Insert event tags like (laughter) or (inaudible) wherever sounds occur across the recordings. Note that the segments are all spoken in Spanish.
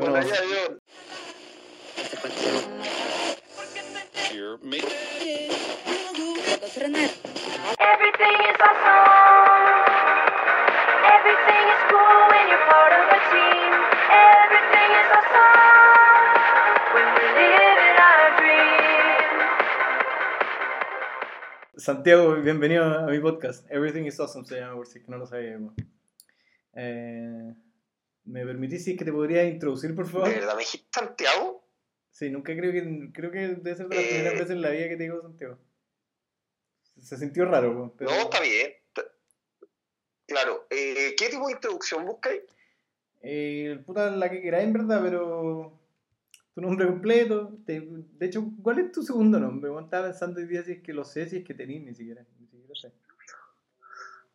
Bueno, Bueno, ya, yo. Here, me. Everything is awesome. Everything is cool when you're part of a team. Everything is awesome when we're living our dream. Santiago, bienvenido a mi podcast. Everything is awesome se llama, por si no lo sabíamos. Eh, ¿Me permitís si es que te podría introducir, por favor? ¿De verdad me dijiste Santiago? Sí, nunca creo que creo que debe ser de las Eh. primeras veces en la vida que te digo Santiago. Se sintió raro, pero No, está bien. Claro. Eh, ¿Qué tipo de introducción buscáis? eh, puta la que queráis en verdad, pero tu nombre completo. te- de hecho, ¿cuál es tu segundo nombre? Bueno, estaba pensando hoy día si es que lo sé, si es que tenís, ni siquiera, ni siquiera sé.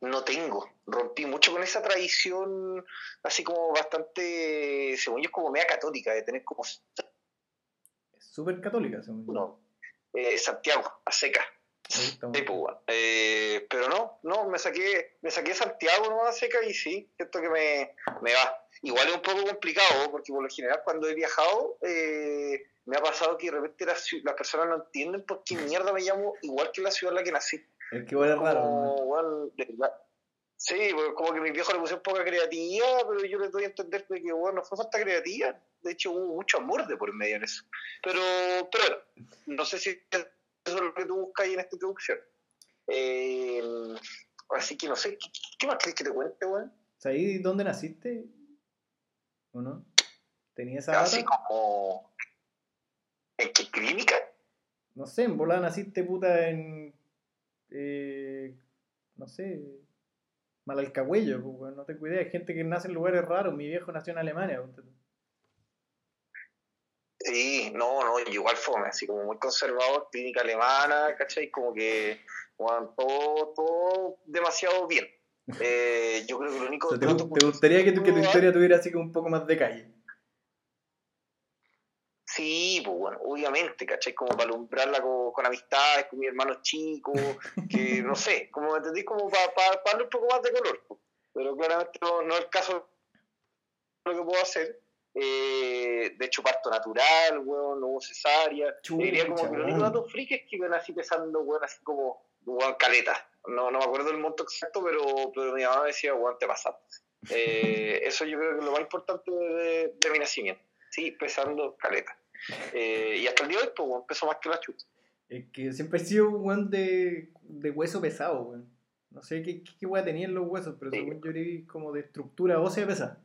No tengo. Rompí mucho con esa tradición, así como bastante, según yo, es como media católica, de tener como Es súper católica, según yo. no, eh, Santiago, a seca. Sí, pues. Eh, pero no, no, me saqué, me saqué Santiago no a seca y sí, siento que me, me va. Igual es un poco complicado, porque por lo general cuando he viajado, eh, me ha pasado que de repente las, las personas no entienden por qué mierda me llamo igual que la ciudad en la que nací. Es que es raro. Sí, pues, como que mi viejo le pusieron poca creatividad, pero yo les doy a entender de que bueno, no fue falta creativa. De hecho, hubo mucho amor de por medio en eso. Pero, pero bueno, no sé si eso es lo que tú buscas ahí en esta introducción. Eh, así que no sé, ¿qué, qué más querés que te cuente, weón? ¿Sabes dónde naciste? ¿O no? ¿Tenía esa Así como. ¿En qué clínica? No sé, en volada naciste puta en. Eh, no sé. Malalcahuello, pues, weón, no tengo idea. Hay gente que nace en lugares raros. Mi viejo nació en Alemania. Sí, no, no, igual fome, así como muy conservador, clínica alemana, ¿cachai? Como que, bueno, todo, todo demasiado bien. Eh, yo creo que lo único O sea, ¿te, te gustaría que tu, que tu historia tuviera así como un poco más de calle? Sí, pues bueno, obviamente, ¿cachai? Como para alumbrarla con, con amistades, con mis hermanos chicos, que (laughs) no sé, como me entendí, como para, para, darle un poco más de color. pues. Pero claramente no, no es el caso lo que puedo hacer. Eh, de hecho, parto natural, weón, no hubo cesárea. Chucha, Diría como que el único dato freak es que nací pesando, weón, así como, weón, caleta. No, no me acuerdo el monto exacto, pero, pero mi mamá me decía, weón, te pasaste. (laughs) Eh, eso yo creo que es lo más importante de, de mi nacimiento. Sí, pesando caleta. Eh, y hasta el día de hoy, pues, peso más que la chuta. Es que siempre he sido un weón de, de hueso pesado, weón. No sé qué, qué, qué tenía en los huesos, pero Sí. según yo era como de estructura ósea pesada.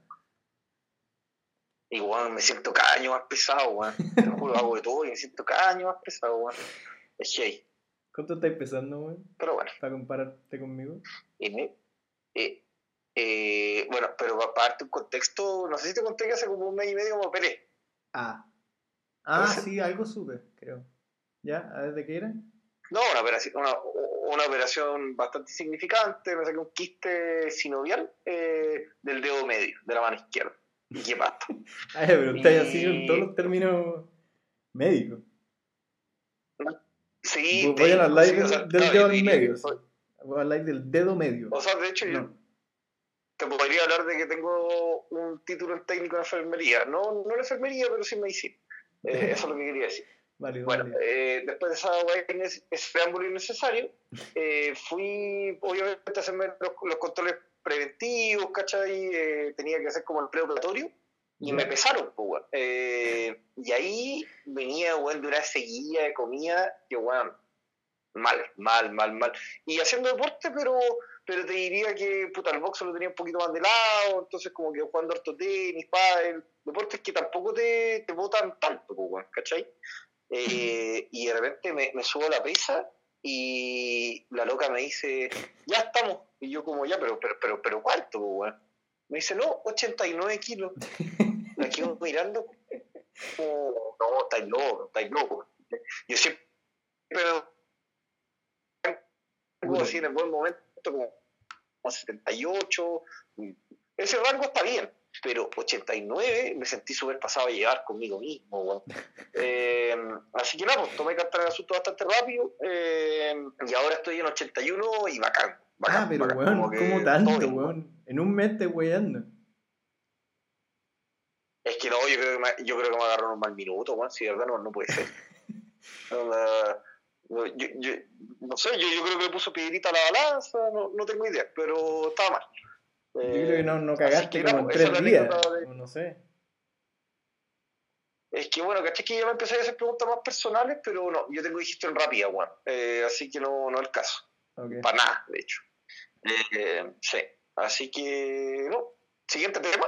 Y, weón, me siento cada año más pesado, weón. Te lo juro, hago de todo y me siento cada año más pesado, weón. Es hey. ¿Cuánto estáis pesando, weón? Pero bueno. Para compararte conmigo. Y me- eh, eh, bueno, pero para darte un contexto, no sé si te conté que hace como un mes y medio me operé. Ah. Ah, sí, algo supe, creo. ¿Ya? ¿A de qué era? No, una operación, una, una operación bastante significante. Me saqué un quiste sinovial eh, del dedo medio, de la mano izquierda. ¿Y qué pasa? Ah, (laughs) pero así Y- con todos los términos médicos. Sí, live o sea, del dedo diría medio. soy- Voy a hablar del dedo medio. O sea, de hecho, yo te podría hablar de que tengo un título en técnico de enfermería. No, no en enfermería, pero sí en medicina. Eh, (laughs) eso es lo que quería decir. Válido, Bueno, válido. eh, después de esa inne- ese preámbulo innecesario, eh, fui obviamente a hacerme los, los controles preventivos, ¿cachai? Eh, tenía que hacer como el preoperatorio y me pesaron, pues, weón. Eh, y ahí venía, weón, de una seguida de comida que, weón, mal, mal, mal, mal. Y haciendo deporte, pero pero te diría que puta, el boxeo lo tenía un poquito más de lado, entonces como que jugando harto tenis, pádel, deportes que tampoco te, te botan tanto, pues, ¿cachai? Eh, y de repente me, me subo a la pesa y la loca me dice, ya estamos. Y yo como, ya, pero, pero, pero, pero ¿cuánto, pues, weón? Me dice, no, 89 kilos. (laughs) La quedo mirando como, no, estáis loco, estáis loco. Yo siempre, pero, como así en el buen momento, como 78, ese rango está bien, pero 89 me sentí súper pasado a llegar conmigo mismo, weón. (laughs) Eh, así que nada, pues tomé carta en el asunto bastante rápido eh, y ahora estoy en 81 y bacán. bacán ah, pero bacán, weón, como ¿cómo tanto, weón? En un mes te weyando. Es que no, yo creo que me, yo creo que me agarraron un mal minuto, weón. Si de verdad no, no puede ser. (laughs) No, yo, yo, no sé, yo, yo creo que le puso piedrita a la balanza, no, no tengo idea, pero estaba mal. Yo creo que no, no Eh, cagaste que como en tres días. de- No sé. Es que bueno, caché que ya me empecé a hacer preguntas más personales, pero no, yo tengo digestión rápida, weón. Eh, así que no, no es el caso. Para nada, de hecho. Eh, sí. Así que, no. Siguiente tema.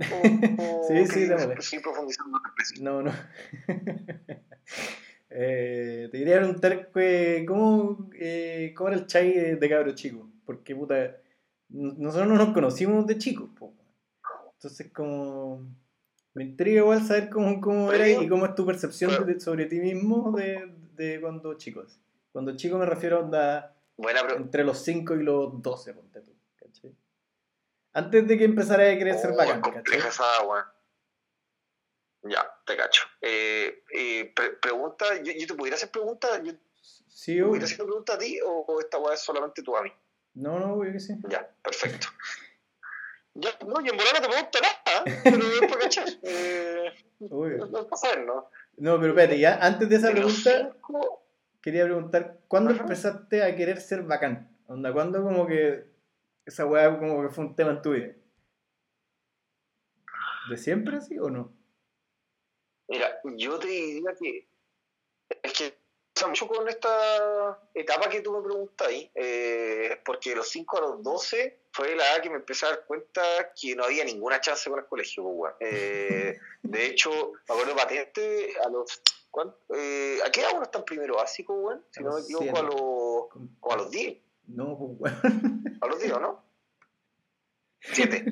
(laughs) O- o Sí, sí, seguir profundizando No, no. (laughs) Eh, te quería preguntar ¿cómo, eh, cómo era el chai de, de cabro chico. Porque, puta, nosotros no nos conocimos de chicos. po. Entonces, como. Me intriga igual saber cómo, cómo era y cómo es tu percepción de- sobre ti mismo de, de cuando chicos. Cuando chico me refiero a onda Buena entre los 5 y los 12, ponte tú. ¿cachai? Antes de que empezara a querer ser Oh, bacán, ¿cachai? esa. Ya, te cacho. Eh, eh, pre- pregunta, yo, yo te pudiera hacer preguntas, yo Sí, pudiera hacer preguntas a ti o, o esta weá es solamente tú a mí. No, no, obvio que sí. Ya, perfecto. Ya, no, y en volar no te pregunto nada, pero es para cachar. (laughs) Eh, Obvio. no es para saber, ¿no? No, pero espérate, ya antes de esa pregunta, cinco- quería preguntar, ¿cuándo Ajá. empezaste a querer ser bacán? Onda, ¿cuándo como que esa weá como que fue un tema en tu vida? ¿De siempre así o no? Mira, yo te diría que es que pasa mucho con esta etapa que tú me preguntas ahí, eh, porque de los 5 a los 12 fue la edad que me empecé a dar cuenta que no había ninguna chance con el colegio, pues. Eh, de hecho, me acuerdo patente a los... ¿cuán- eh, ¿A qué edad uno está en primero básico, weón? Si no me equivoco, a los, como a los 10. No, pues weón. A los 10, ¿o ¿no? 7.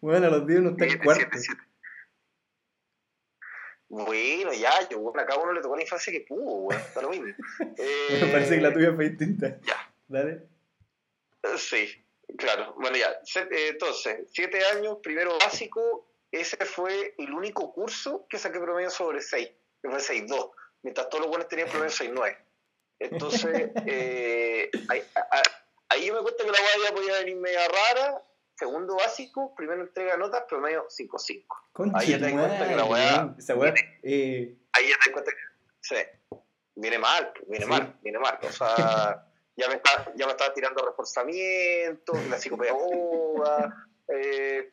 Bueno, (laughs) a los 10 uno está en cuarto. siete, siete. Bueno, ya, yo, bueno, a cada uno le tocó la infancia que pudo, weón, está lo mismo. (laughs) Eh, Me parece que la tuya fue distinta. Ya. Dale. Sí, claro. Bueno, ya, eh, entonces, siete años, primero básico, ese fue el único curso que saqué promedio sobre 6, que fue 6.2, mientras todos los buenos tenían promedio 6.9. Entonces, (laughs) eh, ahí, a- a- ahí yo me cuenta que la guaya podía venir media rara, segundo básico, primero entrega de notas, promedio 5.5. Conche Ahí ya te das cuenta que la weá weón. Esa weá. Eh, ahí ya te das cuenta que sí, viene mal, pues, viene Sí. mal, viene mal. O sea, (laughs) ya me, está, ya me estaba tirando reforzamiento, la psicopedagoga, eh,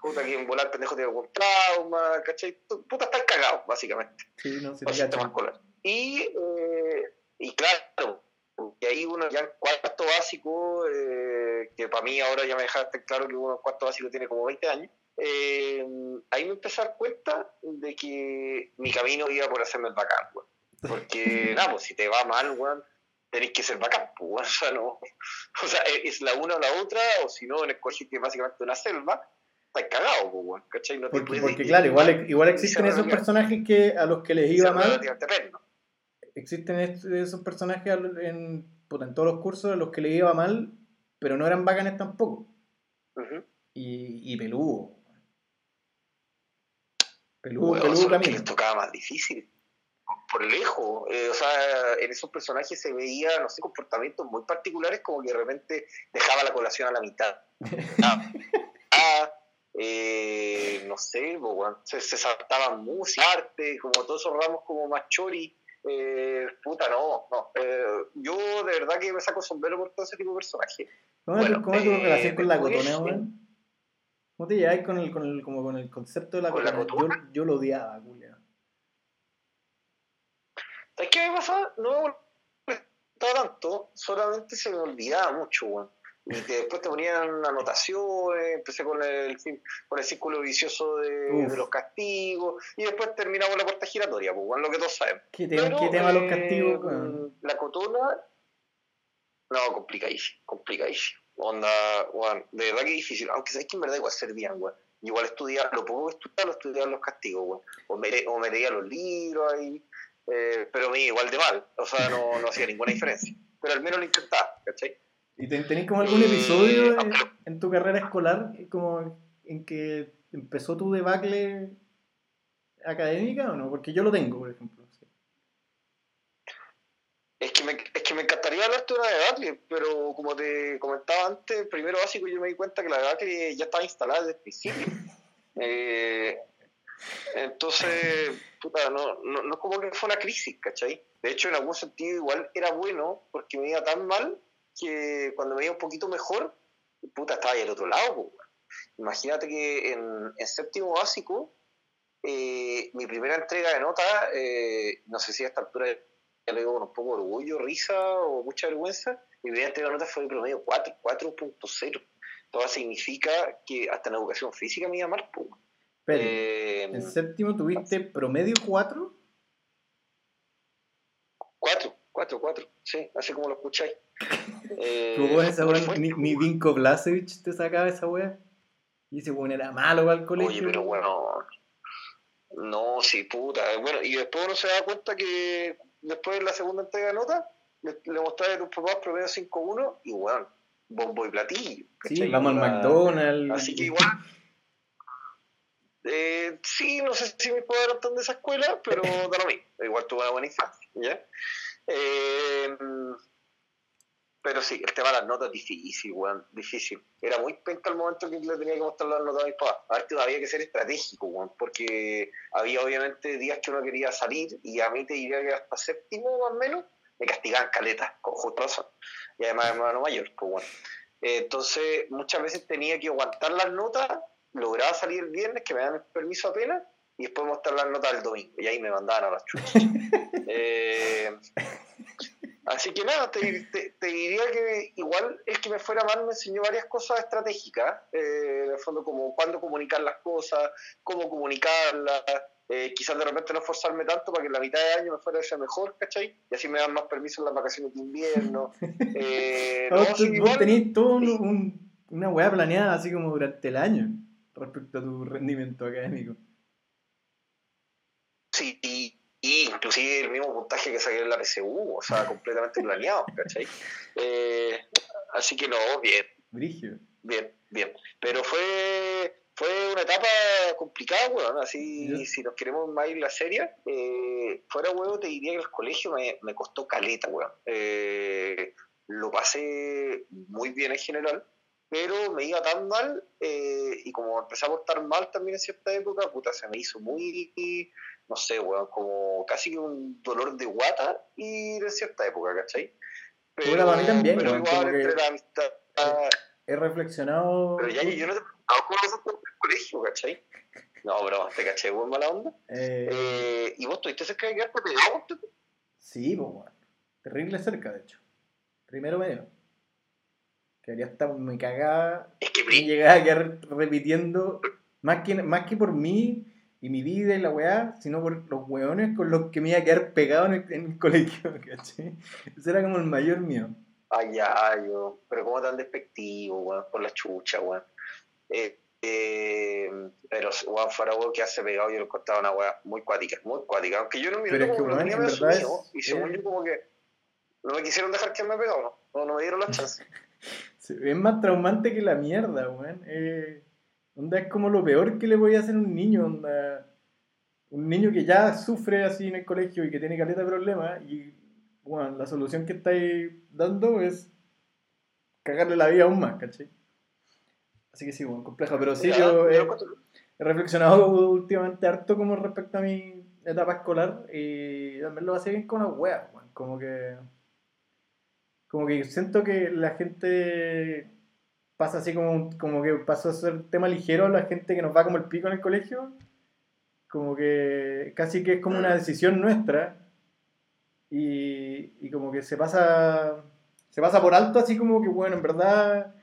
puta que en volar pendejo tiene algún trauma, ¿cachai? Puta, estás cagado, básicamente, sí, no, sistema cacho. escolar. Y, eh, y claro, y ahí uno ya en cuarto básico, eh, que para mí ahora ya me dejaste claro que uno en cuarto básico tiene como 20 años, eh, ahí me empecé a dar cuenta de que mi camino iba por hacerme el bacán, weón. Porque, (laughs) nada, pues si te va mal, weón, tenés que ser bacán, pues, weón. (laughs) O sea, no, o sea, es es la una o la otra, o si no, en el colegio que es básicamente una selva, estás cagado, pues, weón, ¿cachai? No te Porque, puedes porque ir- claro, igual, igual existen esos personajes que a los que les iba mal. perno. Existen esos personajes en, en todos los cursos a los que les iba mal, pero no eran bacanes tampoco. Y, y peludo. Peludo, peludo camino. les tocaba más difícil. Por lejos. Eh, o sea, en esos personajes se veía, no sé, comportamientos muy particulares, como que de repente dejaba la colación a la mitad. (laughs) Ah, ah, eh, no sé, se, se saltaban música, arte, como todos esos ramos como más chori. Eh, puta, no, no. Eh, yo de verdad que me saco sombrero por todo ese tipo de personajes. ¿Cómo es tu- Bueno, cómo es tu eh, relación con la cotona, weón? ¿Cómo te lleváis con el, con el, como con el concepto de la ¿Con la cotona? Yo, lo odiaba, culiao. ¿Sabes qué me pasaba? No me molestaba tanto, solamente se me olvidaba mucho, weón. Y que después te ponían anotaciones, empecé con el, con el círculo vicioso de, los castigos, y después terminamos la puerta giratoria, pues, weón, lo que todos saben. ¿Qué tema, Pero, qué tema los eh, castigos? La cotona, no, complicadísimo, complicadísimo. Onda, weón, de verdad que difícil, aunque sabes que en verdad igual servían, weón. Igual estudiaba, lo poco que estudiaba, lo estudiaba en los castigos, weón. O me, o me leía los libros ahí, eh, pero me iba igual de mal, o sea, no, no hacía ninguna diferencia. Pero al menos lo intentaba, ¿cachai? ¿Y te- tenés como algún Eh, episodio en, tu carrera escolar como en que empezó tu debacle académica o no? Porque yo lo tengo, por ejemplo. sí. Es que, me, es que me encantaría hablarte de una debacle, pero como te comentaba antes, primero básico yo me di cuenta que la debacle ya estaba instalada desde el principio. (laughs) Eh, Entonces, puta, no, no, no es como que fue una crisis, ¿cachai? De hecho, en algún sentido igual era bueno porque me iba tan mal que cuando me iba un poquito mejor, puta, estaba ahí al otro lado. weón. Imagínate que en, en séptimo básico, eh, mi primera entrega de nota, eh, no sé si a esta altura ya le digo con un poco de orgullo, risa o mucha vergüenza, mi primera entrega de nota fue de promedio 4, 4.0. Todo significa que hasta en educación física me iba mal. Eh, ¿en séptimo tuviste promedio 4? 4, 4, 4, sí, así como lo escucháis. Eh, ¿Cómo esa weá? Ni, ni weón. Vinko Blasevich te sacaba esa weá. Y ese weón era malo para el colegio. Oye, pero bueno. No, sí, puta. Bueno, y después uno se da cuenta que después de la segunda entrega de nota, le, le mostraba a tus papás promedio 5-1 y bueno, bombo y platillo. Sí, ¿cachai? vamos al McDonald's. Así que igual. Eh, sí, no sé si mis padres eran tan de esa escuela, pero da lo mismo. Igual tuve una buena infancia, ¿ya? Eh, pero sí, el tema de las notas difícil, weón, difícil. Era muy penca el momento que le tenía que mostrar las notas a mis papás. Aparte, había que ser estratégico, weón, porque había obviamente días que uno quería salir y a mí te diría que hasta séptimo más o menos me castigaban caletas, con justa razón. Y además hermano mayor, pues bueno. Entonces, muchas veces tenía que aguantar las notas, lograba salir el viernes, que me dan el permiso apenas, y después mostrar las notas el domingo, y ahí me mandaban a las chuchas. (laughs) Eh, así que nada, te, te- te diría que igual el que me fuera mal me enseñó varias cosas estratégicas, eh, en el fondo como cuándo comunicar las cosas, cómo comunicarlas, eh, quizás de repente no esforzarme tanto para que en la mitad de año me fuera ese mejor, ¿cachai? Y así me dan más permiso en las vacaciones de invierno. (laughs) Eh, no, tú- igual- tenías todo un, un- una weá planeada así como durante el año respecto a tu rendimiento académico. Sí, y, inclusive el mismo puntaje que saqué en la PSU, o sea, (laughs) completamente planeado, ¿cachai? Eh, así que no, bien, Brigio. bien, bien. Pero fue, fue una etapa complicada, weón, así Ya. si nos queremos más ir la serie, eh, fuera huevo te diría que el colegio me, me costó caleta, weón. Eh, lo pasé muy bien en general, pero me iba tan mal eh, y como empecé a portar mal también en cierta época, puta, se me hizo muy, no sé, weón, como casi un dolor de guata y en cierta época, ¿cachai? Puta, para mí también, pero weón, igual entre la amistad... He reflexionado. Pero ya yo no te preguntaba cómo vas a hacer el colegio, ¿cachai? No, bro, te caché, buen mala onda. eh, Eh, ¿Y vos tuviste cerca de quedarte pegado? sí, pues weón. Terrible cerca, de hecho. Primero medio. Que habría estado muy cagada. Es que brillo. llegaba a quedar repitiendo, más que, más que por mí y mi vida y la weá, sino por los weones con los que me iba a quedar pegado en el, en el (laughs) colegio, ¿cachai? Ese era como el mayor mío. Ay, ya, yo. Pero cómo tan despectivo, weón, por la chucha, weón. Eh, eh, pero, fuera weón que hace pegado, yo lo encontraba una weá muy cuática, muy cuática. Aunque yo no me es como que, lo tenía verdad asumido, es- y según yo como que no me quisieron dejar que me pegado, ¿no? No, no me dieron la chance. (laughs) Es más traumante que la mierda, weón. Eh, onda es como lo peor que le voy a hacer a un niño, onda. Un niño que ya sufre así en el colegio y que tiene caleta de problemas y, bueno, la solución que estáis dando es cagarle la vida aún más, ¿cachai? Así que sí, bueno, complejo, pero sí, yo he reflexionado últimamente harto como respecto a mi etapa escolar y también lo pasé bien con las weas, weón. Como que. Como que siento que la gente pasa así como, como que pasó a ser tema ligero a la gente que nos va como el pico en el colegio. Como que casi que es como una decisión nuestra. Y, y como que se pasa. Se pasa por alto así como que bueno, en verdad.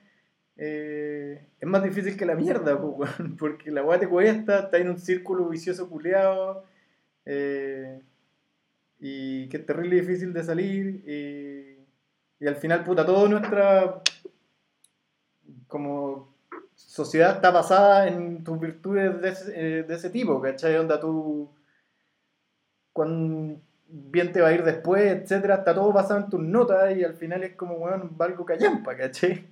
eh, es más difícil que la mierda, (laughs) porque la weá te cuesta, está en un círculo vicioso culeado, eh, y que es terrible difícil de salir, y, y al final, puta, toda nuestra como sociedad está basada en tus virtudes de ese, eh, de ese tipo, ¿cachai? Onda tú, cuán bien te va a ir después, etcétera, está todo basado en tus notas, y al final es como, weón, valgo callampa, ¿cachai?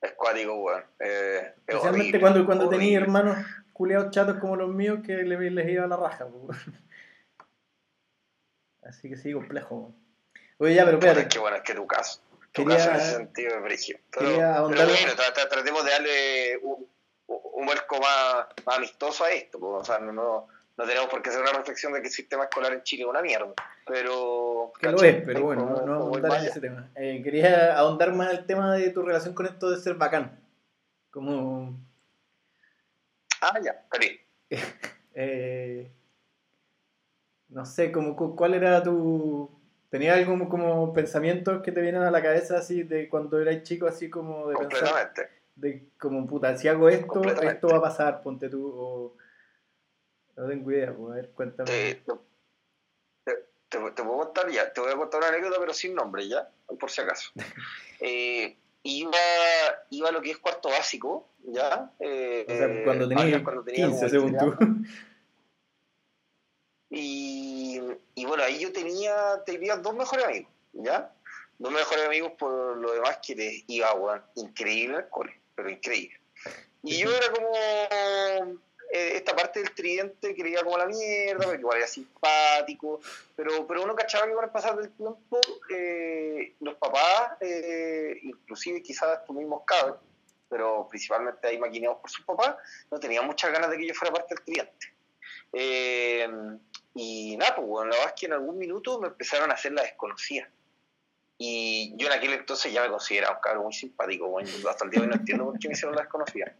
Es cuático, weón. Eh, es Especialmente horrible, cuando, cuando tenías hermanos culeados chatos como los míos que le- les iba a la raja. po. Así que sí, complejo. po. Oye, ya, pero espérate. es que bueno, es que tu caso. Tu Quería- caso en ese sentido es brígido. Pero, bueno, tra- tra- tratemos de darle un, un marco más, más amistoso a esto. pues, o sea, no, no, no tenemos por qué hacer una reflexión de que el sistema escolar en Chile es una mierda. Pero. Que es, pero bueno, Como- no, vamos a ahondar en ese tema. Eh, quería ahondar más el tema de tu relación con esto de ser bacán. Como. Ah, ya, está bien. (laughs) eh, no sé, como, cu- ¿cuál era tu. ¿Tenías algún como pensamientos que te vienen a la cabeza así de cuando eras chico, así como de pensar, Completamente. de como puta, si hago esto, esto va a pasar, ponte tú, o. No tengo idea, pues, a ver, cuéntame. Te, te, te- te puedo contar ya, te voy a contar una anécdota, pero sin nombre ya, por si acaso. (laughs) Eh, iba, iba a lo que es cuarto básico, ¿ya? Eh, o sea, cuando eh, tenías cuando tenía 15, como según 15 tú. Y, y bueno, ahí yo tenía, tenía dos mejores amigos, ¿ya? Dos mejores amigos por lo demás que les iba, weón, increíble al cole, pero increíble. Y yo era como eh, esta parte del tridente que como la mierda, porque igual era simpático, pero, pero uno cachaba que con el pasar del tiempo eh, los papás, eh, inclusive quizás estos mismos cabros, pero principalmente ahí maquineados por sus papás, no tenían muchas ganas de que yo fuera parte del tridente. Eh, y nada, pues bueno, la verdad es que en algún minuto me empezaron a hacer la desconocida. Y yo en aquel entonces ya me consideraba un cabrón muy simpático, bueno, hasta el día de hoy no entiendo por qué me hicieron la desconocida.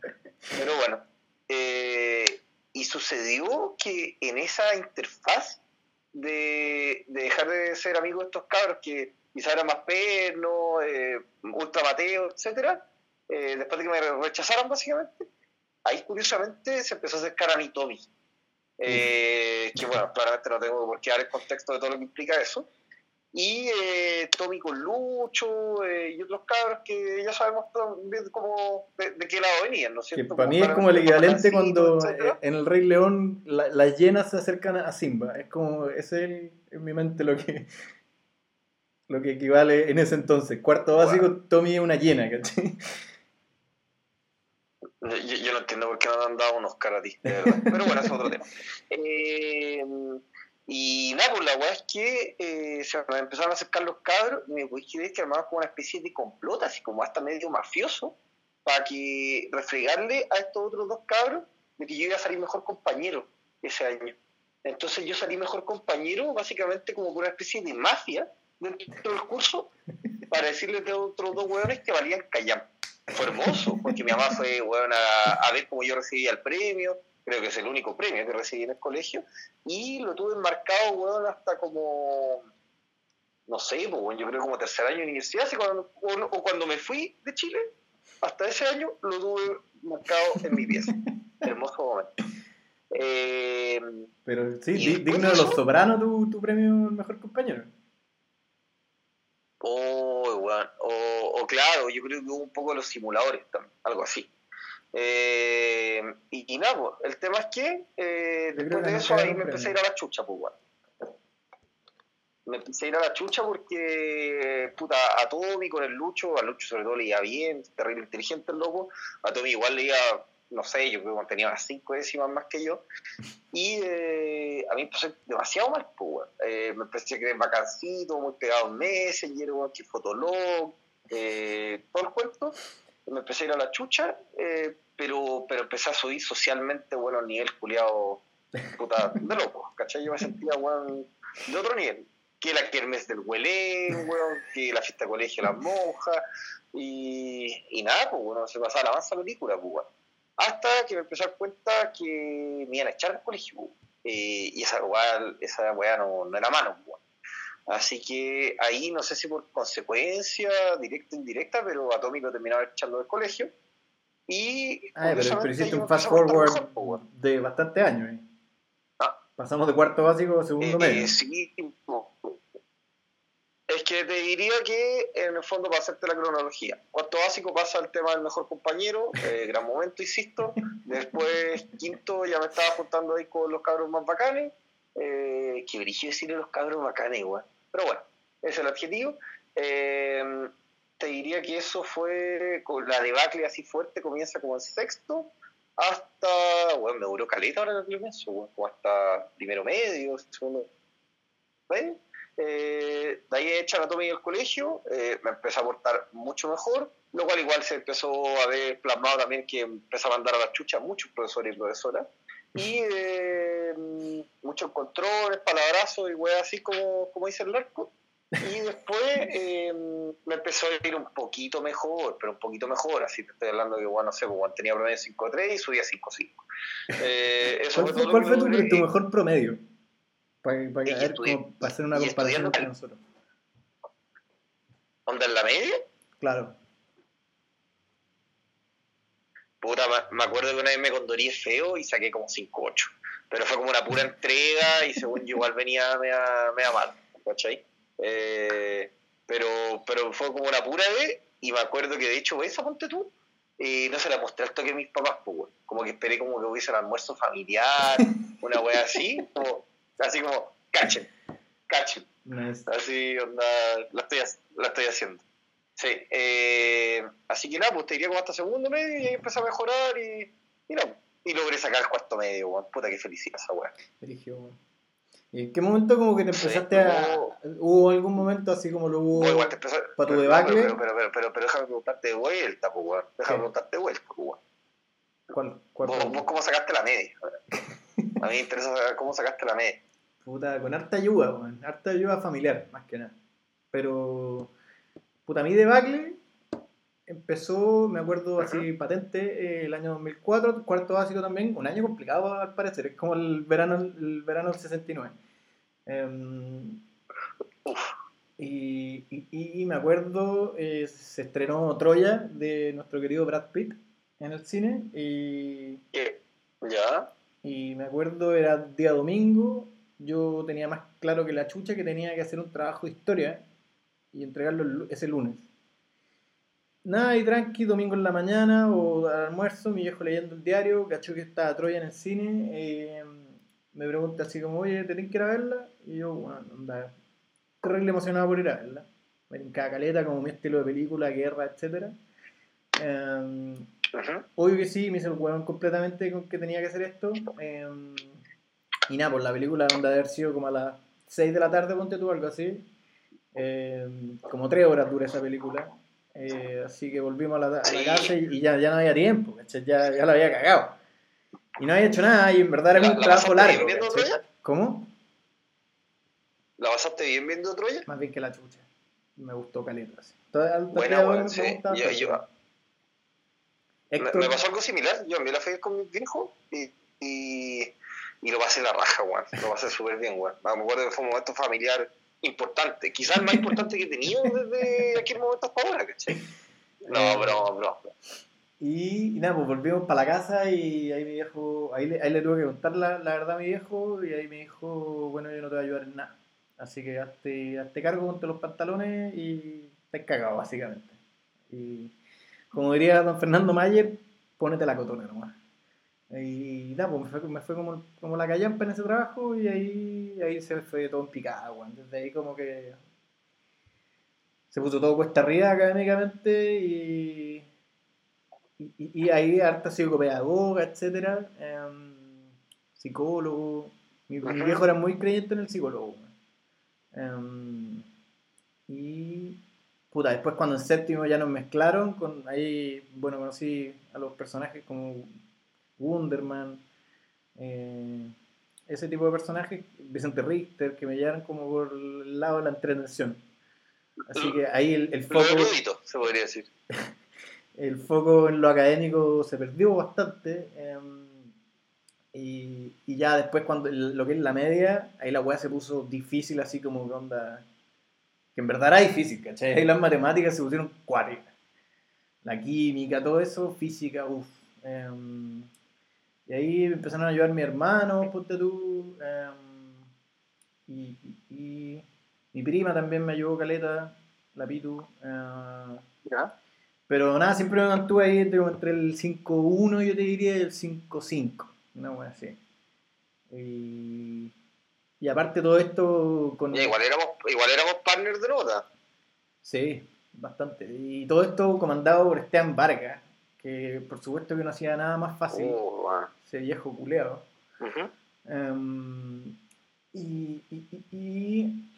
Pero bueno, eh, y sucedió que en esa interfaz de, de dejar de ser amigo de estos cabros que quizás eran más pernos, eh, ultra mateo, etcétera, eh, después de que me rechazaron básicamente, ahí curiosamente se empezó a acercar a mí Tommy. Eh, que bueno, claramente no tengo por qué dar el contexto de todo lo que implica eso. Y eh, Tommy con Lucho eh, y otros cabros que ya sabemos cómo, de, de qué lado venían, ¿no es Que cierto? para mí es como el equivalente cuando etcétera. en el Rey León la- las hienas se acercan a Simba. Es como, ese es en mi mente lo que lo que equivale en ese entonces. Cuarto básico, Tommy es una hiena, ¿cachai? Yo, yo no entiendo por qué no te han dado unos caras a ti, de verdad. (laughs) Pero bueno, es otro tema. Eh, y nada, pues la weá es que eh, se me empezaron a acercar los cabros y me podéis creer que armaban como una especie de complot, así como hasta medio mafioso, para que refregarle a estos otros dos cabros de que yo iba a salir mejor compañero ese año. Entonces yo salí mejor compañero, básicamente como por una especie de mafia dentro del curso, para decirles a otros dos hueones que valían callar fue hermoso, porque mi mamá fue weón, a, a ver cómo yo recibía el premio, creo que es el único premio que recibí en el colegio, y lo tuve enmarcado weón, hasta como, no sé, pues, weón, yo creo como tercer año de universidad, así cuando- o, cuando me fui de Chile, hasta ese año lo tuve marcado en mi pieza. Hermoso momento. Eh, Pero sí, ¿Y di- después digno de los sobranos tu, tu premio mejor compañero. Oh, weón. O, o claro, yo creo que hubo un poco los simuladores también, algo así. Eh, y, y nada, pues, el tema es que eh, después que de eso ahí me empecé a ir a la chucha, pues, weón. Me empecé a ir a la chucha porque, puta, a Tommy con el Lucho, a Lucho sobre todo le iba bien, terrible inteligente el loco, a Tommy igual le iba, no sé, yo creo que tenía unas cinco décimas más que yo, y eh, a mí me demasiado mal, pues. Eh, me empecé a creer vacancito, muy pegado en Messenger, weón, que Fotolog, eh, todo el cuento. Me empecé a ir a la chucha, eh, pero, pero empecé a subir socialmente, bueno, nivel culiado, puta, de loco, ¿cachai? Yo me sentía, weón, de otro nivel. Que la kermes del huelén, weón, que la fiesta de colegio de las monjas, y, y nada, pues, bueno, se pasaba la mansa película, pues. Hasta que me empecé a dar cuenta que me iban a echar del colegio. Eh, y esa weá, esa weá no, no era mano. Así que ahí no sé si por consecuencia, directa o indirecta, pero a Tommy lo terminaba echando del colegio. Y Ah, pero, hiciste un fast forward mejor, de bastante años. eh. Ah. Pasamos de cuarto básico a segundo Eh, medio. sí. Que te diría que en el fondo para hacerte la cronología. Cuarto básico pasa el tema del mejor compañero, eh, gran momento, insisto. Después, quinto, ya me estaba juntando ahí con los cabros más bacanes. Eh, que brillo decirle los cabros bacanes, igual. Pero bueno, ese es el adjetivo. Eh, te diría que eso fue con la debacle así fuerte, comienza como en sexto, hasta, bueno, me duró caleta ahora que lo pienso, como hasta primero medio, segundo medio. Eh, de ahí echan a Tommy del colegio, eh, me empecé a portar mucho mejor, lo cual igual se empezó a ver plasmado también que empezó a mandar a la chucha a muchos profesores y profesoras. Y eh, muchos controles, palabrazos y weas así como, como dice el narco. Y después (laughs) eh, me empezó a ir un poquito mejor, pero un poquito mejor. Así te estoy hablando que, bueno, no sé, bueno, tenía promedio 5.3 y subía 5.5. Eh, (laughs) ¿Cuál fue cuál fue tu, tu mejor promedio? Para, para, Y ver, como para hacer una y comparación entre nosotros. ¿Onda en la media? Claro. Puta, me- acuerdo que una vez me condoré feo y saqué como 5.8. Pero fue como una pura entrega y según yo igual venía media, media mal, ¿cachai? Eh, pero, pero fue como una pura vez y me acuerdo que de hecho esa ponte tú eh, no se la mostré al toque a mis papás, pues, como que esperé como que hubiese un almuerzo familiar, una wea así, como, así como, cachen, cachen. Nice. Así, onda, la estoy, la estoy haciendo. Sí, eh, así que nada, pues te diría como hasta segundo medio y ahí empecé a mejorar y, y, no, y logré sacar el cuarto medio, weón. Puta que felicidad esa. Dirigio, weón. ¿Y en qué momento como que te Sí, empezaste a... ¿Hubo algún momento así como lo hubo... Vos igual te empezó, ¿Pa' tu pero, debacle? Pero, pero, pero, pero, pero déjame preguntarte de vuelta, pues, weón. Déjame ¿Qué? preguntarte de vuelta, pues, weón. ¿Cuál? cuál Vos, vos cómo sacaste la media. A mí me interesa saber cómo sacaste la media. Puta, con harta ayuda, weón. Harta ayuda familiar, más que nada. Pero, puta, mi debacle empezó, me acuerdo así patente, eh, el año 2004, cuarto básico también, un año complicado al parecer, es como el verano, el verano del 69. Em, y, y- y me acuerdo, eh, se estrenó Troya de nuestro querido Brad Pitt en el cine y ¿Qué? ¿Ya? y me acuerdo, era día domingo, yo tenía más claro que la chucha que tenía que hacer un trabajo de historia y entregarlo ese lunes. Nada, y tranqui, domingo en la mañana o al almuerzo, mi viejo leyendo el diario, cachó que estaba Troya en el cine, eh, me pregunta así como, oye, ¿te tienes que ir a verla? Y yo, bueno, anda, terrible emocionado por ir a verla. Me cada caleta, como mi estilo de película, guerra, etc. Ujú. Obvio que sí, me hizo el hueón completamente con que tenía que hacer esto. eh, y nada, pues la película onda de haber sido como a las 6 de la tarde, ponte tú, algo así. Eh, como 3 horas dura esa película. Eh, así que volvimos a la, a la Sí. casa y, y ya, ya no había tiempo, ¿cachai? Ya, ya la había cagado. Y no había hecho nada y en verdad era ¿La- un la trabajo largo. bien viendo. Troya? ¿Cómo? ¿La pasaste bien viendo Troya? Más bien que la chucha. Me gustó caleta. así. Buena, me sí. gusta Yo-. Me, pasó algo similar. Yo me la fui con mi viejo y, y, y lo pasé la raja, weón. Lo pasé súper bien, weón. Me acuerdo que fue un momento familiar importante. Quizás el más importante que he tenido desde aquel momento hasta ahora, ¿cachai? No, bro, bro. Y, y nada, pues volvimos para la casa y ahí mi viejo, ahí le, ahí le tuve que contar la, la verdad a mi viejo y ahí me dijo, bueno, yo no te voy a ayudar en nada. Así que hazte, hazte cargo, ponte los pantalones y te cagado, básicamente. Y como diría don Fernando Mayer, ponete la cotona nomás. Y nada, pues me fue, me fue como, como la callampa en ese trabajo y ahí, ahí se fue todo en picada, weón. Desde ahí como que se puso todo cuesta arriba académicamente y, y, y ahí harta psicopedagoga, etcétera, em, psicólogo. Mi, viejo era muy creyente en el psicólogo. Em, y puta, después cuando en séptimo ya nos mezclaron, con ahí, bueno, conocí a los personajes como Wonderman, eh, ese tipo de personajes, Vicente Richter, que me llevan como por el lado de la entretención. Así que ahí el, el foco erudito, se podría decir. (laughs) el foco en lo académico se perdió bastante. em, y, y ya después, cuando lo que es la media, ahí la weá se puso difícil, así como que onda. Que en verdad era difícil, ¿cachai? Ahí las matemáticas se pusieron cuáticas. La química, todo eso, física, uff. Y ahí me empezaron a ayudar mi hermano, ponte tú. em, y, y- y mi prima también me ayudó caleta, la Pitu. eh, ¿Ya? pero nada, siempre me mantuve ahí entre, entre el 5-1, yo te diría, y el 5-5. Una buena así. Y, y aparte todo esto con... Ya, igual éramos, igual éramos partners de nota. Sí, bastante. Y todo esto comandado por Esteban Vargas, que por supuesto que no hacía nada más fácil, Oh, ese viejo culeado. Em, y, y- y- y-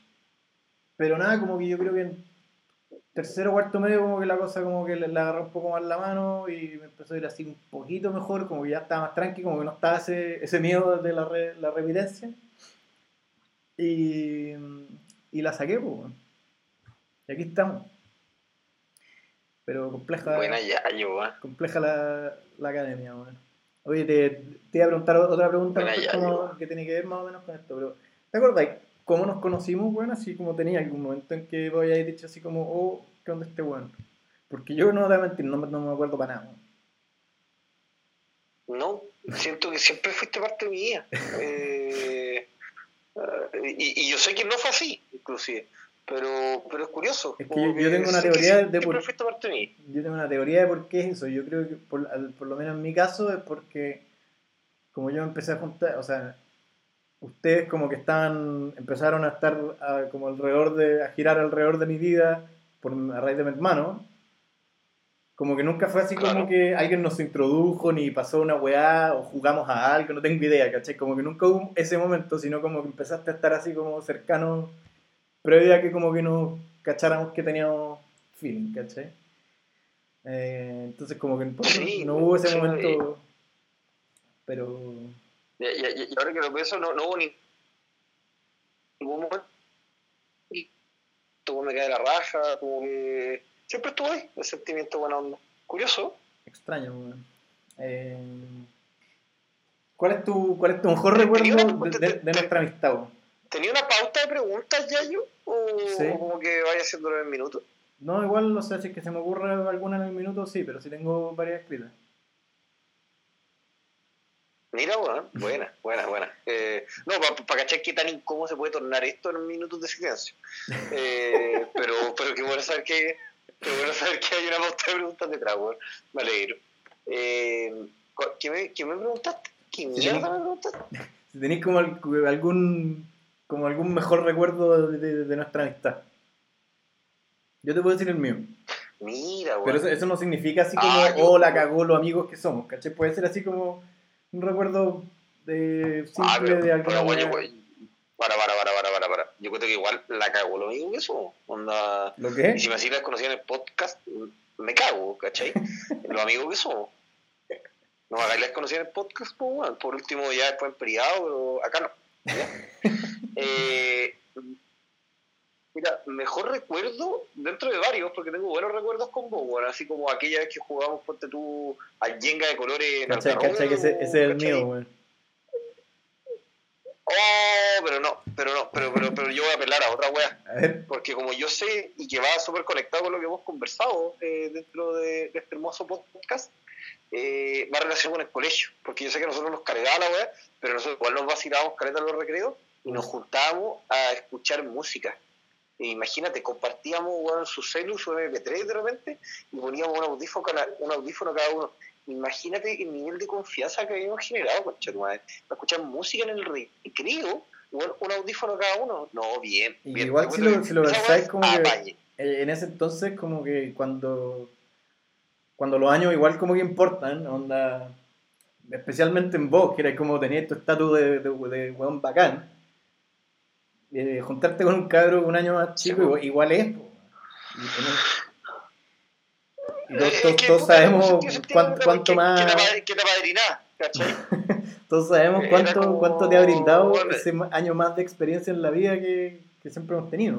pero nada, como que yo creo que tercero cuarto medio como que la cosa como que le, le agarró un poco más la mano y me empezó a ir así un poquito mejor, como que ya estaba más tranqui, como que no estaba ese, ese miedo de la, re- la revidencia. Y, y la saqué, pues. Y aquí estamos. Pero compleja, Buena weón. compleja la, la academia, weón. Oye, te, te iba a preguntar otra pregunta como que tiene que ver más o menos con esto, pero ¿te acuerdas cómo nos conocimos, weón? Así como tenía algún momento en que vos hayáis dicho así como, oh, ¿qué onda este weón? Porque yo no te voy a mentir, no, me- no me acuerdo para nada, weón. No, siento que siempre fuiste parte mía. (laughs) Eh, eh, y, y yo sé que no fue así, inclusive. Pero, pero es curioso. Es que como yo- yo tengo una que teoría de por- mí. Yo tengo una teoría de por qué es eso. Yo creo que, por, al- por lo menos en mi caso, es porque como yo empecé a juntar, o sea, ustedes como que estaban, empezaron a estar a- como alrededor de, a girar alrededor de mi vida por, a raíz de mi hermano. Como que nunca fue así como Claro. que alguien nos introdujo, ni pasó una weá, o jugamos a algo, no tengo idea, ¿cachai? Como que nunca hubo ese momento, sino como que empezaste a estar así como cercano, previo a que como que nos cacháramos que teníamos feeling, ¿cachai? Eh, entonces como que Sí, no hubo ese sí, momento, pero... Y, y- y ahora que lo pienso, no, no hubo ni ningún momento. Y todo me cae la raja, como que. Siempre estuvo ahí, el sentimiento buena onda. Curioso. Extraño, weón. Eh, ¿cuál, es tu, ¿Cuál es tu mejor recuerdo una- de, de- de nuestra amistad? weón? ¿Tenía una pauta de preguntas ya yo? ¿O, Sí. o como que vaya haciéndolo en minutos? No, igual, no sé si es que se me ocurre alguna en el minuto, sí, pero sí tengo varias escritas. Mira, bueno, buena, buena, buena. Eh, no, para cachar qué tan incómodo se puede tornar esto en minutos de silencio. Eh, (laughs) pero, pero qué bueno saber que, qué bueno saber que hay una pauta de preguntas detrás, weón. Me alegro. Eh, ¿qué, me, ¿Qué me preguntaste? ¿Qué mierda me preguntaste? (laughs) Si tenéis como al- algún como algún mejor recuerdo de, de- de nuestra amistad. Yo te puedo decir el mío. Mira, weón. Pero eso, eso no significa así como, Ah, oh, la cagó los amigos que somos, ¿cachai? Puede ser así como un recuerdo de simple Ah, pero, de alguna pero, bueno, güey, para, para, para, para, para, para. Yo creo que igual la cago lo mismo que. Onda. ¿Lo que Y si me así las conocí en el podcast, me cago, ¿cachai? (laughs) Los amigos que somos. No hagáis las conocí en el podcast, pues, bueno, por último ya después en privado, pero acá no. ¿ya? (laughs) Eh, mira, mejor recuerdo dentro de varios, porque tengo buenos recuerdos con vos, bueno, así como aquella vez que jugamos, ponte tú, al Jenga de colores. Que ese, ese es el mío, weón. Oh, pero no, pero no, pero, pero, pero yo voy a apelar a otra wea. A ver, Porque como yo sé y que va súper conectado con lo que hemos conversado eh, dentro de, de este hermoso podcast, eh, va relacionado con el colegio. Porque yo sé que nosotros nos cargaba la weá, pero nosotros igual nos vacilábamos caleta en los recreos y nos juntábamos a escuchar música. E imagínate, compartíamos weón, su celu, su MP3 de repente y poníamos un audífono, un audífono cada uno. Imagínate el nivel de confianza que habíamos generado, concha tu madre. Para escuchar música en el recreo, igual un audífono cada uno. No, bien. Y bien. igual si lo- si lo pensáis como que- en ese entonces como que cuando cuando los años igual como que importan, onda especialmente en vos, que era como tenías tu estatus de, de, de weón bacán, eh, juntarte con un cabro un año más chico Sí, igual, es. Y, todos, Eh, todos- que, sabemos sentido, cuánto que- más, Que te apadrinás, ¿cachai? (laughs) todos sabemos cuánto, como- cuánto te ha brindado ese año más de experiencia en la vida que, que siempre hemos tenido,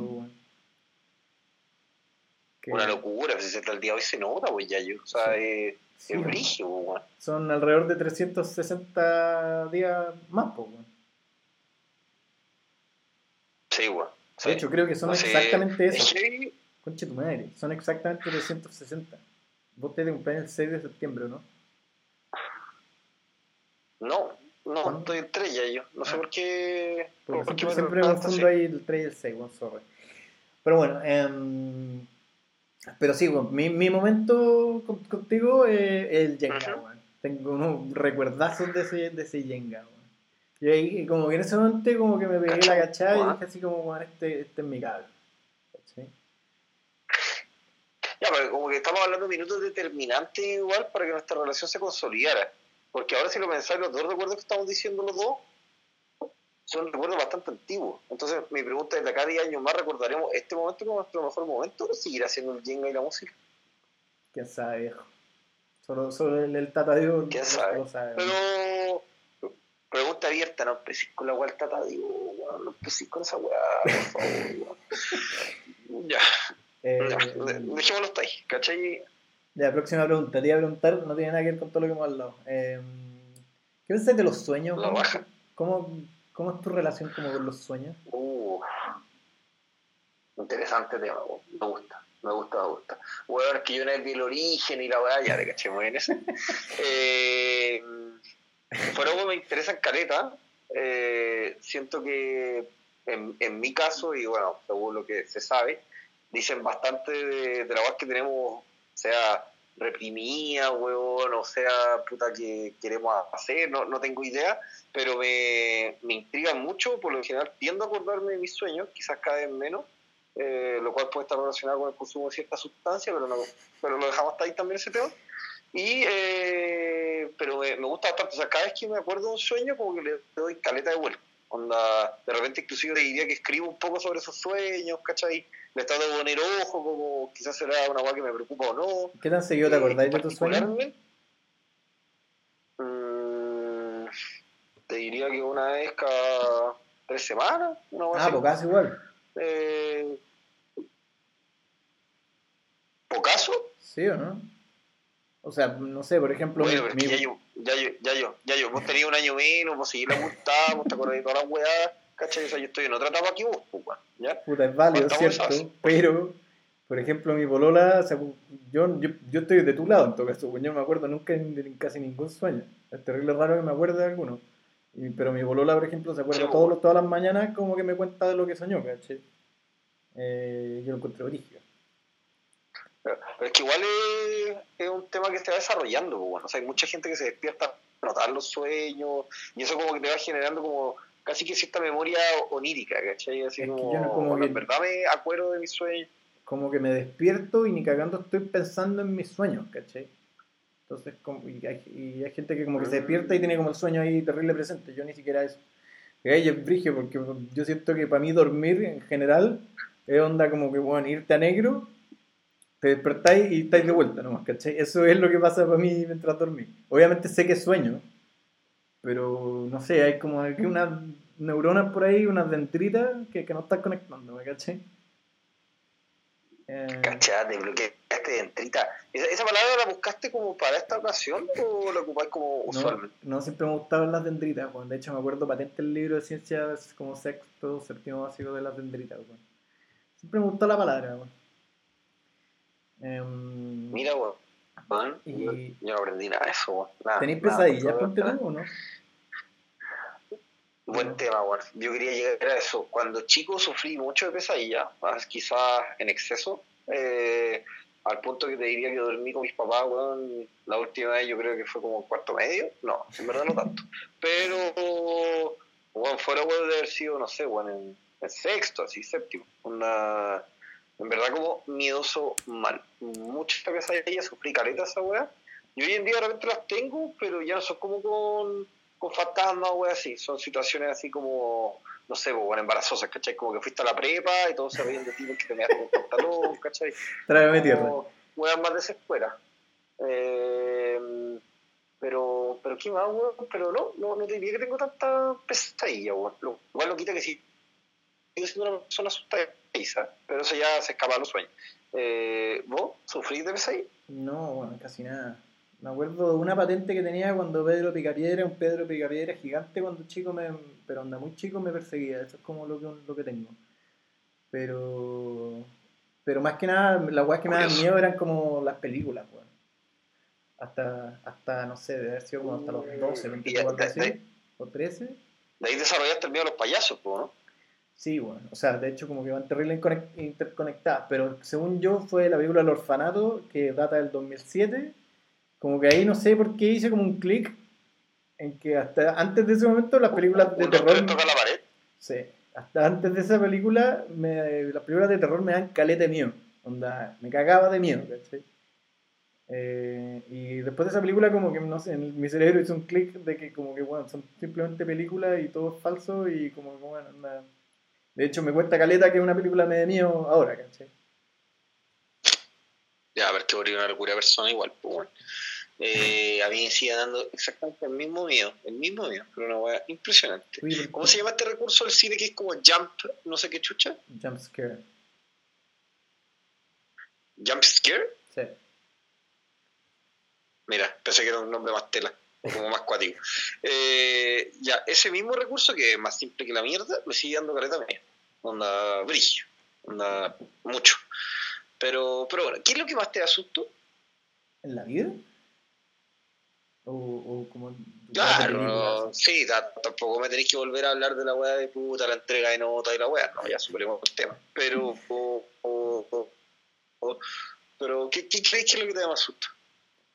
Una locura, pues, si hasta el día de hoy se nota, pues ya yo. O sea, Sí. es, sí, es brígido, pues, weón. Son alrededor de 360 días más, po, weón. Sí, weón. Sí. De hecho, creo que son No sé, exactamente es eso. que- Conche tu madre. Son exactamente 360. Vos te de cumpleaños el 6 de septiembre, ¿no? No, no, ¿Cuándo? estoy en tres ya yo. No sé Ah. por qué. Porque por qué siempre, me siempre me confundo ahí el 3 y el 6, weón, sorry. Pero bueno, em, pero sí, weón, mi, mi momento con- contigo es el Jenga, Ujú. weón. Tengo unos recuerdazos de ese, de ese Jenga. Y ahí, como que en ese momento, como que me pegué la cachada y dije así como, weón, este, este es mi cabro. ¿Cachai? Ya, pero como que estamos hablando de minutos determinantes igual para que nuestra relación se consolidara. Porque ahora si lo pensáis, los dos recuerdos que estamos diciendo los dos, son recuerdos bastante antiguos. Entonces, mi pregunta es: ¿de acá a 10 años más recordaremos este momento como nuestro mejor momento o seguirá siendo el Jenga y la música? ¿Quién sabe, viejo? Solo, solo el, el Tata Dios ¿Quién sabe? lo sabe. Pero, pregunta abierta: no empecé con la weá del Tata no empecé con esa weá, por favor. (laughs) Ya, Eh, ya, de- dejémoslo hasta ahí, ¿cachai? Ya, próxima pregunta. Te iba a preguntar, no tiene nada que ver con todo lo que hemos hablado. Eh, ¿Qué pensás de los sueños? La ¿Cómo, baja. cómo, cómo es tu relación como con los sueños? Uh, interesante tema, me gusta, me gusta, me gusta. Bueno, es que yo vez vi el origen y la weá, ya te caché muy bien eso. (laughs) Eh, como me interesan caleta, eh, siento que en, en mi caso, y bueno, según lo que se sabe, dicen bastante de, de la weá que tenemos, sea reprimida, weón, o sea, puta que queremos hacer, no, no tengo idea, pero me, me intriga mucho, por lo general tiendo a acordarme de mis sueños, quizás cada vez menos, eh, lo cual puede estar relacionado con el consumo de cierta sustancia, pero, no, pero lo dejamos hasta ahí también ese tema. Y, eh, pero me, me gusta bastante, o sea, cada vez que me acuerdo de un sueño, como que le doy caleta de vuelta. Onda, de repente inclusive te diría que escribo un poco sobre esos sueños, ¿cachai? Le trato de poner ojo, como quizás será una cosa que me preocupa o no. ¿Qué tan seguido te acordáis de tus sueños? mm, te diría que una vez cada tres semanas, una Ah, pues casi igual. Eh, ¿Pocaso? ¿Sí o no? O sea, no sé, por ejemplo, mi- pero mi- ya yo, ya yo, ya yo, ya yo, vos tenías un año menos, vos seguís la vos te acordás de todas las weas, ¿cachai? O sea, yo estoy en otra etapa que vos, pues, weón, ¿ya? puta, es válido, ¿cierto? Pero, por ejemplo, mi polola, o sea, yo, yo, yo estoy de tu lado en todo caso, pues yo no me acuerdo nunca de casi ningún sueño. Es terrible raro que me acuerde de alguno. Y- pero mi polola, por ejemplo, se acuerda Sí, todos todas las mañanas como que me cuenta de lo que soñó, ¿cachai? Eh, yo lo encuentro origen. Pero es que igual es, es un tema que se va desarrollando, pues, bueno. O sea, hay mucha gente que se despierta a notar los sueños, y eso como que te va generando como casi que cierta memoria onírica, ¿cachai? Así Es que como, yo no- como bueno, en verdad me acuerdo de mis sueños. como que me despierto y ni cagando estoy pensando en mis sueños, ¿cachai? Entonces, como, y, hay, y hay gente que como que se despierta y tiene como el sueño ahí terrible presente, yo ni siquiera eso. Y es brigio, porque yo siento que para mí dormir en general es onda como que, bueno, irte a negro, te despertáis y estáis de vuelta nomás, ¿cachai? Eso es lo que pasa para mí mientras dormí. Obviamente sé que sueño, pero no sé, hay como aquí unas neuronas por ahí, unas dendritas que, que no están conectando, ¿cachai? Eh, Cachate, bloqueaste dentrita. ¿Esa, ¿Esa palabra la buscaste como para esta ocasión o la ocupáis como no, usualmente? no siempre me gustaban las dendritas, weón. De hecho, me acuerdo patente el libro de ciencias como sexto, séptimo básico de las dendritas, weón. Siempre me gustó la palabra, weón. Em, Mira, weón. Yo, yo no aprendí nada de eso, weón. ¿Tenéis pesadillas, por ponte tú, o no? Buen tema, weón. Yo quería llegar a eso. Cuando chico sufrí mucho de pesadilla, más quizás en exceso, eh, al punto que te diría que dormí con mis papás, weón, la última vez yo creo que fue como cuarto medio. No, en verdad no tanto. Pero, weón, fuera, weón, de haber sido, no sé, weón, en, en sexto, así, séptimo. Una, en verdad como miedoso mal. Mucha pesadilla, sufrí caleta esa weá. Y hoy en día de repente las tengo, pero ya no son como con, con fantasmas, weá, así. Son situaciones así como, no sé, pues, bueno, embarazosas, ¿cachai? Como que fuiste a la prepa y todos se ríen de ti porque te measte con pantalón, ¿cachai? Trágame tierra. Weas más desespera. Eh, pero, pero qué más, weón. Pero no, no, no te diría que tengo tanta pesadilla, weón. Lo cual no quita que sí. Sigo siendo una persona pero eso ya se escapa a los sueños. Eh, ¿Vos sufrís de pesadilla? No, bueno, casi nada. Me acuerdo de una patente que tenía cuando Pedro Picapiedra, un Pedro Picapiedra gigante cuando chico, me, pero anda muy chico me perseguía. Eso es como lo que, lo que tengo. Pero, pero más que nada, las weas que me daban miedo eran como las películas, weón. Hasta, hasta, no sé, debe haber sido como hasta los 12, 24, de- así, o 13. De ahí desarrollaste el miedo a los payasos, ¿no? Sí, bueno, o sea, de hecho como que van terrible interconectadas, pero según yo fue la película El Orfanato, que data del 2007, como que ahí no sé por qué hice como un clic en que hasta antes de ese momento las películas de terror, te toca la pared. sí, hasta antes de esa película, me, las películas de terror me dan caleta de miedo, onda, me cagaba de miedo, ¿cachai? Eh, y después de esa película, como que, no sé, en mi cerebro hizo un clic de que, como que, bueno, son simplemente películas y todo es falso y como que, bueno, anda. De hecho, me cuesta caleta que una película me dé miedo ahora, ¿cachai? Ya, pero te volví una locura persona igual, pues, bueno. Eh, a mí me sigue dando exactamente el mismo miedo, el mismo miedo, pero una weá impresionante. Oye, ¿por ¿Cómo se llama este recurso del cine que es como jump, no sé qué chucha? Jump scare. Jump scare? Sí. Mira, pensé que era un nombre más tela, como más cuático. Eh, ya, ese mismo recurso que es más simple que la mierda, me sigue dando careta mía. Onda brillo, onda mucho. Pero, pero bueno, ¿qué es lo que más te da susto? ¿En la vida? O, o como. Claro, sí, ta- tampoco me tenéis que volver a hablar de la weá de puta, la entrega de nota y la weá, no, ya superemos el tema. Pero, o- o- o- o- pero ¿qué, qué creéis que es lo que te da más susto?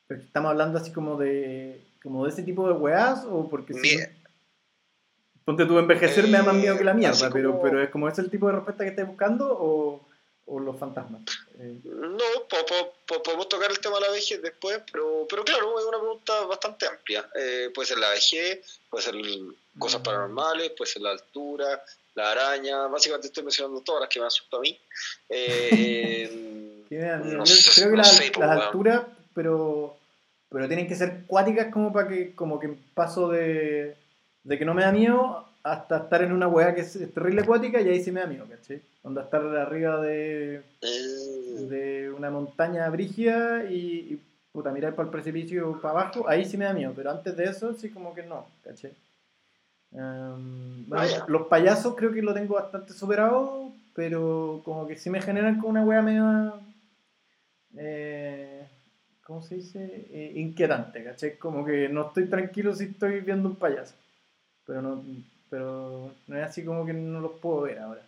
Pero estamos hablando así como de. Como de ese tipo de weás o porque si no- Ponte tú envejecer me da más miedo que la Eh, mierda, pero, pero es como ese el tipo de respuesta que estás buscando o, o los fantasmas. Eh, No, po- po- po- podemos tocar el tema de la vejez después, pero, pero claro, es una pregunta bastante amplia. Eh, puede ser la vejez, puede ser cosas Mm. paranormales, puede ser la altura, la araña, básicamente estoy mencionando todas las que me asustan a mí. Eh, (laughs) no Creo, sé- creo que no las, sé, las alturas, pero pero tienen que ser cuáticas como para que como que paso de, de que no me da miedo hasta estar en una weá que es, terrible acuática y ahí sí me da miedo, ¿cachai? Onda estar arriba de, eh, de una montaña brígida y, y, puta, mirar para el precipicio para abajo, ahí sí me da miedo, pero antes de eso sí como que no, ¿cachai? Bueno, Vaya. los payasos creo que lo tengo bastante superado, pero como que sí me generan como una wea media... Eh, ¿Cómo se dice? Eh, inquietante, ¿cachai? Como que no estoy tranquilo si estoy viendo un payaso. Pero no, pero no es así como que no los puedo ver ahora.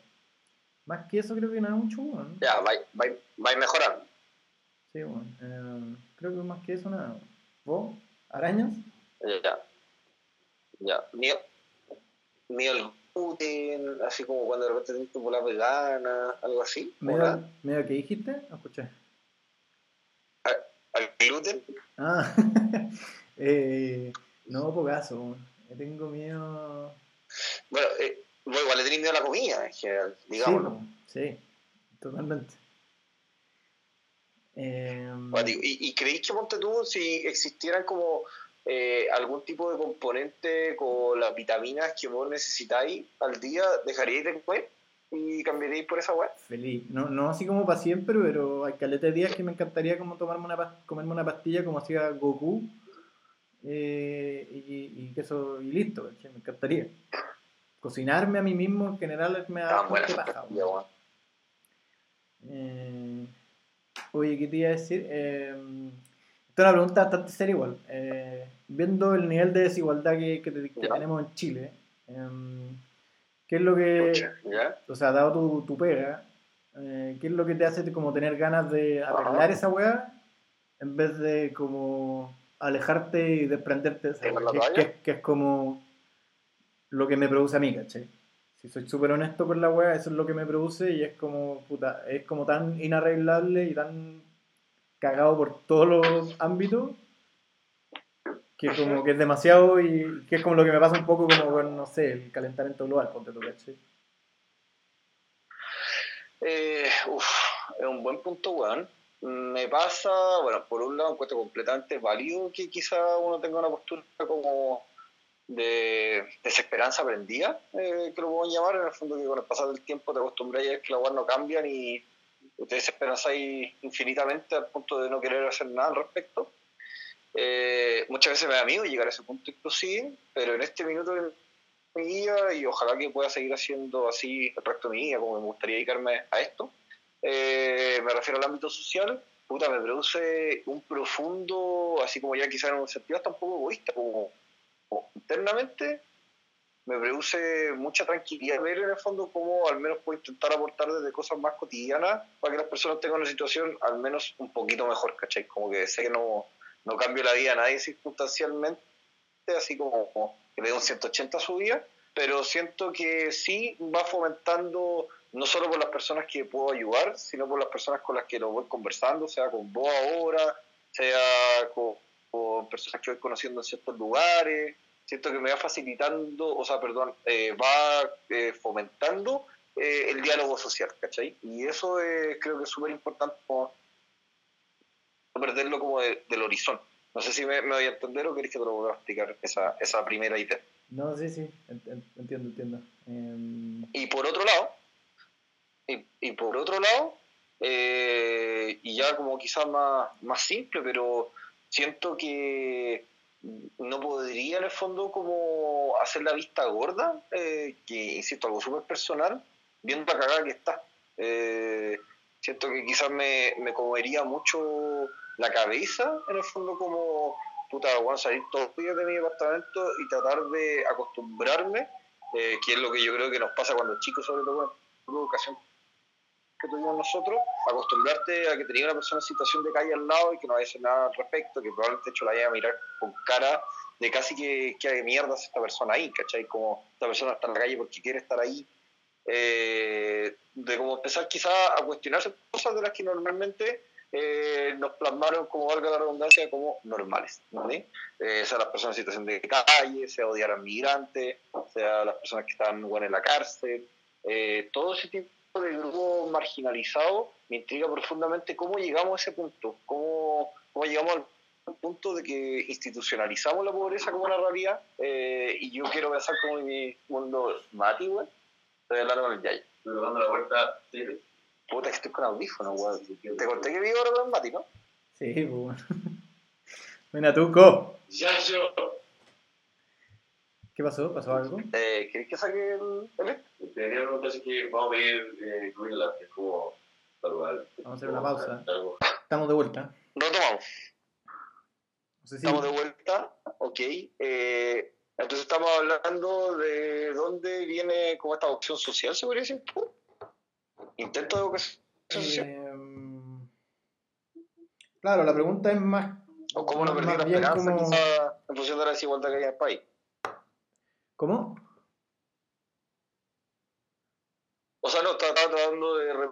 Más que eso creo que nada mucho, bueno. ya, va, va, va mejorando. Sí, bueno. eh, creo que más que eso nada. ¿Vos? ¿Arañas? Ya. Ya. Mío, mío el gluten, así como cuando de repente tenés tu bola vegana, algo así. ¿o ¿Medio, medio que dijiste? No escuché. ¿Al gluten? Ah, (laughs) eh, no, pocaso. bueno. Tengo miedo. Bueno, eh, bueno, igual le tenés miedo a la comida en general, digámoslo. Sí, totalmente. Em, Bueno, digo, ¿Y, y creéis que ponte tú, si existieran como eh, algún tipo de componente con las vitaminas que vos necesitáis al día, dejaríais de comer y cambiaríais por esa web? Feliz. No, no así como para siempre, pero hay caleta de días que me encantaría como tomarme una comerme una pastilla como hacía Goku. eh, y, y queso y listo, me encantaría. Cocinarme a mí mismo en general me da buenas bastante paja, weón. Eh, oye, ¿qué te iba a decir? Eh, esta es una pregunta bastante seria igual. Eh, viendo el nivel de desigualdad que, que que tenemos en Chile, em, ¿qué es lo que, Pucha, ¿Ya? o sea, dado tu, tu pega, eh, ¿qué es lo que te hace como tener ganas de arreglar esa weá en vez de como alejarte y desprenderte de esa ¿Tirar weá? Que, toalla? que- que es como lo que me produce a mí, ¿cachai? Si soy súper honesto con la weá, eso es lo que me produce y es como, puta, es como tan inarreglable y tan cagado por todos los ámbitos que como que es demasiado y que es como lo que me pasa un poco como con, no sé, el calentamiento global, ponte tú, ¿cachai? Eh, uf, es un buen punto, weón. Me pasa, bueno, por un lado encuentro completamente válido que quizá uno tenga una postura como de desesperanza aprendida, eh, que lo puedo llamar, en el fondo que con el pasar del tiempo te acostumbras a ver que las cosas no cambian y te desesperanzáis infinitamente al punto de no querer hacer nada al respecto. Eh, muchas veces me da miedo llegar a ese punto inclusive, pero en este minuto de mi vida y ojalá que pueda seguir haciendo así el resto de mi vida, como me gustaría dedicarme a esto. Eh, me refiero al ámbito social, puta, me produce un profundo, así como ya quizás en un sentido hasta un poco egoísta, como, como internamente me produce mucha tranquilidad ver en el fondo cómo al menos puedo intentar aportar desde cosas más cotidianas para que las personas tengan una situación al menos un poquito mejor, ¿cachai? Como que sé que no, no cambio la vida a nadie circunstancialmente, así como, que le dé un 180 a su vida, pero siento que sí va fomentando no solo por las personas que puedo ayudar, sino por las personas con las que lo voy conversando, sea con vos ahora, sea con, personas que voy conociendo en ciertos lugares. Siento que me va facilitando, o sea, perdón, eh, va eh, fomentando eh, el diálogo social, ¿cachai? Y eso es, creo que es súper importante como perderlo como de- del horizonte. No sé si me, me voy a entender o queréis que te lo vuelva a explicar esa, esa primera idea. No, sí, sí, en- en- entiendo, entiendo. Em, Y por otro lado, y, y por otro lado, eh, y ya como quizás más, más simple, pero siento que no podría en el fondo como hacer la vista gorda, eh, que insisto, algo súper personal, viendo la cagada que está. Eh, siento que quizás me, me comería mucho la cabeza, en el fondo como, puta, bueno, salir todos los días de mi departamento y tratar de acostumbrarme eh, que es lo que yo creo que nos pasa cuando chicos, sobre todo en la educación que tuvimos nosotros, acostumbrarte a que tenía una persona en situación de calle al lado y que no a hacer nada al respecto, que probablemente hecho la vaya a mirar con cara de casi que, que de mierda es esta persona ahí, ¿cachai? Como esta persona está en la calle porque quiere estar ahí. Eh, de como empezar quizás a cuestionarse cosas de las que normalmente eh, nos plasmaron, como valga la redundancia, como normales, ¿no? Eh, sea las personas en situación de calle, sea odiar a migrantes, sea las personas que están bueno, en la cárcel, eh, todo ese tipo de grupos marginalizados me intriga profundamente cómo llegamos a ese punto, cómo, cómo llegamos al punto de que institucionalizamos la pobreza como una realidad eh, y yo quiero pensar como en mi mundo Mati, güey, estoy hablando con el Yaya. Pero dando la vuelta, sí, Puta, estoy con audífonos, güey. Te conté que vivo ¿no? sí, pues bueno. (laughs) Buena, Tuco. Ya yo. ¿Qué pasó? ¿Pasó algo? Eh, ¿Querés que saque el, el Te quería preguntar si que vamos a pedir eh, Greenland, que es como saludar. Vamos a hacer una pausa. Algo. Estamos de vuelta. Retomamos. No sé si... Estamos de vuelta, ok. Eh, entonces estamos hablando de dónde viene como esta opción social, se podría decir. Intento de educación social. Claro, la pregunta es más... o cómo no perdí la esperanza como- quizá, en función de la desigualdad que hay en el país. ¿Cómo? O sea, no, estaba tratando de...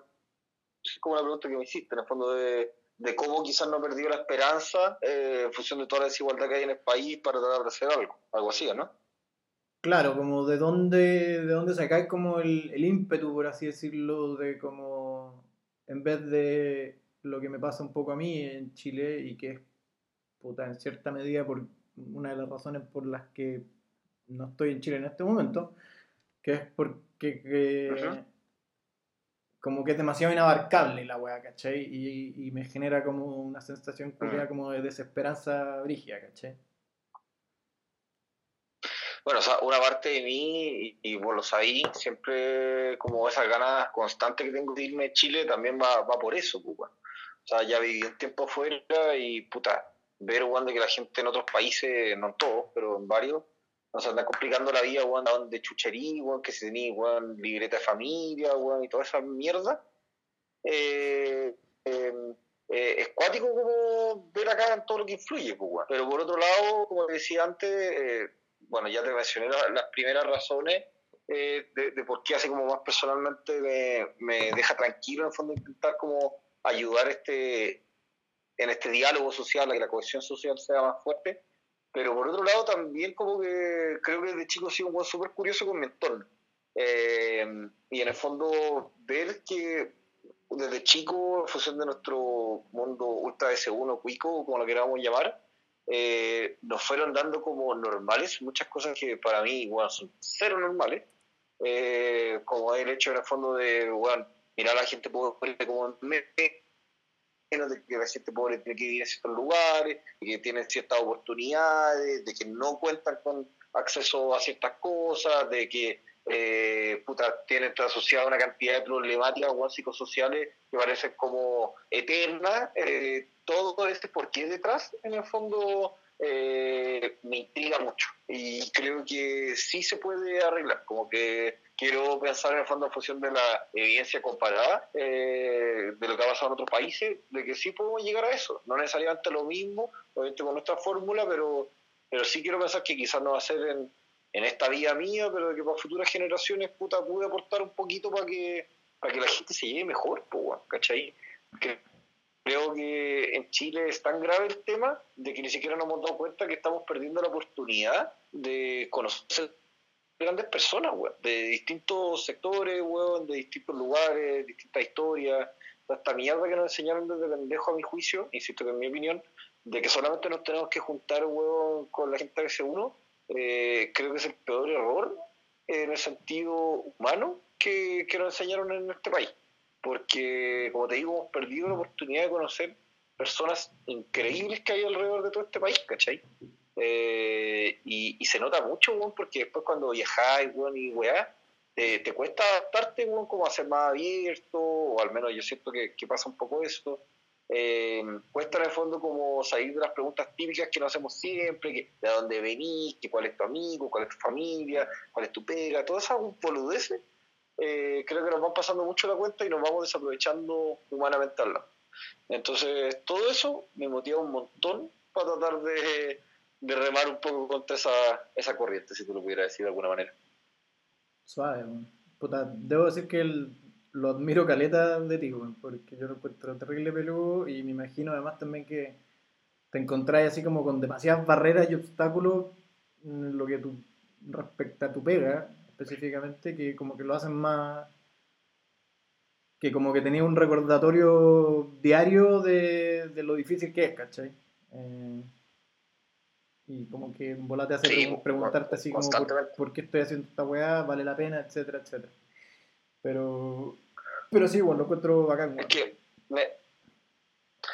Es como una pregunta que me hiciste, en el fondo de, de cómo quizás no he perdido la esperanza eh, en función de toda la desigualdad que hay en el país para tratar de hacer algo. Algo así, ¿no? Claro, como de dónde, de dónde sacáis como el, el ímpetu, por así decirlo, de como en vez de lo que me pasa un poco a mí en Chile y que es puta, en cierta medida por una de las razones por las que no estoy en Chile en este momento, que es porque que- como que es demasiado inabarcable la weá, ¿cachai? Y, y me genera como una sensación culiá Mm. como de desesperanza brígida, ¿cachai? Bueno, o sea, una parte de mí, y, y vos lo sabéis, siempre como esas ganas constantes que tengo de irme de Chile también va, va por eso, pues, weón. O sea, ya viví un tiempo afuera y, puta, ver, de que la gente en otros países, no en todos, pero en varios, nos anda complicando la vida, weón, de chuchería, weón, que si tenía, weón, libreta de familia, weón, y toda esa mierda. Eh, eh, eh, es cuático como ver acá en todo lo que influye, pues. Pero por otro lado, como decía antes, eh, bueno, ya te mencioné la- las primeras razones eh, de, de por qué así como más personalmente me, me deja tranquilo en el fondo intentar como ayudar este en este diálogo social, a que la cohesión social sea más fuerte, pero por otro lado también como que creo que de chico he sido un buen súper curioso con mi entorno. Eh, y en el fondo ver que desde chico, en función de nuestro mundo ultra S1, cuico, como lo queramos llamar, eh, nos fueron dando como normales muchas cosas que para mí igual son cero normales, eh, como el hecho en el fondo de bueno, mirar a la gente pobre como menos de que la gente pobre tiene que vivir en ciertos lugares, que tienen ciertas oportunidades, de que no cuentan con acceso a ciertas cosas, de que eh, tienen asociada una cantidad de problemáticas igual, psicosociales que parecen como eternas. eh, todo este por qué detrás, en el fondo, eh, me intriga mucho. Y creo que sí se puede arreglar. Como que quiero pensar en el fondo en función de la evidencia comparada eh, de lo que ha pasado en otros países, de que sí podemos llegar a eso. No necesariamente lo mismo, obviamente con nuestra fórmula, pero, pero sí quiero pensar que quizás no va a ser en, en esta vida mía, pero de que para futuras generaciones, puta, pude aportar un poquito para que, para que la gente se lleve mejor, pues, ¿cachai? Que creo que en Chile es tan grave el tema de que ni siquiera nos hemos dado cuenta que estamos perdiendo la oportunidad de conocer grandes personas, weón, de distintos sectores, weón, de distintos lugares, distintas historias. Esta mierda que nos enseñaron desde pendejo, a mi juicio, insisto que en mi opinión, de que solamente nos tenemos que juntar, weón, con la gente de ese uno, eh, creo que es el peor error en el sentido humano que nos enseñaron en este país. Porque, como te digo, hemos perdido la oportunidad de conocer personas increíbles que hay alrededor de todo este país, ¿cachai? Eh, y, y se nota mucho, weón, porque después cuando viajáis, weón, y weá, te, cuesta adaptarte, weón, como a ser más abierto, o al menos yo siento que, que pasa un poco esto. Eh, cuesta en el fondo como salir de las preguntas típicas que nos hacemos siempre, que de dónde venís, que cuál es tu amigo, cuál es tu familia, cuál es tu pega, todas esas boludeces, eh, creo que nos van pasando mucho la cuenta y nos vamos desaprovechando humanamente al lado. Entonces, todo eso me motiva un montón para tratar de, de remar un poco contra esa, esa corriente, si tú lo pudieras decir de alguna manera. Suave. Puta, debo decir que el- lo admiro caleta de ti, porque yo lo encuentro terrible peludo y me imagino además también que te encontrás así como con demasiadas barreras y obstáculos en lo que tú respecta a tu pega específicamente, que como que lo hacen más que como que tenía un recordatorio diario de, de lo difícil que es, ¿cachai? Eh, y como que en bola te hace Sí, como preguntarte así como por, qué estoy haciendo esta weá, vale la pena, etcétera, etcétera. Pero, pero sí, bueno, lo encuentro bacán, Es que me,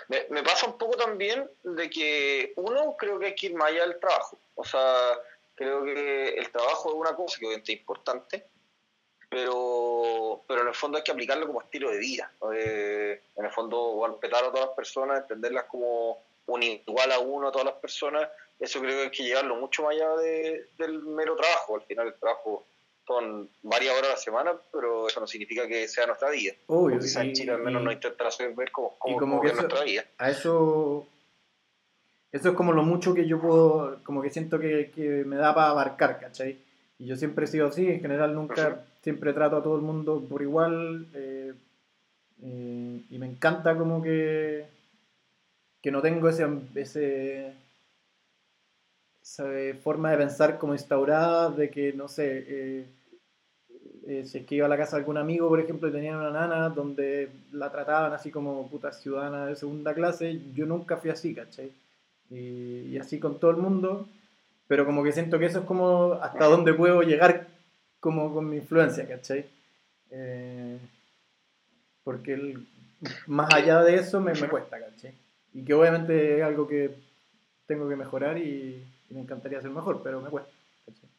me, me pasa un poco también de que uno creo que hay que ir más allá del trabajo. O sea, creo que el trabajo es una cosa que obviamente es importante, pero, pero en el fondo hay que aplicarlo como estilo de vida. Eh, en el fondo, respetar a todas las personas, entenderlas como un igual a uno a todas las personas, eso creo que hay que llevarlo mucho más allá de- del mero trabajo. Al final el trabajo son varias horas a la semana, pero eso no significa que sea nuestra vida. Obvio, Quizás en Chile al menos nos intentan hacer ver cómo, cómo, como cómo que es nuestra vida. a eso eso es como lo mucho que yo puedo como que siento que, que me da para abarcar ¿cachai? y yo siempre he sido así en general nunca siempre trato a todo el mundo por igual eh, eh, y me encanta como que que no tengo ese ese esa forma de pensar como instaurada de que no sé eh, eh, si es que iba a la casa de algún amigo, por ejemplo, y tenían una nana donde la trataban así como puta ciudadana de segunda clase, yo nunca fui así, ¿cachai? Y, así con todo el mundo, pero como que siento que eso es como hasta dónde puedo llegar como con mi influencia, ¿cachai? Eh, porque el- más allá de eso me, me cuesta, ¿cachai? Y que obviamente es algo que tengo que mejorar y, y me encantaría ser mejor, pero me cuesta, ¿cachai?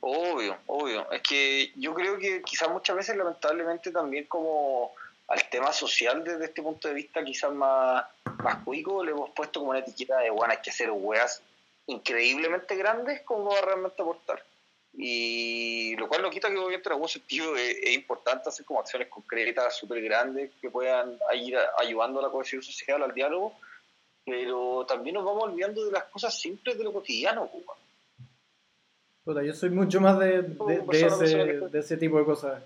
Obvio, obvio. Es que yo creo que quizás muchas veces, lamentablemente, también como al tema social desde este punto de vista quizás más, más cuico, le hemos puesto como una etiqueta de, bueno, hay que hacer weas increíblemente grandes como va realmente a aportar. Y lo cual no quita que obviamente en algún sentido es, es importante hacer como acciones concretas, súper grandes, que puedan ir ayudando a la cohesión social, al diálogo, pero también nos vamos olvidando de las cosas simples de lo cotidiano, pues, weón. Puta, yo soy mucho más de, de, de ese, de ese tipo de cosas.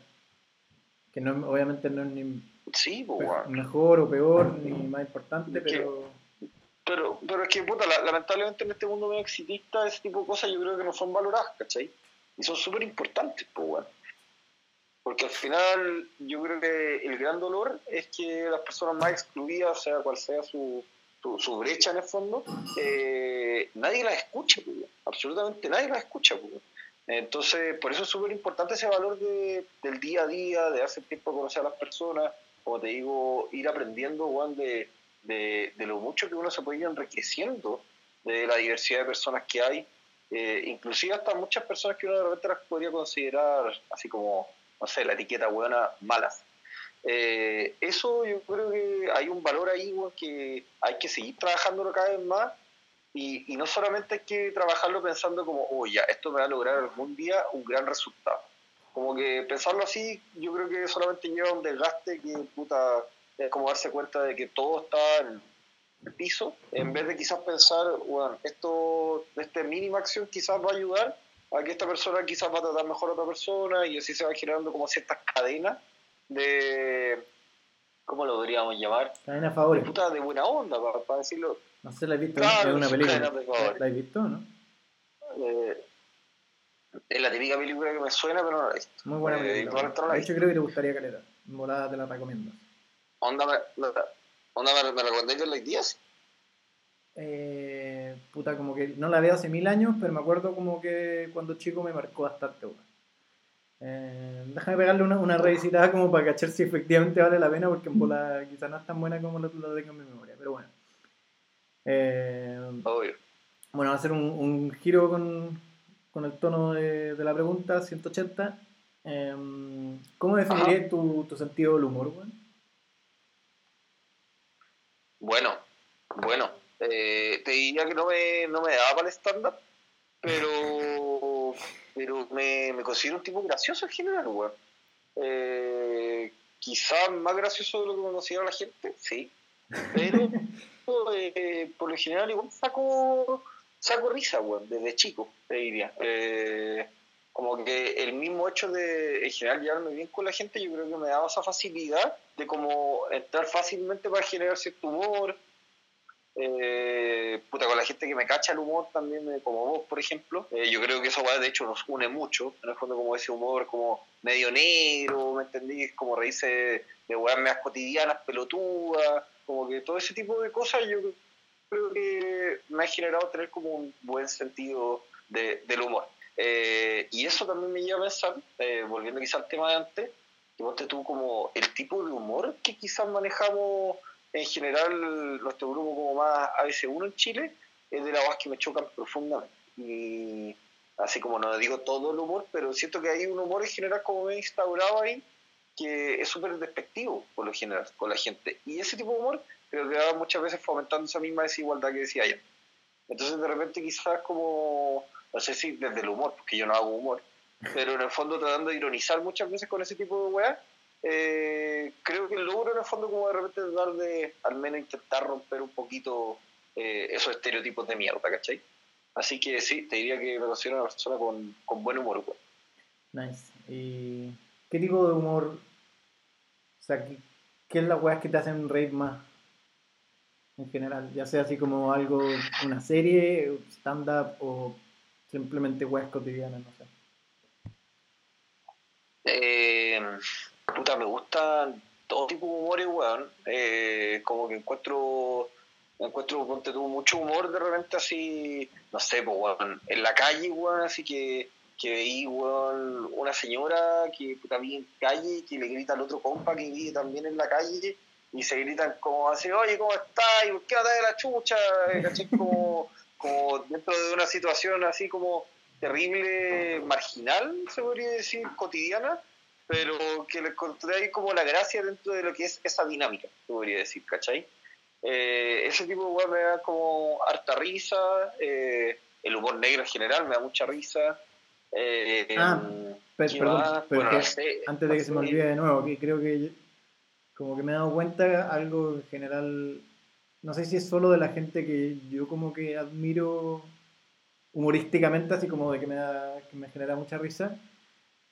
Que no, obviamente no es ni Sí, pues, mejor o peor, ni más importante, que- pero Pero, pero es que, puta, la- lamentablemente en este mundo medio exitista, ese tipo de cosas yo creo que no son valoradas, ¿cachai? Y son súper importantes, pues, weón. Porque al final, yo creo que el gran dolor es que las personas más excluidas, sea cual sea su, su, su brecha en el fondo, eh, nadie las escucha, pues, absolutamente nadie las escucha. pues. Entonces, por eso es súper importante ese valor de, del día a día, de hacer tiempo a conocer a las personas, como te digo, ir aprendiendo, weón, de, de, de lo mucho que uno se puede ir enriqueciendo de la diversidad de personas que hay, eh, inclusive hasta muchas personas que uno de repente las podría considerar así como, no sé, la etiqueta buena, malas. Eh, eso yo creo que hay un valor ahí weón, que hay que seguir trabajándolo cada vez más y, y no solamente hay que trabajarlo pensando como, oh esto me va a lograr algún día un gran resultado. Como que pensarlo así, yo creo que solamente lleva un desgaste que puta, es como darse cuenta de que todo está en el piso, en vez de quizás pensar, bueno, esto, esta mínima acción quizás va a ayudar a que esta persona quizás va a tratar mejor a otra persona y así se va generando como ciertas cadenas de, ¿cómo lo podríamos llamar? Cadena de favores. Puta de buena onda, para decirlo. No sé, la has visto, Claro, es una película. favores. ¿La has visto no? Eh, es la típica película que me suena, pero no la he visto. Muy buena Eh, película. la de hecho, creo que te gustaría caleta. Volada te la recomiendo. Onda, me, onda me, me recomendáis de las 10? Eh, puta, como que no la veo hace mil años, pero me acuerdo como que cuando chico me marcó bastante, weón. Eh, déjame pegarle una, una revisitada como para cachar si efectivamente vale la pena, porque en bola quizás no es tan buena como lo, lo tengo en mi memoria, pero bueno. Eh, Obvio. bueno, va a hacer un, un giro con, con el tono de, de la pregunta, 180. Eh, ¿Cómo definirías tu, tu sentido del humor, weón? Bueno, bueno. Eh, te diría que no me, no me daba para el stand-up, pero, pero me, me considero un tipo gracioso en general, weón. Eh, quizás más gracioso de lo que me considera la gente, sí. Pero (laughs) eh, por lo general igual saco, saco risa, weón, desde chico, te diría. Eh, como que el mismo hecho de en general llevarme bien con la gente, yo creo que me daba esa facilidad de como entrar fácilmente para generar cierto humor. Eh, puta, con la gente que me cacha el humor también, eh, como vos, por ejemplo. Eh, yo creo que esa weá, de hecho, nos une mucho. En el fondo, como ese humor, como medio negro, ¿me entendí? Como reírse de, de weas cotidianas, pelotudas, como que todo ese tipo de cosas, yo creo que me ha generado tener como un buen sentido de- del humor. Eh, y eso también me lleva a pensar, eh, volviendo quizá al tema de antes, que ponte tú como el tipo de humor que quizás manejamos en general nuestro grupo como más ABC1 en Chile, es de las cosas que me chocan profundamente. Y así como no digo todo el humor, pero siento que hay un humor en general como me he instaurado ahí, que es súper despectivo por lo general con la gente. Y ese tipo de humor va muchas veces fomentando esa misma desigualdad que decía yo. Entonces de repente quizás como, no sé si desde el humor, porque yo no hago humor, pero en el fondo tratando de ironizar muchas veces con ese tipo de weas, eh, creo que logro en el fondo como de repente tratar de al menos intentar romper un poquito eh, esos estereotipos de mierda, ¿cachai? Así que sí, te diría que me considero una persona con, con buen humor. weón. Nice. ¿Y qué tipo de humor? O sea, ¿qué, qué es las weas que te hacen reír más? En general, ya sea así como algo, una serie, stand-up o simplemente weas cotidianas, no sé. Eh, puta, me gustan todo tipo de humores, weón. Eh, como que encuentro, encuentro, ponte tú, mucho humor de repente así, no sé, pues, weón, en la calle, weón, así que, que veí, weón, una señora que puta vive en calle y que le grita al otro compa que vive también en la calle y se gritan como así, oye, ¿cómo estás? ¿Y por qué no te de la chucha? ¿Cachai? Como, como dentro de una situación así como terrible, marginal, se podría decir, cotidiana, pero que le encontré ahí como la gracia dentro de lo que es esa dinámica, se podría decir, ¿cachai? Eh, ese tipo de weá me da como harta risa, eh, el humor negro en general me da mucha risa. Eh, Ah, Pe- ¿qué perdón, Bueno, no sé, antes de que se me olvide de nuevo, que creo que como que me he dado cuenta algo en general, no sé si es solo de la gente que yo como que admiro humorísticamente, así como de que me, da, que me genera mucha risa,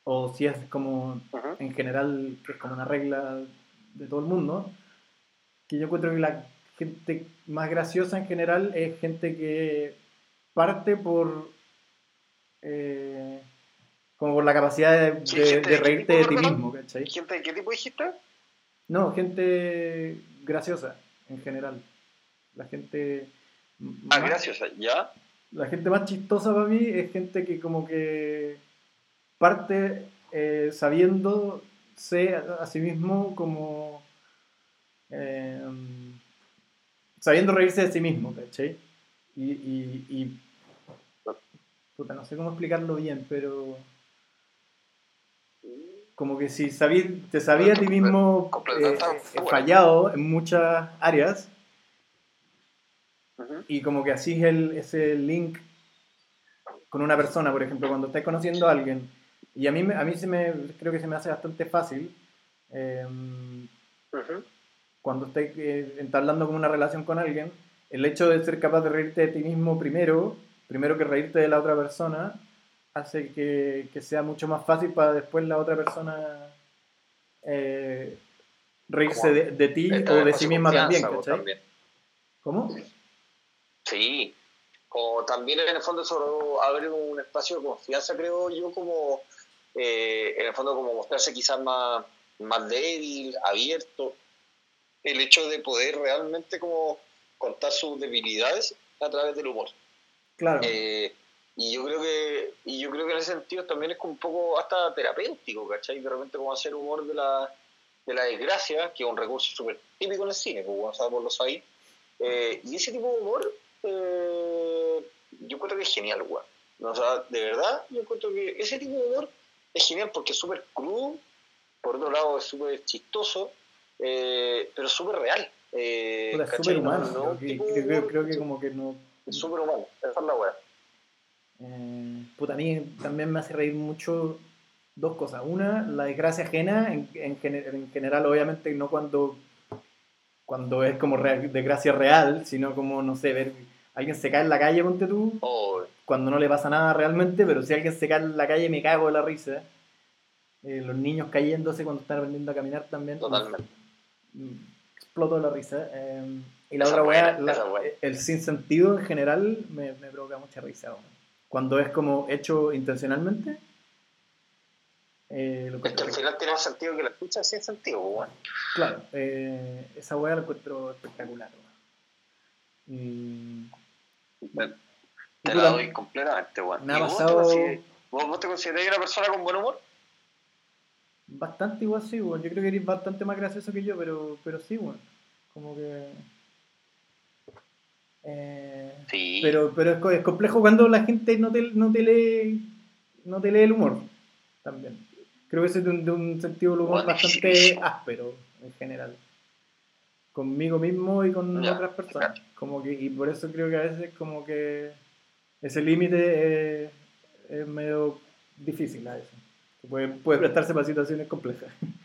o si es como en general, que es como una regla de todo el mundo, que yo encuentro que la gente más graciosa en general es gente que parte por... eh, como por la capacidad de, de- de de reírte de tipo, ti mismo, ¿cachai? ¿Gente de qué tipo dijiste? No, gente graciosa en general. La gente... Ah, más- graciosa, ¿ya? la gente más chistosa para mí es gente que como que parte eh, sabiéndose a, a sí mismo como eh, sabiendo reírse de sí mismo, ¿cachai? Y, y, y puta, no sé cómo explicarlo bien, pero como que si te sabía a ti mismo eh, eh, fallado en muchas áreas, y como que así es el, ese link con una persona, por ejemplo, cuando estás conociendo a alguien, y a mí, me- a mí se me, creo que se me hace bastante fácil, eh, cuando estás eh, entablando como una relación con alguien, el hecho de ser capaz de reírte de ti mismo primero, primero que reírte de la otra persona, hace que, que sea mucho más fácil para después la otra persona eh, reírse de, de ti o de sí misma también, ¿cachai? también. ¿Cómo? Sí, como también en el fondo sobre abre un espacio de confianza, creo yo, como eh, en el fondo como mostrarse quizás más, más débil, abierto, el hecho de poder realmente como contar sus debilidades a través del humor. Claro. Eh, y yo creo que y yo creo que en ese sentido también es como un poco hasta terapéutico, ¿cachai? De repente como hacer humor de la, de la desgracia, que es un recurso súper típico en el cine, pues bueno, sabemos los ahí. Eh, y ese tipo de humor, eh, yo encuentro que es genial, weón. O sea, de verdad, yo encuentro que ese tipo de humor es genial porque es súper crudo, por otro lado es súper chistoso, eh, pero súper real. Eh, súper humano. No- creo, creo creo que como que no... Es súper humano, esa es la weá. Eh, puta, a mí también me hace reír mucho dos cosas. Una, la desgracia ajena, en, en, gener- en general, obviamente, no cuando, cuando es como real- desgracia real, sino como, no sé, ver alguien se cae en la calle, ponte tú, Oh, cuando no le pasa nada realmente, pero si alguien se cae en la calle me cago de la risa. Eh, los niños cayéndose cuando están aprendiendo a caminar también. totalmente. Mm, Exploto de la risa. Eh, y la Esa otra buena, weá, la- el sinsentido en general me, me provoca mucha risa. Cuando es como hecho intencionalmente. eh, lo Es que al final tiene más sentido que la escucha sin sentido, pues, weón. Claro, eh, esa weá la encuentro espectacular. weón. Y, Te, y te la doy completamente, weón. me ha ¿Y vos te pasado ¿Vos, vos te consideráis una persona con buen humor? bastante igual, sí, weón. Yo creo que eres bastante más gracioso que yo, pero, pero sí, weón. Como que. Eh, Sí. Pero, pero es, co- es complejo cuando la gente no te, no te lee no te lee el humor también. Creo que es de un, de un sentido del humor Bueno, bastante áspero en general. Conmigo mismo y con Ya, otras personas. Como que, y por eso creo que a veces como que ese límite es, es medio difícil a veces. Puede, puede prestarse para situaciones complejas. (laughs)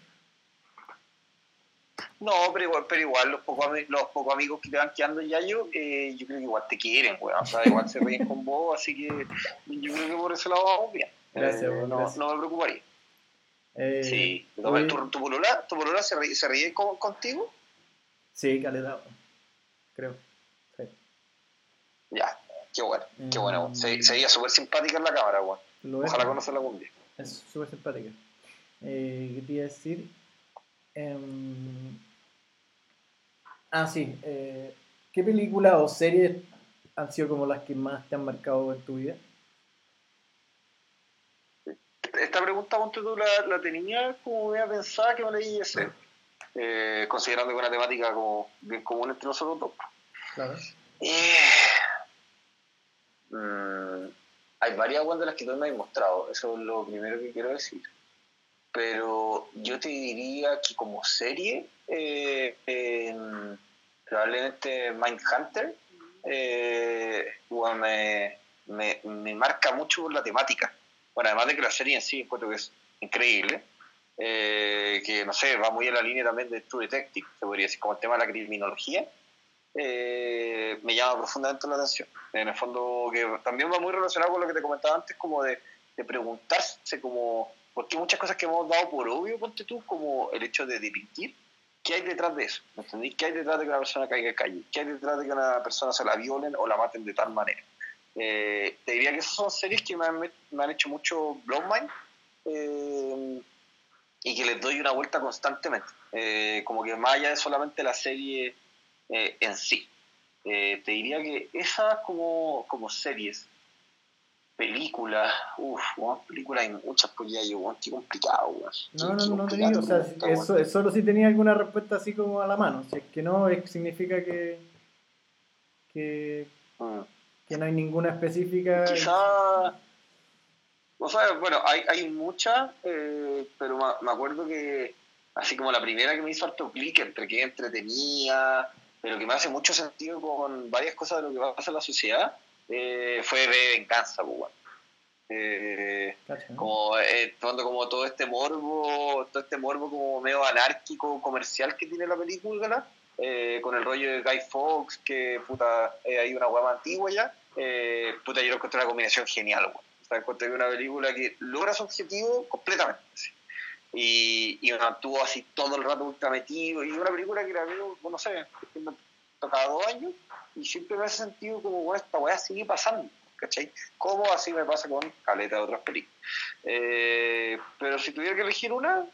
No, pero igual, pero igual los pocos los pocos amigos que te van quedando en Yayo, eh, yo creo que igual te quieren, weón. O sea, igual se ríen con vos, así que yo creo que por ese lado vamos bien. Gracias, Eh, no, gracias. no me preocuparía. Eh, sí. ¿Tu, tu, polola, ¿Tu polola se ríe, se ríe con- contigo? Sí, caleta, creo. Sí. Ya, qué bueno, qué bueno. Se, Mm. se veía súper simpática en la cámara, weón. Es. Ojalá conocerla algún día. Es súper simpática. Eh, ¿Qué te iba a decir? Em, ah, sí. eh, ¿Qué películas o series han sido como las que más te han marcado en tu vida? Esta pregunta, ponte tú, la, la tenía como media pensada que no leí ese. Eh, considerando que es una temática como bien común entre nosotros dos. Claro. Eh, mm, hay varias de las que tú me has mostrado, eso es lo primero que quiero decir. Pero yo te diría que como serie, eh, em, probablemente Mindhunter eh, weón, me, me, me marca mucho por la temática. Bueno, además de que la serie en sí encuentro que es increíble, eh, que no sé, va muy en la línea también de True Detective, se podría decir, como el tema de la criminología eh, me llama profundamente la atención. En el fondo, que también va muy relacionado con lo que te comentaba antes, como de, de preguntarse, como, ¿por qué muchas cosas que hemos dado por obvio, ponte tú, como el hecho de delinquir? ¿Qué hay detrás de eso? ¿Me? ¿Qué hay detrás de que una persona caiga en calle? ¿Qué hay detrás de que una persona se la violen o la maten de tal manera? Eh, te diría que esas son series que me han, me han hecho mucho blow mind eh, y que les doy una vuelta constantemente. Eh, como que más allá de solamente la serie eh, en sí. Eh, te diría que esas como, como series, películas, uff, películas hay muchas, pues ya yo, weón, qué complicado, weón. No, no, no tenía, o sea, pregunta, eso, es solo si tenía alguna respuesta así como a la mano. Si es que no, es, significa que, que, Mm. que no hay ninguna específica. Quizá, o sea, bueno, hay, hay muchas, eh, pero me acuerdo que así como la primera que me hizo harto clic entre que entretenía, pero que me hace mucho sentido con varias cosas de lo que pasa en la sociedad, eh, fue de venganza, pues, weón. Eh, como eh, tomando como todo este morbo todo este morbo como medio anárquico comercial que tiene la película eh, con el rollo de Guy Fawkes que puta eh, hay una guapa antigua ya eh, puta yo lo encontré una combinación genial o sea encontré una película que logra su objetivo completamente sí. y, y mantuvo así todo el rato ultra metido. Y una película que la veo, no sé, me toca dos años y siempre me hace sentido como, bueno, esta weá sigue pasando. ¿Cachai? Como así me pasa con caleta de otras películas. Eh, pero si tuviera que elegir una,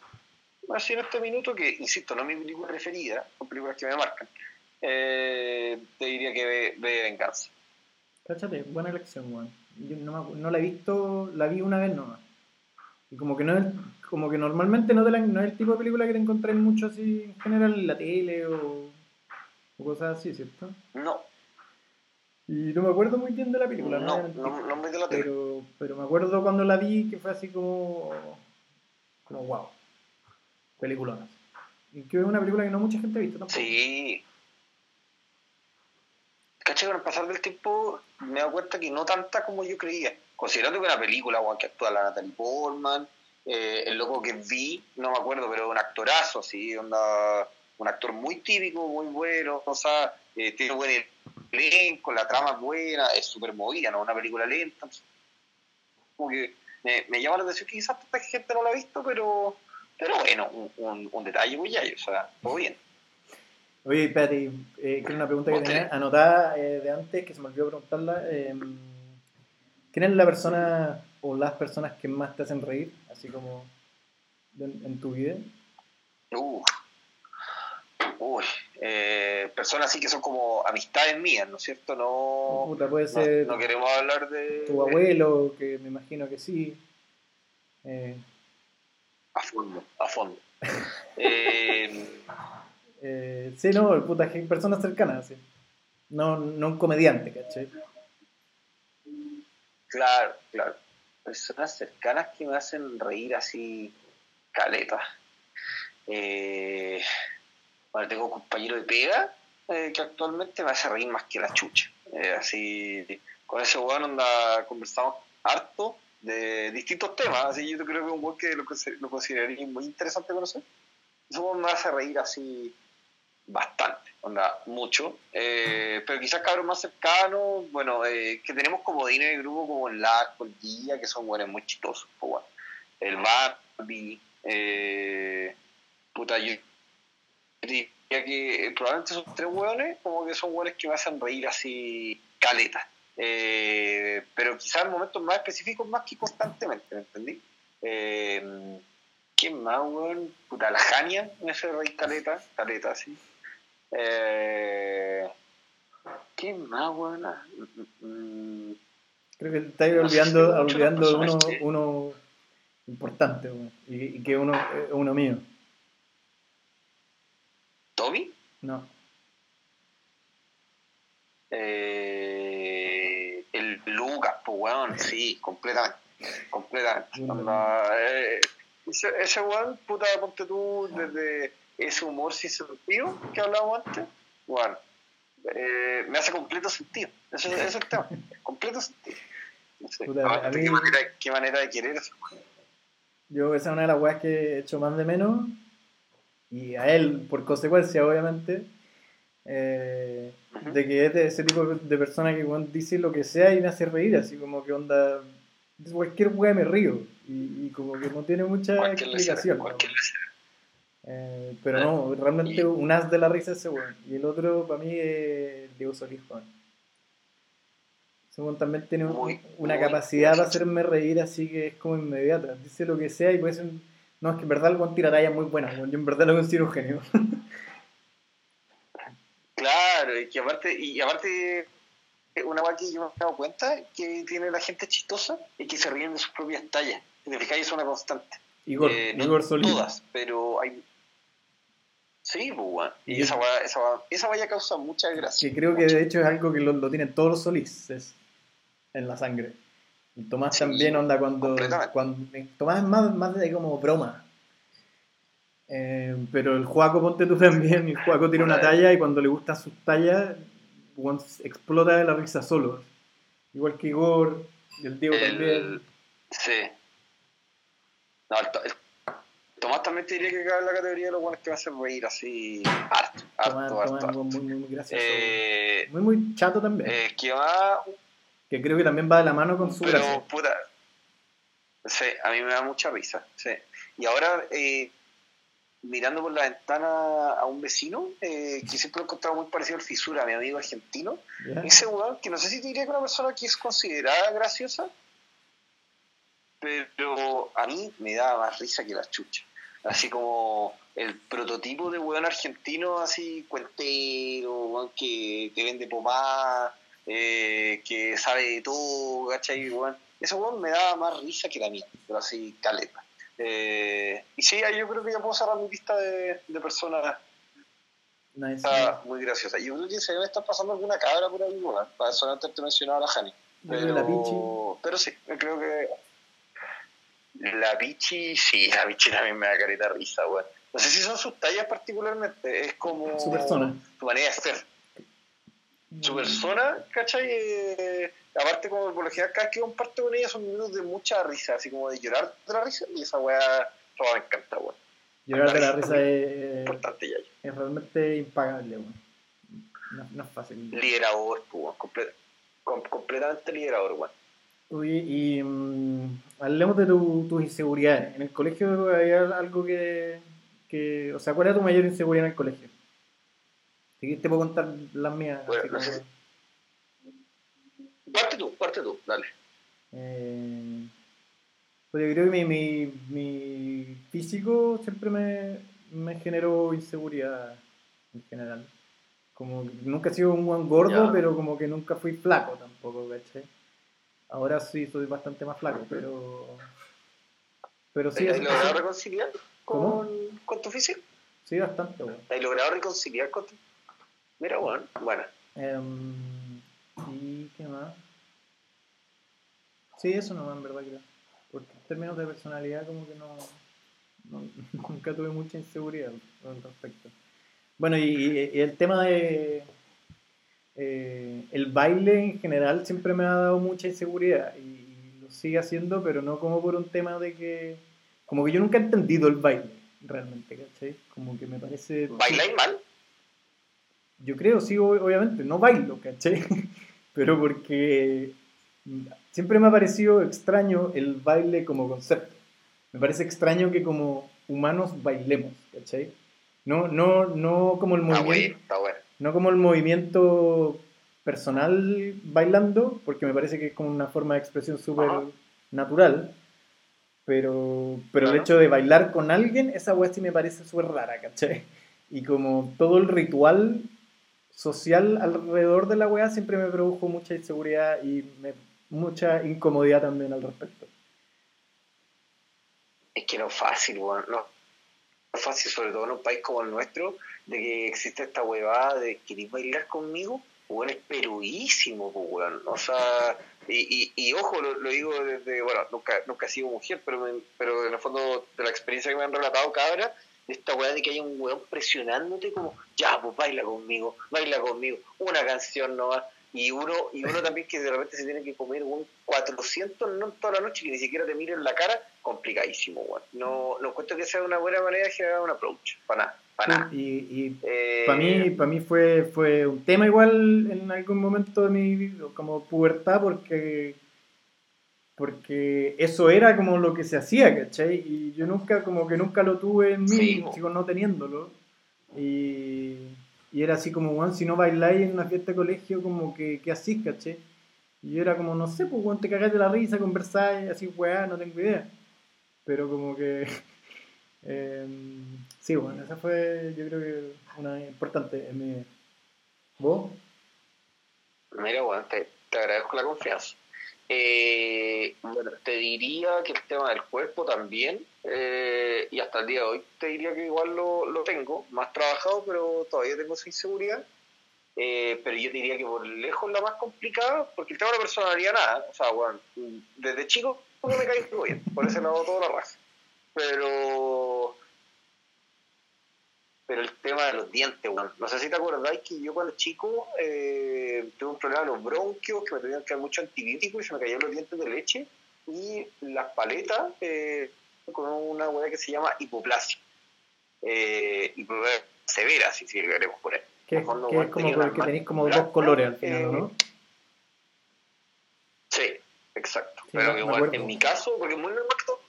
así en este minuto, que insisto, no es mi película preferida, son películas que me marcan, eh, te diría que ve, ve Venganza. Cáchate, buena elección, weón. Yo no, me no la he visto, la vi una vez nomás. Y como que no es, como que normalmente no, te la- no es el tipo de película que te encontrás mucho así en general en la tele o, o cosas así, ¿cierto? No, Y no me acuerdo muy bien de la película, no, mentir. no, no me de la tele. pero, pero me acuerdo cuando la vi que fue así como, como wow, peliculona. Y que es una película que no mucha gente ha visto tampoco. Sí. ¿Cachai? Con el pasar del tiempo me he dado cuenta que no tanta como yo creía. Considerando que una película, weón, que actúa la Natalie Portman, eh, el loco que vi, no me acuerdo, pero un actorazo, sí, onda, un actor muy típico, muy bueno, o sea, eh, tiene buen elenco, la trama es buena, es súper movida, no es una película lenta. entonces, como que me, me llama la atención que quizás tanta gente no la ha visto, pero, pero bueno, un, un, un detalle muy ya, o sea, todo bien. Oye, espérate, eh, que una pregunta que tenía anotada eh, de antes, que se me olvidó preguntarla. eh, ¿Quién es la persona o las personas que más te hacen reír, así como en, en tu vida? Uh, uy, eh, personas así que son como amistades mías, ¿no es cierto? No, Puta, puede no, ser no queremos hablar de... tu abuelo, que me imagino que sí. Eh, A fondo, a fondo. (laughs) Eh, sí, no, puta, personas cercanas, sí. No, no un comediante, ¿cachai? claro, claro. Personas cercanas que me hacen reír así, caleta. Eh, bueno, tengo un compañero de pega eh, que actualmente me hace reír más que la chucha. Eh, así, con ese weón anda, conversamos harto de distintos temas, así yo creo que es un weón que lo, consi- lo consideraría muy interesante conocer. Ese weón me hace reír así bastante, onda, mucho. Eh, pero quizás cabros más cercanos, bueno, eh, que tenemos como dinero de grupo como el Larco, el que son buenos muy chistosos, pues. El Barbie, eh, puta, yo diría que eh, probablemente esos tres hueones como que son hueones que me hacen reír así caleta. Eh, pero quizás en momentos más específicos más que constantemente, ¿me entendí? Eh, ¿Quién más, weón? Puta, la Jania me hace reír caleta, caleta, sí. Eh, ¿Quién más, weón? Ah, mm, mm, Creo que te estás No olvidando, olvidando uno, uno importante, weón, y, y que uno es uno mío. ¿Toby? No. Eh, el Lucas, pues weón, sí, completamente. Completamente. Eh, ese, ese weón, puta, ponte tú desde ese humor sin sentido que hablábamos antes, bueno, eh, me hace completo sentido. Ese, ese es el tema, (laughs) completo sentido. No sé, Puta, aparte, a mí- qué, manera, qué manera de querer ese weón. Yo esa es una de las weas que he hecho más de menos. Y a él, por consecuencia, obviamente. eh, de que es de ese tipo de persona que weón, dice lo que sea y me hace reír, así como que onda. de Cualquier wea me río. Y, y como que no tiene mucha Cualquier explicación. ¿no? Eh, pero no, realmente Y- un as de la risa ese weón. Y el otro, para mí, es Diego Solís. Ese weón también tiene Muy, una muy capacidad para bueno. hacerme reír así que es como inmediata. Dice lo que sea y puede ser un- No, es que en verdad el weón tira talla muy buena, weón. Yo en verdad lo considero un genio. (laughs) Claro, y que aparte, y aparte una cosa que yo me he dado cuenta que tiene la gente chistosa y que se ríen de sus propias tallas. Si te fijáis, es una constante. Igor, Eh, no Igor Solís. todas, pero hay. Sí, pues. Y Y- esa weá, esa esa causa mucha gracia. Que creo que de hecho es algo que lo, lo tienen todos los Solís en la sangre. Tomás Sí, también onda cuando, cuando Tomás es más, más de como broma. Eh, pero el Juaco, ponte tú también, el Juaco tiene una talla y cuando le gustan sus tallas, explota de la risa solo. Igual que Igor y el Diego también. Sí. No, el, To- el Tomás también te diría que cae en la categoría de los buenos que me hacen reír así harto, harto, Tomás, harto. Tomás es harto. muy, muy, muy gracioso. Eh, muy, muy chato también. eh, que va que creo que también va de la mano con su Pero, gracia. puta. Sí, a mí me da mucha risa. Sí. Y ahora, eh, mirando por la ventana a un vecino, eh, que siempre lo he encontrado muy parecido al Fisura, mi amigo argentino, ¿Ya? ese weón, que no sé si te diría que una persona que es considerada graciosa, pero a mí me da más risa que la chucha. Así como el prototipo de weón argentino, así cuentero, que, que vende pomada, eh, que sabe de todo, ¿cachai? Weón? Ese weón me da más risa que la mía, pero así caleta. Eh, y sí, ahí yo creo que ya puedo cerrar mi lista de, de personas Nice. está muy graciosa. Yo creo que se me está pasando alguna cabra por ahí, weón. Para solamente te mencionaba la Jani. La Pichi. Pero, pero sí, creo que. La Pichi, sí, la Pichi también me da careta risa, weón. No sé si son sus tallas particularmente, es como. Su persona. Su manera de ser. Su persona, ¿cachai? Eh, aparte, como por lo general, cada vez que comparto con ella son minutos de mucha risa, así como de llorar de la risa, y esa weá, toda me encanta, weón. Llorar de la risa es, Importante ya. es realmente impagable, weón. No, no es fácil. Liderador, pues, weón, comple- com- completamente liderador, weón. Oye, y mm, hablemos de tu- tus inseguridades. ¿En el colegio había algo que, que... O sea, ¿cuál era tu mayor inseguridad en el colegio? Si te puedo contar las mías. Bueno, así no sé. Parte tú, parte tú, dale. Eh, pues yo creo que mi, mi, mi físico siempre me, me generó inseguridad en general. Como que nunca he sido un buen gordo, Ya. pero como que nunca fui flaco tampoco, ¿cachai? Ahora sí soy bastante más flaco, pero... Pero sí, ¿Has logrado reconciliar con, con tu físico? sí bastante, bueno. ¿Has logrado reconciliar con tu... Mira, bueno, bueno. Em, ¿Y qué más? Sí, eso nomás, en verdad, creo. Porque en términos de personalidad, como que no. no- (laughs) nunca tuve mucha inseguridad al respecto. Bueno, y, y- y el tema de. eh, el baile en general siempre me ha dado mucha inseguridad y lo sigue haciendo, pero no como por un tema de que. Como que yo nunca he entendido el baile, realmente, ¿cachai? Como que me parece. ¿Bailáis mal? Yo creo, sí, ob- obviamente, no bailo, ¿cachai? (laughs) Pero porque siempre me ha parecido extraño el baile como concepto. Me parece extraño que como humanos bailemos, ¿cachai? No, no, no como el Está bueno, movimiento, está no como el movimiento personal bailando, porque me parece que es como una forma de expresión súper natural. Pero, pero el Claro. hecho de bailar con alguien, esa weá sí me parece súper rara, ¿cachai? Y como todo el ritual social alrededor de la weá siempre me produjo mucha inseguridad y me- mucha incomodidad también al respecto. Es que no es fácil, weón. No es fácil, sobre todo en un país como el nuestro, de que existe esta huevada de querer bailar conmigo, weón, es peruísimo, pues, weón. O sea, y, y, y ojo, lo, digo desde, bueno, nunca, nunca he sido mujer, pero, me- pero en el fondo de la experiencia que me han relatado cabra, de esta weá de que hay un weón presionándote como, ya, pues baila conmigo, baila conmigo, una canción nomás. Y uno, y uno (laughs) también que de repente se tiene que comer un 400 no toda la noche que ni siquiera te miren la cara, complicadísimo, weón. No, no encuentro que sea una buena manera de generar un approach, para nada, para nada. Y, y Eh, para mí, para mí fue, fue un tema igual en algún momento de mi vida, como pubertad, porque, porque eso era como lo que se hacía, ¿cachai? Y yo nunca, como que nunca lo tuve en mí, Sí, sigo no teniéndolo. Y, y era así como, bueno, si no bailáis en una fiesta de colegio, como que, ¿qué hacís, cachai? Y yo era como, no sé, pues, weón, te cagás de la risa, conversáis, así, weá, no tengo idea. Pero como que... (laughs) em, sí, bueno, esa fue, yo creo que una importante en mi... ¿Vos? Mira, bueno, te, te agradezco la confianza. Eh, bueno, te diría que el tema del cuerpo también, eh, y hasta el día de hoy te diría que igual lo, lo tengo, más trabajado, pero todavía tengo esa inseguridad. Eh, pero yo diría que por lejos la más complicada, porque el tema de la personalidad nada, o sea, bueno, desde chico no me caigo bien, por ese lado toda la raza. Pero pero el tema de los dientes, weón. No sé si te acordáis que yo cuando chico eh, tuve un problema de los bronquios, que me tenían que dar mucho antibiótico y se me caían los dientes de leche y las paletas eh, con una hueá que se llama hipoplasia. Eh, hipoplasia severa, si, si queremos poner. Que, En que es como porque tenéis como dos colores al final, eh, ¿no? Sí, exacto. Sí, pero que, acuerdo. en mi caso, porque es muy normal que todo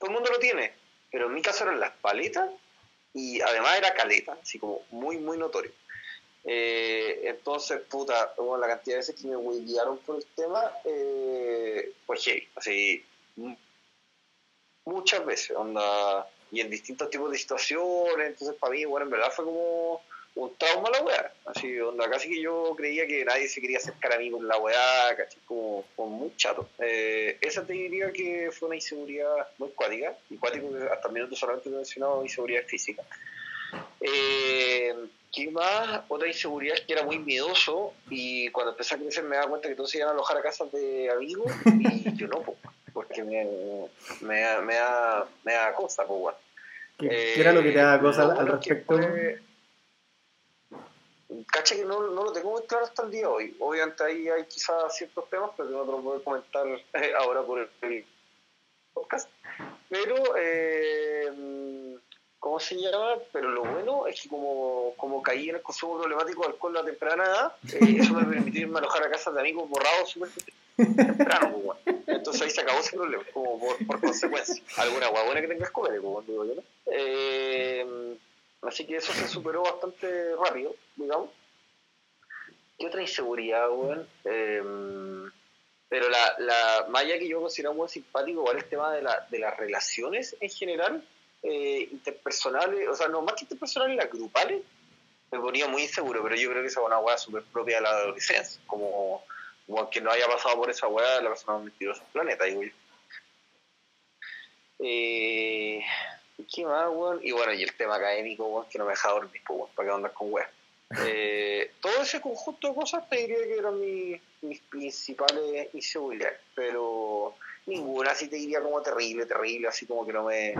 el mundo lo tiene, pero en mi caso eran las paletas y además era caleta, así como muy, muy notorio. Eh, entonces, puta, bueno, la cantidad de veces que me guiaron por el tema eh, fue heavy, así, muchas veces, onda, y en distintos tipos de situaciones, entonces para mí, bueno, en verdad fue como un trauma la weá, así, onda, casi que yo creía que nadie se quería acercar a mí con la weá, casi como, como muy chato. Eh, esa te diría que fue una inseguridad muy cuática, y cuático que hasta el minuto solamente te he mencionado inseguridad física. Eh, ¿Qué más? Otra inseguridad es que era muy miedoso y cuando empecé a crecer me daba cuenta que todos se iban a alojar a casas de amigos y yo no, po, porque me, me, me, da, me da cosa, pues, bueno. ¿Qué, era lo que te daba cosa al, respecto? fue- Cacha que no, no lo tengo muy claro hasta el día de hoy. Obviamente ahí hay quizás ciertos temas, pero que no te lo puedo comentar eh, ahora por el, podcast. Pero, eh, ¿cómo se llama? Pero lo bueno es que como, como caí en el consumo problemático de alcohol a temprana edad, eh, eso me permitió irme a alojar a casas de amigos borrados súper temprano. Entonces ahí se acabó ese problema, como por, consecuencia. Alguna guabuena que tengas comer, como digo yo. Eh, así que eso se superó bastante rápido, digamos. ¿Qué otra inseguridad, weón? Eh, pero la, la malla que yo considero muy simpático, igual el tema de, la, de las relaciones en general, eh, interpersonales, o sea, no más que interpersonales, las grupales, me ponía muy inseguro, pero yo creo que esa es una weá súper propia de la adolescencia, como, como que no haya pasado por esa weá la persona más mentirosa del planeta, digo yo. Eh, ¿Qué más, weón? Y bueno, y el tema académico, weón, que no me deja dormir, pues, weón, para que andas con weá. Eh, todo ese conjunto de cosas te diría que eran mi- mis principales inseguridades, pero ninguna así te diría como terrible, terrible, así como que no me,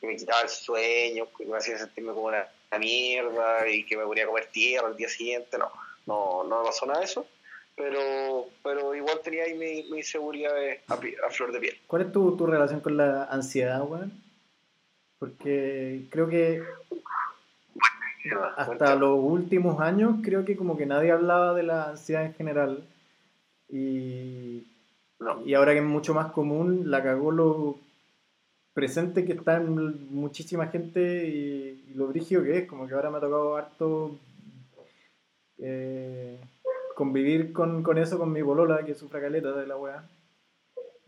me quitaba el sueño, que me hacía sentirme como una, mierda y que me ponía a comer tierra al día siguiente, no, no, no pasó nada de eso, pero, pero igual tenía ahí mi, mi inseguridad a flor de piel. ¿Cuál es tu, tu relación con la ansiedad, weón? Porque creo que hasta los últimos años creo que como que nadie hablaba de la ansiedad en general y, No. y ahora que es mucho más común la cagó lo presente que está en muchísima gente y, y lo brígido que es, como que ahora me ha tocado harto eh, convivir con, con eso con mi bolola que sufre caleta de la weá.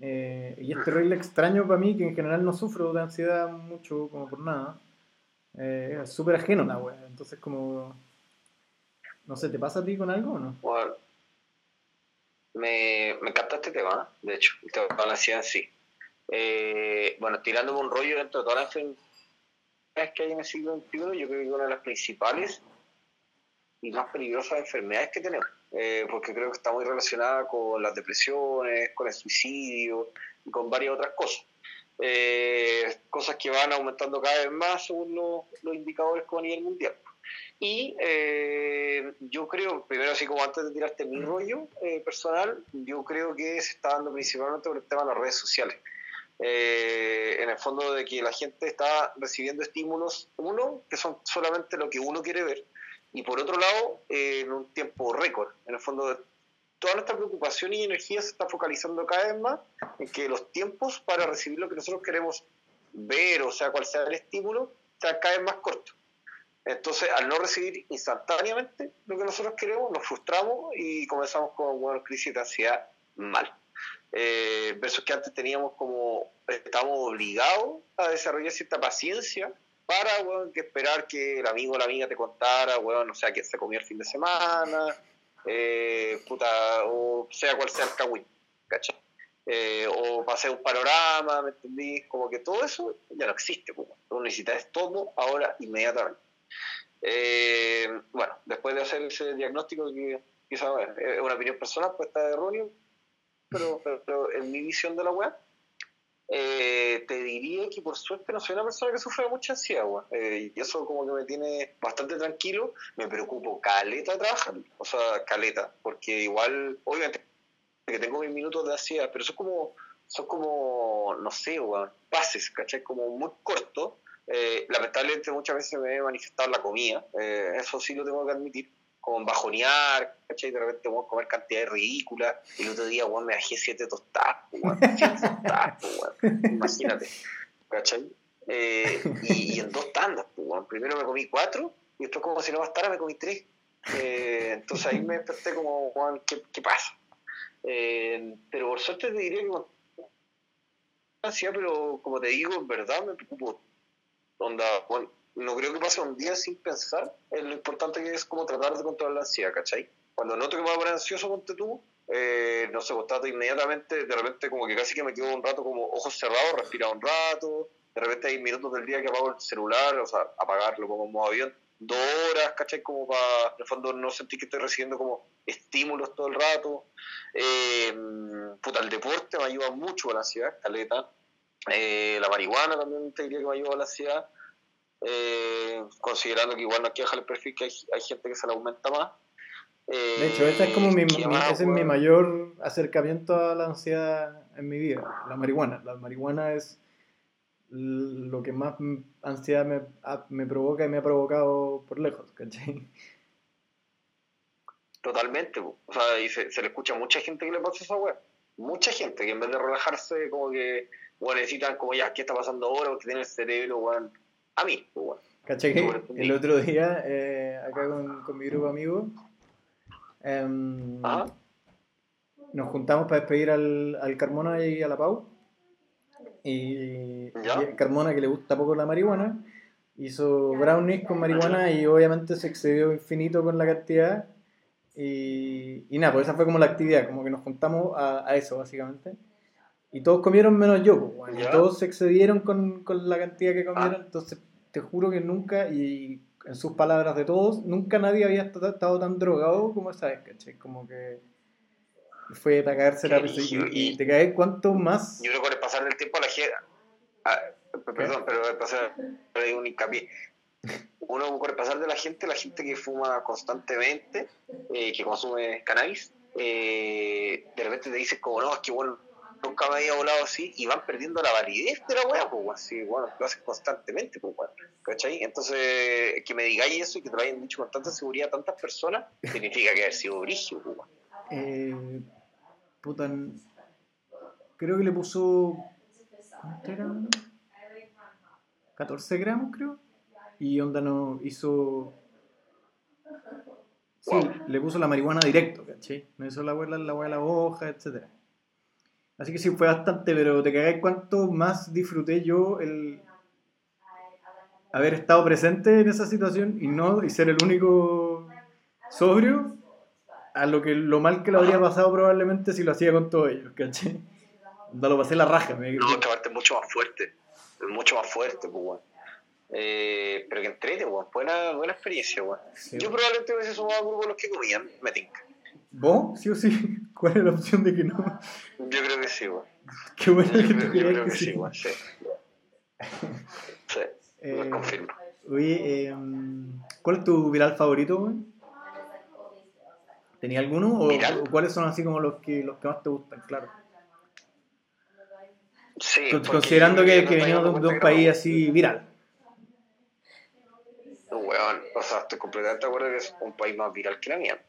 Eh, y es terrible extraño para mí que en general no sufro de ansiedad mucho como por nada. Eh, es súper ajeno la weá. Entonces como... No sé, ¿te pasa a ti con algo o no? Bueno, me, me encanta este tema, de hecho, el tema de la ansiedad sí. Eh, bueno, tirándome un rollo dentro de todas las enfermedades que hay en el siglo XXI, yo creo que una de las principales y más peligrosas enfermedades que tenemos, eh, porque creo que está muy relacionada con las depresiones, con el suicidio y con varias otras cosas. Eh, cosas que van aumentando cada vez más según los, los indicadores como a nivel mundial. Y eh, yo creo, primero así como antes de tirarte mi rollo eh, personal, yo creo que se está dando principalmente por el tema de las redes sociales. Eh, en el fondo de que la gente está recibiendo estímulos, uno, que son solamente lo que uno quiere ver, y por otro lado, eh, en un tiempo récord. En el fondo, toda nuestra preocupación y energía se está focalizando cada vez más en que los tiempos para recibir lo que nosotros queremos ver, o sea, cual sea el estímulo, sean cada vez más cortos. Entonces, al no recibir instantáneamente lo que nosotros queremos, nos frustramos y comenzamos con una crisis de ansiedad mal. Eh, versus que antes teníamos como, estábamos obligados a desarrollar cierta paciencia para, weón, que esperar que el amigo o la amiga te contara, weón, o sea, que se comió el fin de semana, eh, puta, o sea cual sea el cagüín. Eh, o pasé un panorama, ¿me entendí? Como que todo eso ya no existe, pues, uno necesita es todo ahora, inmediatamente. Eh, bueno, después de hacer ese diagnóstico quizás es una opinión personal, pues está erróneo, pero, pero en mi visión de la web, eh, te diría que por suerte no soy una persona que sufre mucha ansiedad. Eh, y eso como que me tiene bastante tranquilo, me preocupo caleta trabajar, o sea, caleta, porque igual, obviamente, que tengo mis minutos de ansiedad, pero son como, son como, no sé, weón, pases, ¿cachai? Como muy cortos. Eh, lamentablemente muchas veces me he manifestado la comida, eh, eso sí lo tengo que admitir, como bajonear, ¿cachai? De repente, weón, comer cantidades ridículas. Y el otro día, weón, me bajé siete tostadas, pues, weón. Pues, weón. Imagínate, ¿cachai? Eh, y, en dos tandas, pues, weón. Primero me comí cuatro y después, como si no bastara, me comí tres. Eh, entonces ahí me desperté como, weón, ¿qué, pasa? Eh, pero por suerte te diría que con pero como te digo, en verdad me preocupo. Onda, bueno, no creo que pase un día sin pensar en lo importante que es como tratar de controlar la ansiedad, ¿cachai? Cuando noto que me voy a poner ansioso, ponte tú, eh, no sé, pues inmediatamente, de repente como que casi que me quedo un rato como ojos cerrados, respirar un rato, de repente hay minutos del día que apago el celular, o sea, apagarlo como en modo avión, dos horas, ¿cachai? Como para, en el fondo, no sentir que estoy recibiendo como estímulos todo el rato. Eh, puta, el deporte me ayuda mucho a la ansiedad, caleta. Eh, la marihuana también te diría que me ayuda a la ansiedad. Eh, considerando que igual no hay que dejar el perfil que hay, hay gente que se le aumenta más. Eh, De hecho, ese es como mi, ¿qué mi- más, ese es mi mayor acercamiento a la ansiedad en mi vida, la marihuana. La marihuana es lo que más ansiedad me, me provoca y me ha provocado por lejos, ¿cachai? Totalmente, po. o sea, y se, se le escucha a mucha gente que le pasa esa weá. Mucha gente que en vez de relajarse, como que, bueno, necesitan como ya, ¿qué está pasando ahora? Porque tiene el cerebro, weón, a mí. ¿Cachai? que. El otro día, eh, acá con, con mi grupo de amigos, em, Ajá. nos juntamos para despedir al, al Carmona y a la Pau. Y, Ya. y Carmona, que le gusta poco la marihuana, hizo brownies con marihuana y obviamente se excedió infinito con la cantidad. Y, y nada, pues esa fue como la actividad, como que nos juntamos a, a eso básicamente. Y todos comieron menos yo, pues, bueno, y todos se excedieron con, con la cantidad que comieron. Ah. Entonces, te juro que nunca, y en sus palabras de todos, nunca nadie había estado, tan drogado como esa vez, ¿cachai? Como que fue para caerse la risa. Y, te caes cuánto más. Yo creo que con el pasar del tiempo la gente. ah, perdón, pero el pasar hay un hincapié. Uno con el pasar de la gente, la gente que fuma constantemente, eh, que consume cannabis, eh, de repente te dices como no, es que bueno, nunca me había volado así, y van perdiendo la validez de la weá, pues así, bueno, lo hacen constantemente, pues weón, ¿cachai? Entonces, que me digáis eso y que te lo hayan dicho con tanta seguridad a tantas personas, significa que haber sido brígido, pues weón. Eh, puta, creo que le puso. ¿Cuánto era? 14 gramos, creo. Y onda no hizo. Sí, Wow. le puso la marihuana directo, ¿cachai? No hizo la hueá la, de la hoja, etc. Así que sí, fue bastante, pero te cagáis cuánto más disfruté yo el haber estado presente en esa situación y no y ser el único sobrio a lo que lo mal que lo habría pasado probablemente si lo hacía con todos ellos, ¿cachai? No lo pasé la raja, me No, que aparte es mucho más fuerte. Es mucho más fuerte, pues, weón. Eh, pero que entrete. Buena, buena experiencia. Sí, Yo weón. probablemente hubiese sumado al grupo los que comían, me tinca. ¿Vos? ¿Sí o sí? (laughs) ¿Cuál es la opción de que no? Yo creo que sí, weón. Qué bueno Yo que creo, tú creas creo que que sí. sí, weón. Sí. Sí, Eh, lo confirmo. oye, eh, ¿cuál es tu viral favorito, weón? ¿Tenía alguno? O, cuáles son así como los que, los que más te gustan? Claro. Sí, Considerando que, que venimos de un, de un país así viral. Weón, o sea, estoy completamente de acuerdo que es un país más viral que la mía.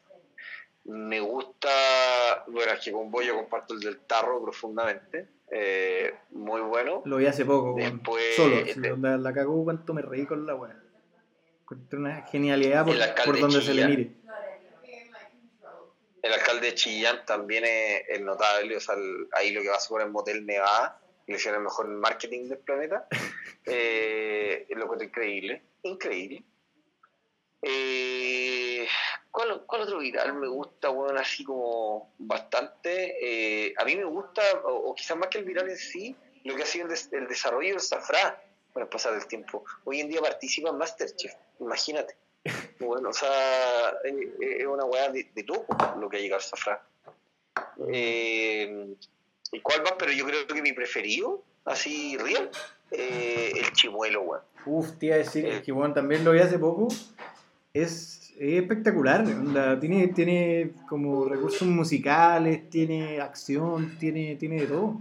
Me gusta, bueno, es que con Boyo comparto el del tarro profundamente. Eh, muy bueno. Lo vi hace poco. Después, Solo. este- onda la cagó, cuánto me reí con la weá. Encontré una genialidad por, donde se le mire. El alcalde de Chillán también es, es notable, o sea, el- ahí lo que va por el Motel Nevada, le hicieron el mejor marketing del planeta. (laughs) Eh, lo es increíble, increíble. Eh, ¿cuál, ¿Cuál otro viral me gusta, bueno, así como bastante? Eh, a mí me gusta, o, o quizás más que el viral en sí, lo que ha sido el, des- el desarrollo del Zafra con el pasar del tiempo. Hoy en día participa en Masterchef, imagínate. (laughs) Bueno, o sea, eh, eh, es una weá de, de loco lo que ha llegado al Zafra. Eh, ¿Y cuál más? Pero yo creo que mi preferido, así real, eh, el chimuelo, weón. Uf, te iba a decir, es que también lo vi hace poco. Es, es espectacular. onda, tiene, tiene como recursos musicales, tiene acción, tiene, tiene de todo.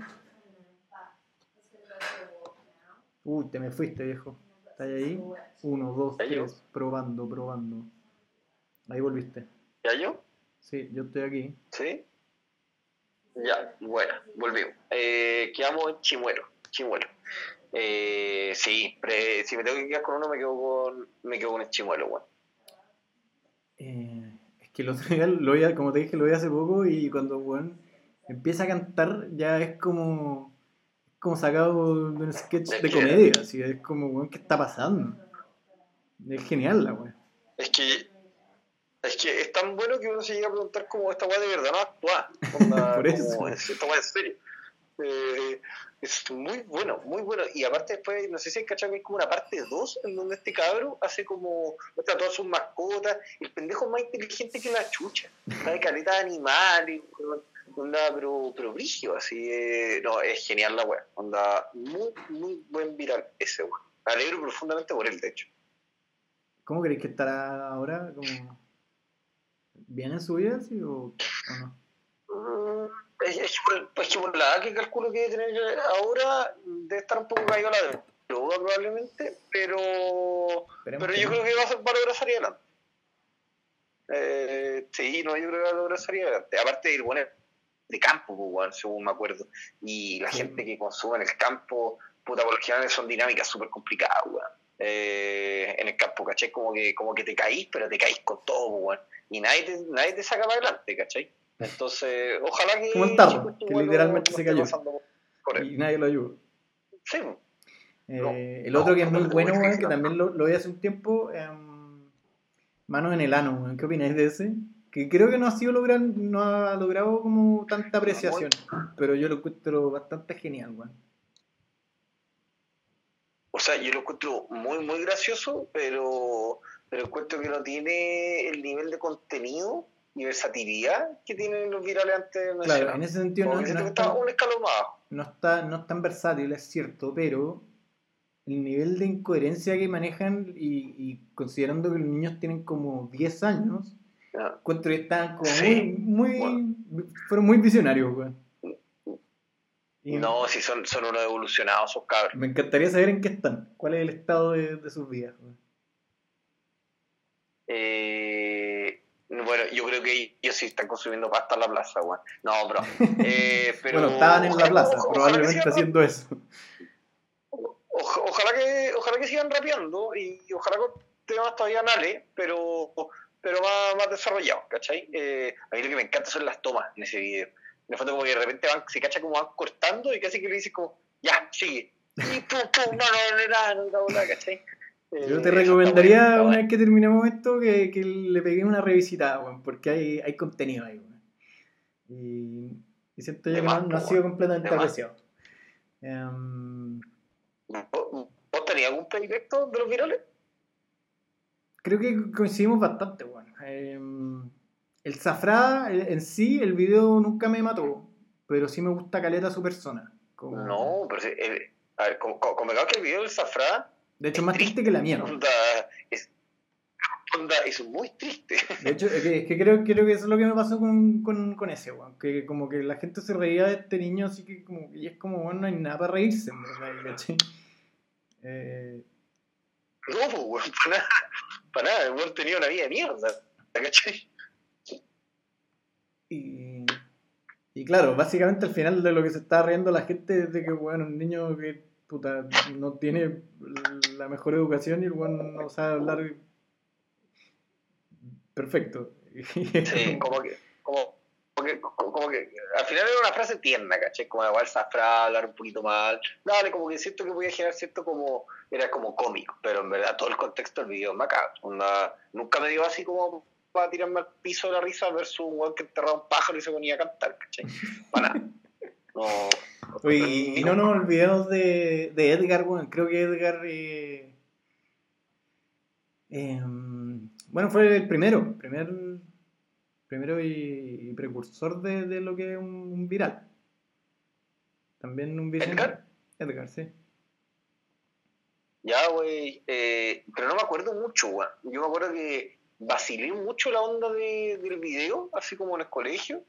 Uy, te me fuiste, viejo. ¿Estás ahí? Uno, dos, tres. Probando, probando. Ahí volviste. ¿Ya yo? Sí, yo estoy aquí. ¿Sí? Ya, bueno, volvimos. Eh, quedamos en Chimuelo. Chimuelo. Eh, sí, pre- si me tengo que quedar con uno, me quedo con, me quedo con el Chimuelo, weón. Es que el otro día lo vi, como te dije, lo vi hace poco y cuando weón empieza a cantar ya es como es como sacado de un sketch ¿De de comedia, así es como weón, ¿qué está pasando? Es genial la weón. Es que, es que es tan bueno que uno se llega a preguntar cómo esta weá de verdad no actúa. (laughs) Por eso. como, es- Esta weá en serio. Eh, es muy bueno, muy bueno. Y aparte después, no sé si hay cachado que hay como una parte 2 en donde este cabro hace como, muestra todas sus mascotas. El pendejo es más inteligente que la chucha. Sabe caleta de animales, onda, pero, pero brigio, así. eh, no, es genial la weá. Onda, muy, muy buen viral ese. Me alegro profundamente por él, de hecho. ¿Cómo creéis que estará ahora? Como... ¿Bien en su vida, sí, o, o no? Mm, Es, es por, es que por la edad que calculo que debe tener ahora, debe estar un poco caído la de droga probablemente, pero, Esperemos pero yo creo que va a, ser- va a lograr salir adelante. Eh, sí, no, yo creo que va a lograr salir adelante. Aparte, el bueno es de campo, pues, weón, según me acuerdo. Y la Sí. gente que consume en el campo, puta, por lo general son dinámicas súper complicadas, weón. Eh, en el campo, ¿cachai? Como que, como que te caís, pero te caís con todo, pues, weón. Y nadie te, nadie te saca para adelante, ¿cachai? Entonces, ojalá que. Como el tarro, que literalmente se cayó. pasando por él. Y nadie lo ayuda. Sí, Eh, No, el no, otro que es muy no, bueno, weón, que también lo, lo vi hace un tiempo, em, Manos en el ano. ¿qué opináis de ese? Que creo que no ha sido lograr, no ha logrado como tanta apreciación, pero yo lo encuentro bastante genial, weón. O sea, yo lo encuentro muy, muy gracioso, pero, pero encuentro que no tiene el nivel de contenido y versatilidad que tienen los virales antes Claro, en ese sentido no, no está un escalón más no está, no es tan versátil, es cierto, pero el nivel de incoherencia que manejan y, y considerando que los niños tienen como 10 años, encuentro que están como Sí, muy, muy fueron muy visionarios, weón. Y No, si son, son unos evolucionados esos cabros. Me encantaría saber en qué están, cuál es el estado de, de sus vidas. weón. Eh, bueno, yo creo que ellos sí están consumiendo pasta en la plaza, weón. No, bro. (laughs) Eh, pero, bueno, estaban en la ojalá- plaza, ojalá que probablemente sigan haciendo eso. Oj- ojalá que ojalá que sigan rapeando y ojalá con temas todavía anales, pero pero más, más desarrollados, ¿cachai? Eh, a mí lo que me encanta son las tomas en ese video. En el fondo como que de repente van, se cacha como van cortando y casi que le dices como, ya, sigue. Y pum, pum, no, no, no, no, no, no, no, ¿cachai? Eh, Yo te eso recomendaría, bueno, una bueno. vez que terminemos esto, que, que le pegué una revisitada, weón, porque hay, hay contenido ahí, weón. Y, y siento yo que no, ha sido completamente apreciado. Em, ¿Vos, vos tenías algún predilecto de los virales? creo que coincidimos bastante, weón. Em, el Zafrá el- en sí, el video nunca me mató, pero sí me gusta caleta su persona. como- No, pero sí, eh, a ver, como, como, como que el video del Zafra, De hecho, es más triste que la mía. onda, es, onda, es muy triste. (laughs) De hecho, es que, es que creo, creo que eso es lo que me pasó con, con, con ese, weón. Que como que la gente se reía de este niño, así que como y es como, bueno, no hay nada para reírse, ¿cachai? Eh, No, weón, para nada, para nada, el weón tenía una vida de mierda, ¿cachai? y, y claro, básicamente al final de lo que se está riendo la gente es de que, bueno, un niño que puta, no tiene la mejor educación y el weón no sabe hablar perfecto. Sí, (laughs) como que, como, como que, como, que al final era una frase tierna, ¿cachai? Como igual Zafra, hablar un poquito mal, dale, como que siento que podía generar cierto como, era como cómico, pero en verdad todo el contexto del video es macabro, nunca me dio así como para tirarme al piso de la risa versus un weón que enterraba un pájaro y se ponía a cantar, ¿cachai? Para nada. No, Y no nos olvidemos de, de Edgar, bueno, creo que Edgar. eh, em, bueno, fue el primero, primer, primero y, y precursor de, de lo que es un, un viral. También un visionario. Edgar, sí. Ya, güey, eh, pero no me acuerdo mucho, güey. Yo me acuerdo que vacilé mucho la onda de, del video, así como en el colegio.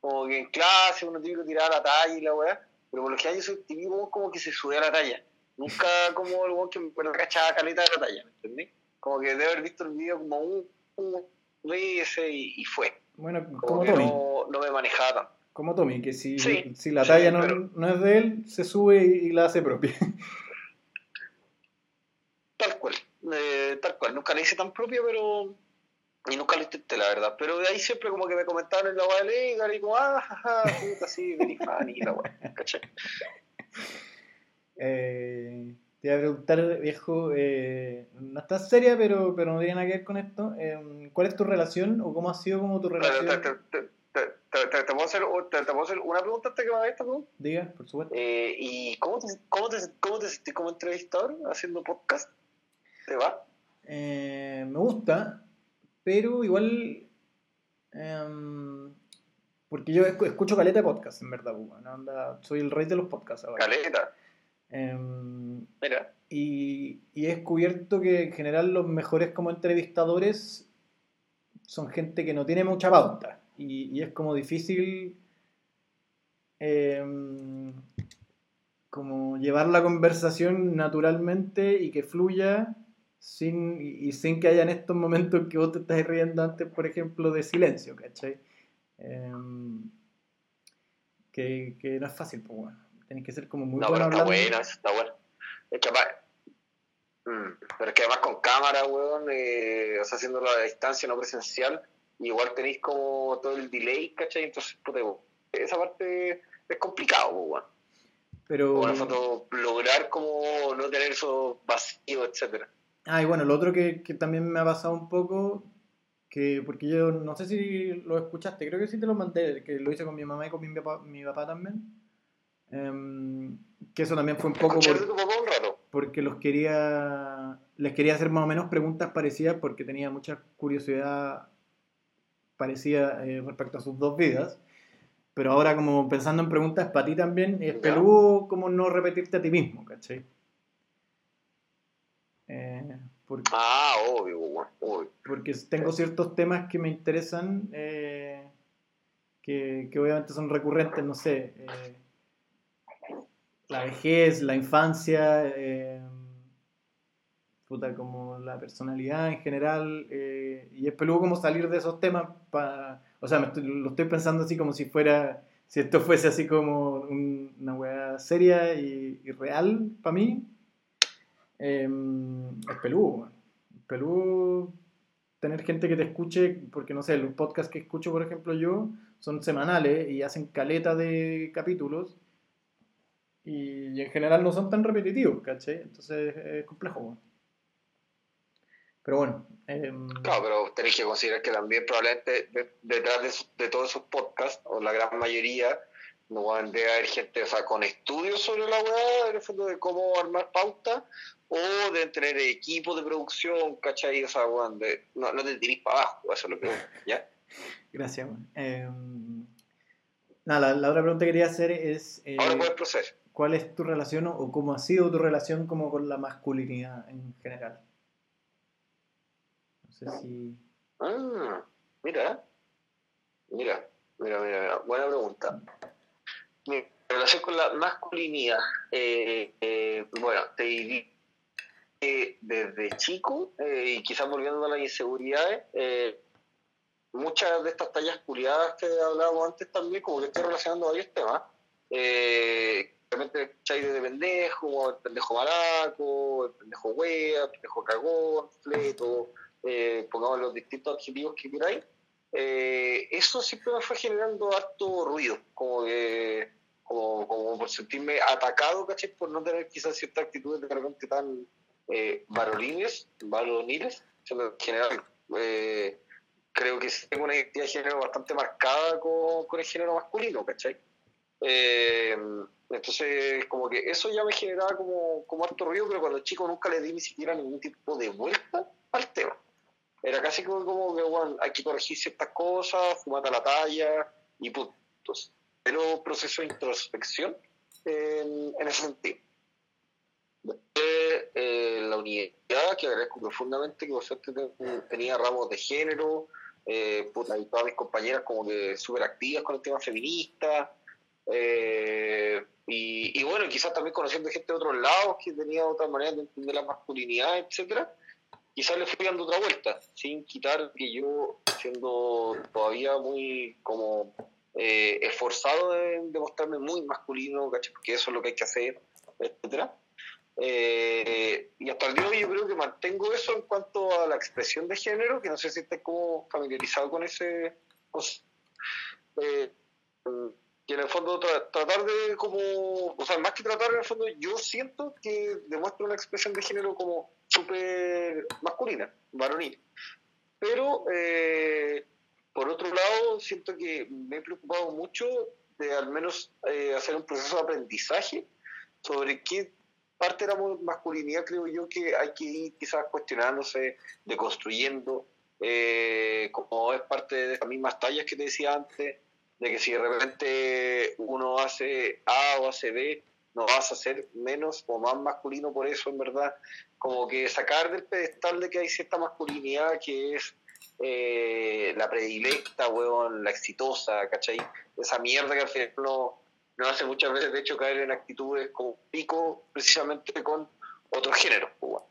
Como que en clase uno típico tiraba la talla y la weá. Pero por lo general yo soy típico como que se subía a la talla. Nunca como el weón que me cachaba caleta de la talla, ¿me entendés? Como que debe haber visto el video como un, un, veces y, y fue. Bueno, Como como que Tommy. no, no me manejaba tanto. Como Tommy, que si, Sí, si la sí, talla no, pero- no es de él, se sube y, y la hace propia. (laughs) Tal cual, eh, tal cual. Nunca la hice tan propia, pero. Y nunca lo intenté, la verdad. Pero de ahí siempre como que me comentaron en la de Legar y como, ah, jaja, puta, sí, very funny, y la weá, ¿cachai? Eh, te iba a preguntar, viejo, eh, no estás seria, pero, pero no tiene nada que ver con esto. eh, ¿Cuál es tu relación o cómo ha sido como tu relación? te, te, te, puedo hacer, puedo una pregunta antes que me hagas esta pregunta. Diga, por supuesto. Eh, ¿Y cómo te, cómo, te, cómo te sentís como entrevistador haciendo podcast? ¿Te va? Eh, me gusta, pero igual. em, porque yo escu- escucho caleta de podcast, en verdad, onda, soy el rey de los podcasts ahora. Caleta. Em, Mira. y, y he descubierto que en general los mejores como entrevistadores son gente que no tiene mucha pauta. Y, y es como difícil em, como llevar la conversación naturalmente y que fluya sin, y, sin que haya en estos momentos que vos te estás riendo antes, por ejemplo, de silencio, ¿cachai? Em, que, que no es fácil, pues bueno. Tenés que ser como muy No, bueno pero está bueno, eso está bueno. Es que aparte- Mm, pero es que además con cámara, weón, eh, o sea, haciéndolo a distancia, no presencial, igual tenéis como todo el delay, ¿cachai? Entonces, puta, esa parte es complicado, weón. Pero... Con una foto, lograr como no tener esos vacíos, etcétera. Ah, y bueno, lo otro que, que también me ha pasado un poco, que porque yo no sé si lo escuchaste, creo que sí te lo mandé, que lo hice con mi mamá y con mi papá, mi papá también. Em, que eso también fue un poco por- un rato. porque los quería, les quería hacer más o menos preguntas parecidas porque tenía mucha curiosidad parecida eh, respecto a sus dos vidas. Pero ahora como pensando en preguntas para ti también, es peludo como no repetirte a ti mismo, ¿cachai? Porque, Ah, obvio, obvio. porque tengo ciertos temas que me interesan, eh, que, que obviamente son recurrentes, no sé, eh, la vejez, la infancia, eh, puta, como la personalidad en general, y es peludo como salir de esos temas, pa, o sea, me estoy- lo estoy pensando así como si fuera, si esto fuese así como un- una weá seria y, y real para mí, eh, es peludo, peludo tener gente que te escuche, porque no sé, los podcasts que escucho, por ejemplo, yo, son semanales y hacen caleta de capítulos y, y en general no son tan repetitivos, ¿cachai? Entonces es complejo. Pero bueno, em, Claro, pero tenéis que considerar que también probablemente de- detrás de, de todos esos podcasts, o la gran mayoría, no van debe haber gente o sea, con estudios sobre la weá, en el fondo de cómo armar pauta, o de tener equipos de producción, ¿cachai? O sea, weón, de, no, no te tirís para abajo, eso es lo que ¿ya? (laughs) gracias, nada, la, la otra pregunta que quería hacer es... eh, Ahora puedes proceder. ¿Cuál es tu relación o, o cómo ha sido tu relación como con la masculinidad en general? No sé si... Ah, mira, mira, mira, mira, mira, buena pregunta. Mi relación con la masculinidad, eh, eh, bueno, te diría que desde chico, eh, y quizás volviendo a las inseguridades, eh, muchas de estas tallas culiadas que hablábamos antes también, como que estoy relacionando varios temas. Realmente escucháis de pendejo, el pendejo maraco, el pendejo wea, el pendejo cagón, fleto, pongamos los distintos adjetivos que queráis, eh, eso siempre me fue generando harto ruido, como que, como, como por sentirme atacado, ¿cachai? Por no tener quizás ciertas actitudes de repente tan eh, varoniles, en general, eh, creo que tengo una identidad de género bastante marcada con, con el género masculino, ¿cachai? Eh, entonces, como que eso ya me generaba como, como harto ruido, pero cuando chico nunca le di ni siquiera ningún tipo de vuelta al tema. Era casi como, como que, bueno, hay que corregir ciertas cosas, fumate la talla y puntos. Pero proceso de introspección en, ese sentido. Después, eh, la universidad, que agradezco profundamente, que por suerte ten- tenía ramos de género, eh, puta, y todas mis compañeras como que súper activas con el tema feminista. eh, y, y bueno, quizás también conociendo gente de otros lados que tenía otras maneras de entender la masculinidad, etcétera. quizás le fui dando otra vuelta, sin quitar que yo, siendo todavía muy como eh, esforzado en demostrarme muy masculino, ¿cachai? porque eso es lo que hay que hacer, etcétera. Eh, y hasta el día de hoy yo creo que mantengo eso en cuanto a la expresión de género, que no sé si estés como familiarizado con ese... cos- eh, que en el fondo tra- tratar de como, o sea, más que tratar en el fondo, yo siento que demuestra una expresión de género como súper masculina, varonil. Pero, eh, por otro lado, siento que me he preocupado mucho de al menos eh, hacer un proceso de aprendizaje sobre qué parte de la masculinidad creo yo que hay que ir quizás cuestionándose, deconstruyendo, eh, como es parte de esas mismas tallas que te decía antes, de que si de repente uno hace A o hace B, no vas a ser menos o más masculino por eso, en verdad. Como que sacar del pedestal de que hay cierta masculinidad que es eh, la predilecta, weón, la exitosa, ¿cachai? Esa mierda que al final no, nos hace muchas veces, de hecho, caer en actitudes como pico, precisamente con otros géneros, weón.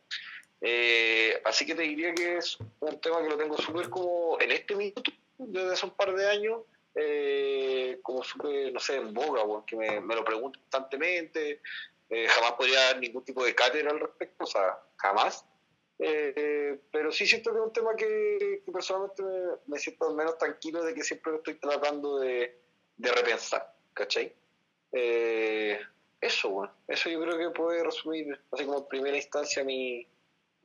Eh, así que te diría que es un tema que lo tengo súper como en este minuto, desde hace un par de años, eh, como súper, no sé, en boga, weón, que me, me lo pregunto constantemente, jamás podría dar ningún tipo de cátedra al respecto, o sea, jamás. Eh, pero sí siento que es un tema que, que personalmente me, me siento menos tranquilo de que siempre lo estoy tratando de, de repensar, ¿cachai? Eh, eso, bueno, eso yo creo que puede resumir, así como en primera instancia, mi,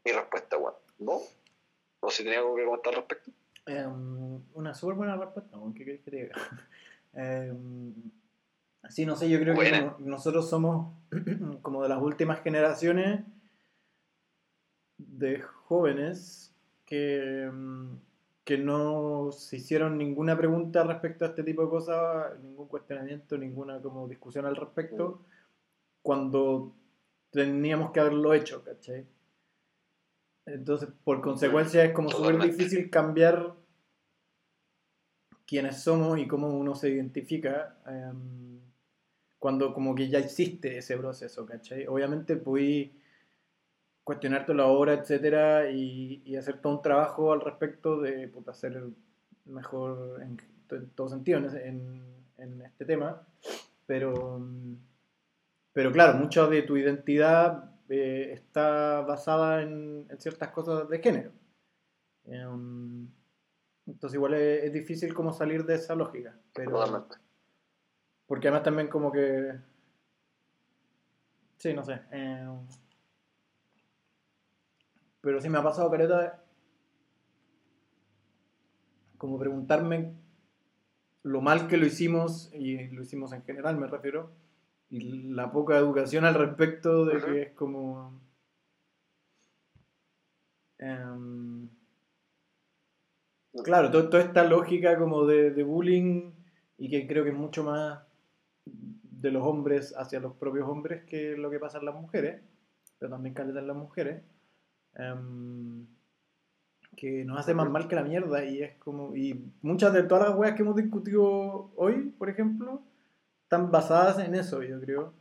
mi respuesta, bueno. ¿Vos? ¿O si tenía algo que comentar al respecto? Em, una súper buena respuesta, ¿qué querés que te diga? (laughs) Em, sí, no sé, yo creo que Buena. nosotros somos (clears throat) como de las últimas generaciones de jóvenes que, em, que no se hicieron ninguna pregunta respecto a este tipo de cosas, ningún cuestionamiento, ninguna como discusión al respecto, cuando teníamos que haberlo hecho, ¿cachai? Entonces, por consecuencia, es como súper difícil cambiar quiénes somos y cómo uno se identifica em, cuando como que ya existe ese proceso, ¿cachai? Obviamente puedes cuestionarte la obra, etcétera, y, y hacer todo un trabajo al respecto de puta, ser mejor en, en todo sentido en, en- este tema, pero, pero claro, mucho de tu identidad eh, está basada en, en ciertas cosas de género. Em, entonces igual es, es difícil como salir de esa lógica, pero porque además también como que sí, no sé. em, pero sí me ha pasado careta como preguntarme lo mal que lo hicimos, y lo hicimos en general me refiero, y la poca educación al respecto de que es como... em, claro, to- toda esta lógica como de, de bullying y que creo que es mucho más de los hombres hacia los propios hombres que lo que pasa en las mujeres, pero también caleta en las mujeres, em, que nos hace más mal que la mierda y es como, y muchas de todas las weas que hemos discutido hoy, por ejemplo, están basadas en eso, yo creo,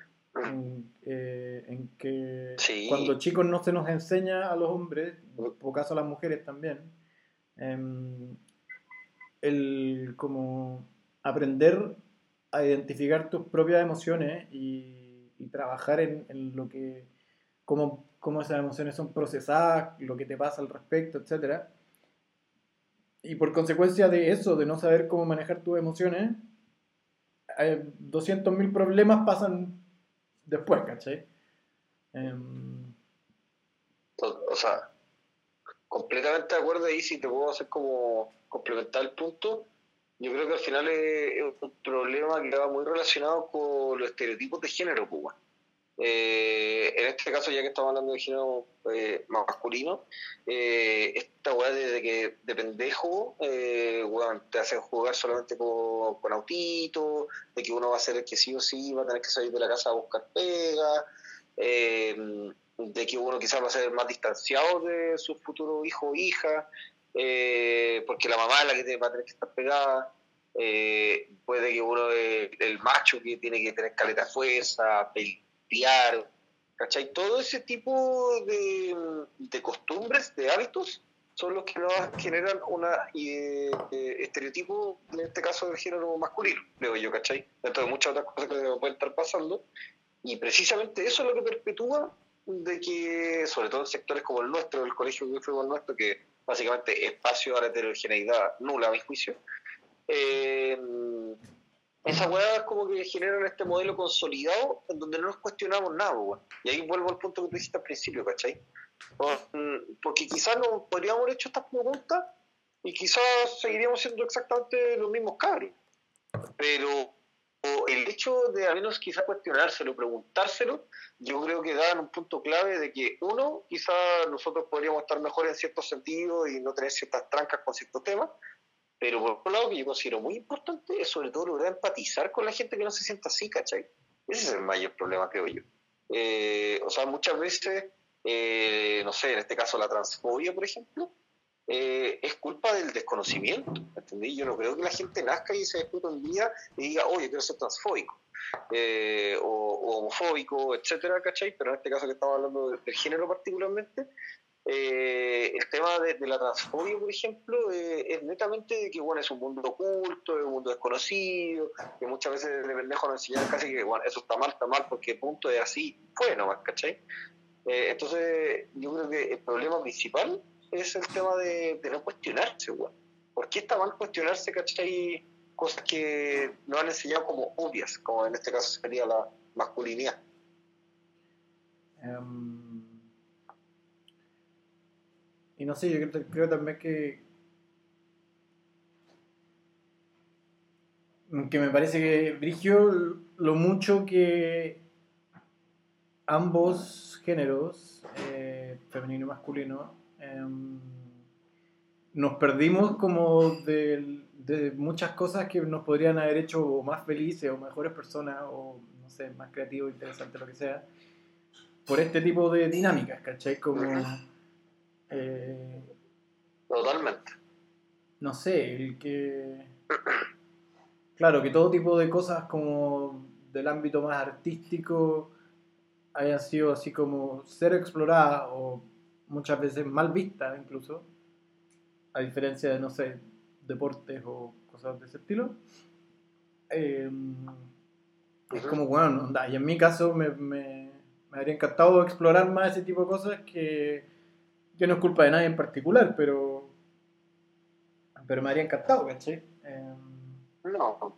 en, eh, en que Sí. cuando chicos no se nos enseña a los hombres, por caso a las mujeres también, em, el como aprender a identificar tus propias emociones y, y trabajar en, en lo que, cómo, cómo esas emociones son procesadas, lo que te pasa al respecto, etc. Y por consecuencia de eso, de no saber cómo manejar tus emociones, eh, 200.000 problemas pasan después, ¿cachai? Em, O sea, completamente de acuerdo ahí, si te puedo hacer como complementar el punto. Yo creo que al final es, un problema que va muy relacionado con los estereotipos de género, pues, weón. Eh, en este caso, ya que estamos hablando de género eh, masculino, eh, esta weá desde que de pendejo, eh, te hacen jugar solamente con, con autitos, de que uno va a ser el que sí o sí va a tener que salir de la casa a buscar pega, eh, de que uno quizás va a ser más distanciado de su futuro hijo o hija, porque la mamá es la que va a tener que estar pegada. Puede que uno es el macho que tiene que tener caleta fuerza, pelear, ¿cachai? Todo ese tipo de, de costumbres, de hábitos, son los que nos generan un estereotipo, en este caso del género masculino, creo yo, ¿cachai? Dentro de muchas otras cosas que pueden estar pasando. Y precisamente eso es lo que perpetúa de que, sobre todo en sectores como el nuestro, el colegio que fue el nuestro, que básicamente espacio a la heterogeneidad nula, a mi juicio, eh, esas weas como que generan este modelo consolidado en donde no nos cuestionamos nada, weón. Y ahí vuelvo al punto que tú dijiste al principio, ¿cachai? Por- Porque quizás no podríamos haber hecho estas preguntas y quizás seguiríamos siendo exactamente los mismos cabros. Pero o el hecho de al menos quizás cuestionárselo, preguntárselo, yo creo que da en un punto clave de que uno, quizás nosotros podríamos estar mejor en ciertos sentidos y no tener ciertas trancas con ciertos temas, pero por otro lado que yo considero muy importante es sobre todo lograr empatizar con la gente que no se sienta así, ¿cachai? Ese es el mayor problema, creo yo. Eh, o sea, muchas veces, eh, no sé, en este caso la transfobia, por ejemplo, eh, es culpa del desconocimiento, ¿entendí? Yo no creo que la gente nazca y se despierte un día y diga, oye, quiero ser transfóbico, o, homofóbico, etcétera, ¿cachai? Pero en este caso que estamos hablando de- del género particularmente, eh, el tema de, de la transfobia, por ejemplo, eh, es netamente de que, bueno, es un mundo oculto, es un mundo desconocido, que muchas veces de pendejo nos enseñan casi que, bueno, eso está mal, está mal, porque punto es así, fue nomás, ¿cachai? Eh, entonces, yo creo que el problema principal es el tema de, de no cuestionarse. ¿Por qué está mal cuestionarse, cachai? Cosas que nos han enseñado como obvias, como en este caso sería la masculinidad. Em, y no sé, yo creo, también que. Que me parece que Brigio lo mucho que ambos géneros, eh, femenino y masculino, em, nos perdimos como de, muchas cosas que nos podrían haber hecho más felices o mejores personas o no sé, más creativos, interesantes, lo que sea, por este tipo de dinámicas, ¿cachai? Como, eh, Totalmente. no sé, el que... Claro, que todo tipo de cosas como del ámbito más artístico hayan sido así como ser exploradas o muchas veces mal vistas incluso, a diferencia de, no sé, deportes o cosas de ese estilo. Eh, es como, bueno, onda, y en mi caso me, me, me habría encantado explorar más ese tipo de cosas que, que no es culpa de nadie en particular, pero, pero me habría encantado, ¿cachai? Eh, No,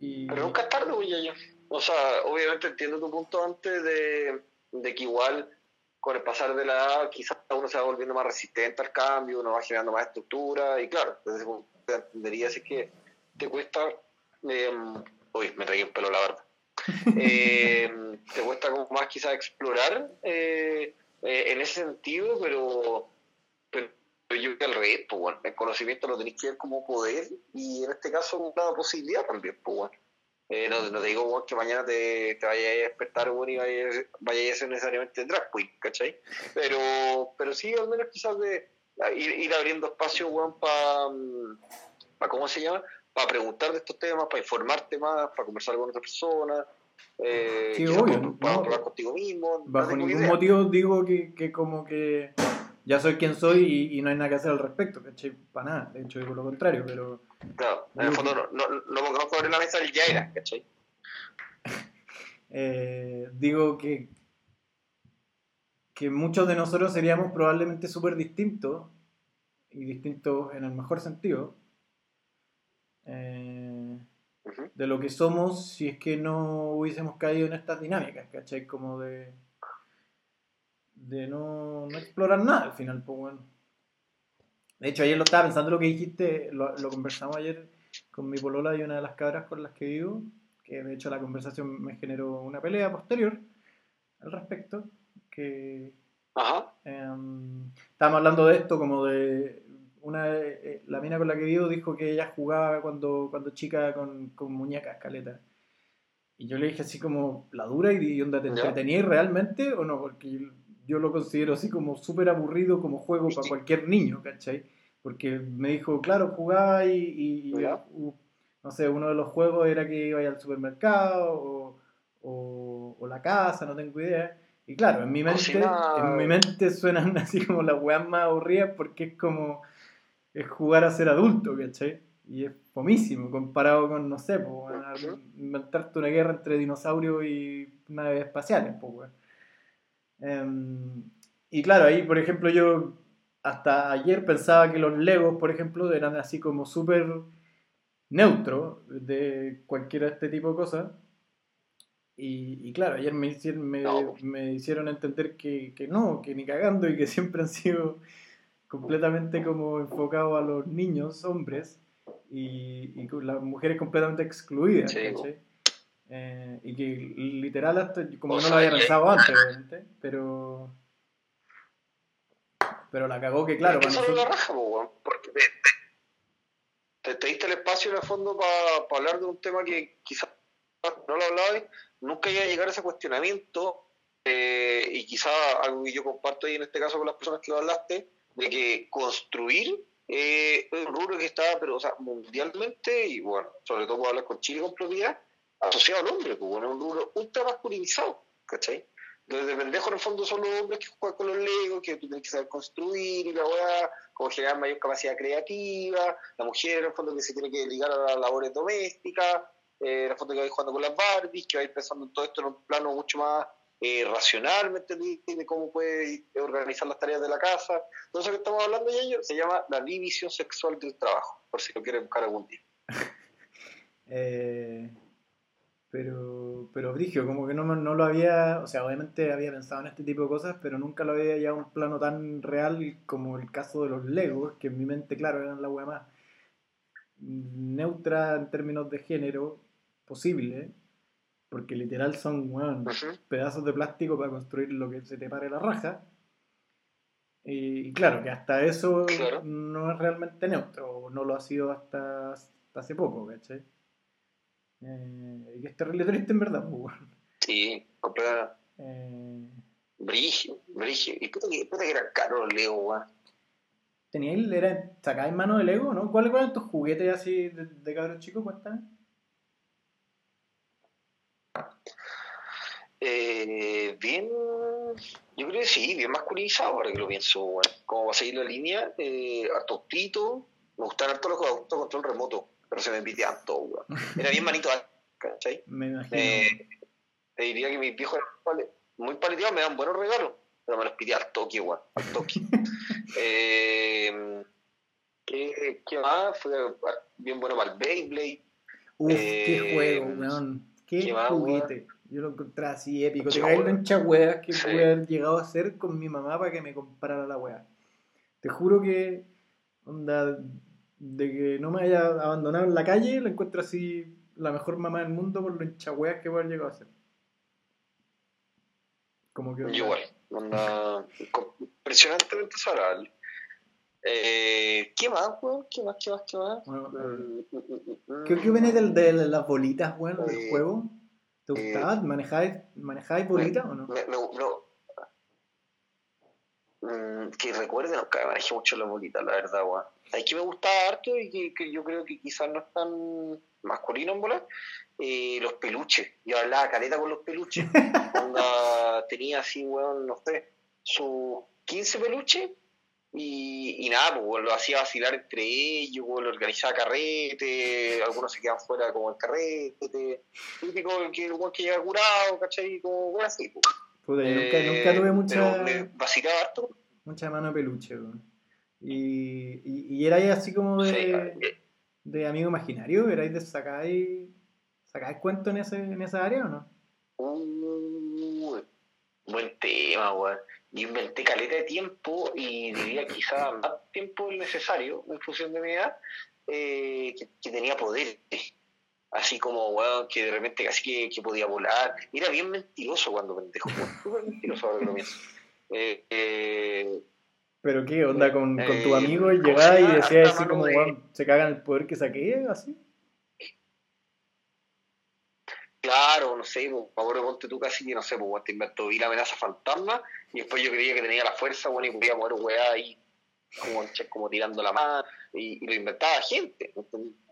y, pero nunca es tarde, güey, yo. O sea, obviamente entiendo tu punto antes de, de que igual con el pasar de la edad quizás uno se va volviendo más resistente al cambio, uno va generando más estructura y claro, te entendería si es que te cuesta, eh, uy, me traí un pelo la barba, (laughs) Eh, te cuesta como más quizás explorar eh, eh, en ese sentido, pero, pero yo creo que al revés, pues bueno, el conocimiento lo tenéis que ver como poder y en este caso una posibilidad también, pues bueno. Eh, no, no te digo weón, que mañana te, te vayas a despertar weón, y vayas, vayas a ser necesariamente drag queen, ¿cachai? Pero, pero sí, al menos quizás de ir, ir abriendo espacio para, ¿cómo se llama? Para preguntar de estos temas, para informarte más, para conversar con otras personas. Eh, Sí, obvio, para, no. probar contigo mismo. bajo ningún idea. motivo digo que, que como que ya soy quien soy y, y no hay nada que hacer al respecto, ¿cachai? Para nada, de hecho digo lo contrario, pero... Claro, en el fondo no, no, no pongamos sobre la mesa el ya era, ¿cachai? (laughs) Eh, digo que, que muchos de nosotros seríamos probablemente súper distintos, y distintos en el mejor sentido, eh, De lo que somos si es que no hubiésemos caído en estas dinámicas, ¿cachai? Como de, de no, no explorar nada al final, pues bueno. De hecho, ayer lo estaba pensando lo que dijiste, lo, lo conversamos ayer con mi polola y una de las cabras con las que vivo, que de hecho la conversación me generó una pelea posterior al respecto, que Ajá, Em, estábamos hablando de esto, como de una eh, la mina con la que vivo dijo que ella jugaba cuando, cuando chica con, con muñecas, caleta. Y yo le dije así como, ¿la dura? ¿Y onda te entretenías realmente o no? Porque yo, yo lo considero así como súper aburrido como juego para cualquier niño, ¿cachai? Porque me dijo, claro, jugaba y, y- uh, no sé, uno de los juegos era que iba al supermercado o, o, o la casa, no tengo idea. Y claro, en mi mente, en mi mente suenan (laughs) así como las weas más aburridas porque es como es jugar a ser adulto, ¿cachai? Y es fomísimo comparado con, no sé, pues, inventarte una guerra entre dinosaurios y naves espaciales, pues. Em, y claro, ahí, por ejemplo, yo hasta ayer pensaba que los Legos, por ejemplo, eran así como súper neutros de cualquiera de este tipo de cosas. Y, y claro, ayer me hicieron, me, me hicieron entender que, que no, que ni cagando y que siempre han sido completamente como enfocados a los niños, hombres, y, las mujeres completamente excluidas. Eh, y que literal hasta, como O no lo había pensado (laughs) antes, obviamente, pero... Pero la cagó que, claro, para la raja, po, porque te, te, te diste el espacio en el fondo para hablar de un tema que quizás no lo hablabas, nunca iba a llegar a ese cuestionamiento, eh, y quizás algo que yo comparto ahí en este caso con las personas que lo hablaste, de que construir eh, es un rubro que está, pero o sea, mundialmente, y bueno, sobre todo puedo hablar con Chile con propiedad, asociado al hombre, pues bueno, es un rubro ultra masculinizado, ¿cachai? Entonces, de pendejo en el fondo son los hombres que juegan con los legos, que tú tienes que saber construir y la weá, como generar mayor capacidad creativa, la mujer en el fondo que se tiene que ligar a las labores domésticas, eh, en el fondo que va a ir jugando con las Barbies, que va a ir pensando en todo esto en un plano mucho más eh, racional, ¿me? De cómo puede organizar las tareas de la casa. Todo eso que estamos hablando, ya se llama la división sexual del trabajo, por si lo quieren buscar algún día. (laughs) Eh, pero, pero Brigio, como que no, no lo había, o sea, obviamente había pensado en este tipo de cosas, pero nunca lo había llevado a un plano tan real como el caso de los Legos, que en mi mente, claro, eran la wea más neutra en términos de género posible, porque literal son, Ujú. pedazos de plástico para construir lo que se te pare la raja. Y, y claro, que hasta eso Claro. no es realmente neutro, o no lo ha sido hasta, hasta hace poco, ¿cachai? Eh, y que es terrible triste en verdad, pues. Sí, completamente. Eh, Brigio, brigio. Y puta que, puta que era caro el Lego, weón. ¿Teníais, era, sacáis mano de Lego, no? ¿Cuáles eran tus juguetes así de, de cabros chicos? Cuéntame. Eh, bien, yo creo que sí, bien masculinizado ahora que lo pienso, weón. Como va a seguir la línea, eh, harto autito, me gustan harto los juegos de autocontrol remoto, pero se me piteaban todos, weón. Era bien manito, ¿cachai? Me imagino. Eh, te diría que mis viejos eran muy paleteados, me dan buenos regalos, pero me los pide al toque, weón, al toque. (laughs) eh, ¿qué, ¿Qué más? Fue bien bueno para el Beyblade. Uf, eh, qué juego, weón. Qué, qué más, juguete. Yo lo encontré así épico. Te caí en weas que Sí. pude haber llegado a hacer con mi mamá para que me comprara la wea. Te juro que, onda, de que no me haya abandonado en la calle, la encuentro así la mejor mamá del mundo por lo hinchahueas que puede haber llegado a hacer. Como que. Igual, onda, impresionantemente desagradable. Eh, ¿Qué más, weón? ¿Qué más, qué más, qué más? Bueno, Mm, mm, mm. ¿Qué, qué opinas de, las bolitas, weón, del Eh, juego? ¿Te eh, gustaba? ¿Manejáis, manejáis bolitas o no? Me, me, no. Mm, que recuerde, nunca manejé mucho la bolita, la verdad, weón. Es que me gustaba harto y que, que yo creo que quizás no es tan masculino en bola. Eh, los peluches. Yo hablaba caleta con los peluches. (laughs) Onda, tenía así, weón, no sé, sus 15 peluches. Y, y nada, pues lo hacía vacilar entre ellos, lo organizaba carrete, algunos se quedan fuera como el carrete, típico que el que llega curado, ¿cachai? Como así, pues. Puta, yo nunca, Eh, nunca tuve mucha, vacilaba harto. mucha mano peluche, weón. Y, y, y erais así como de, Sí, de amigo imaginario, erais de sacáis, sacáis cuento en, ese, en esa área o no? Uh, buen tema, weón. Yo inventé caleta de tiempo y diría quizá más tiempo del necesario en función de mi edad, eh, que, que tenía poderes. Así como, weón, que de repente casi que, que podía volar. Era bien mentiroso cuando pendejo. (laughs) Súper mentiroso ahora que lo pienso. Eh, eh, ¿Pero qué onda con, con Eh, tu amigo y ¿cómo se llegabas y decías Harta así como, se cagan el poder que saqué, así? Claro, no sé, pues, ahora ponte tú casi que no sé, pues te inventó vi la amenaza fantasma y después yo creía que tenía la fuerza, bueno, y podía mover weá ahí como, como tirando la mano y, y lo inventaba gente.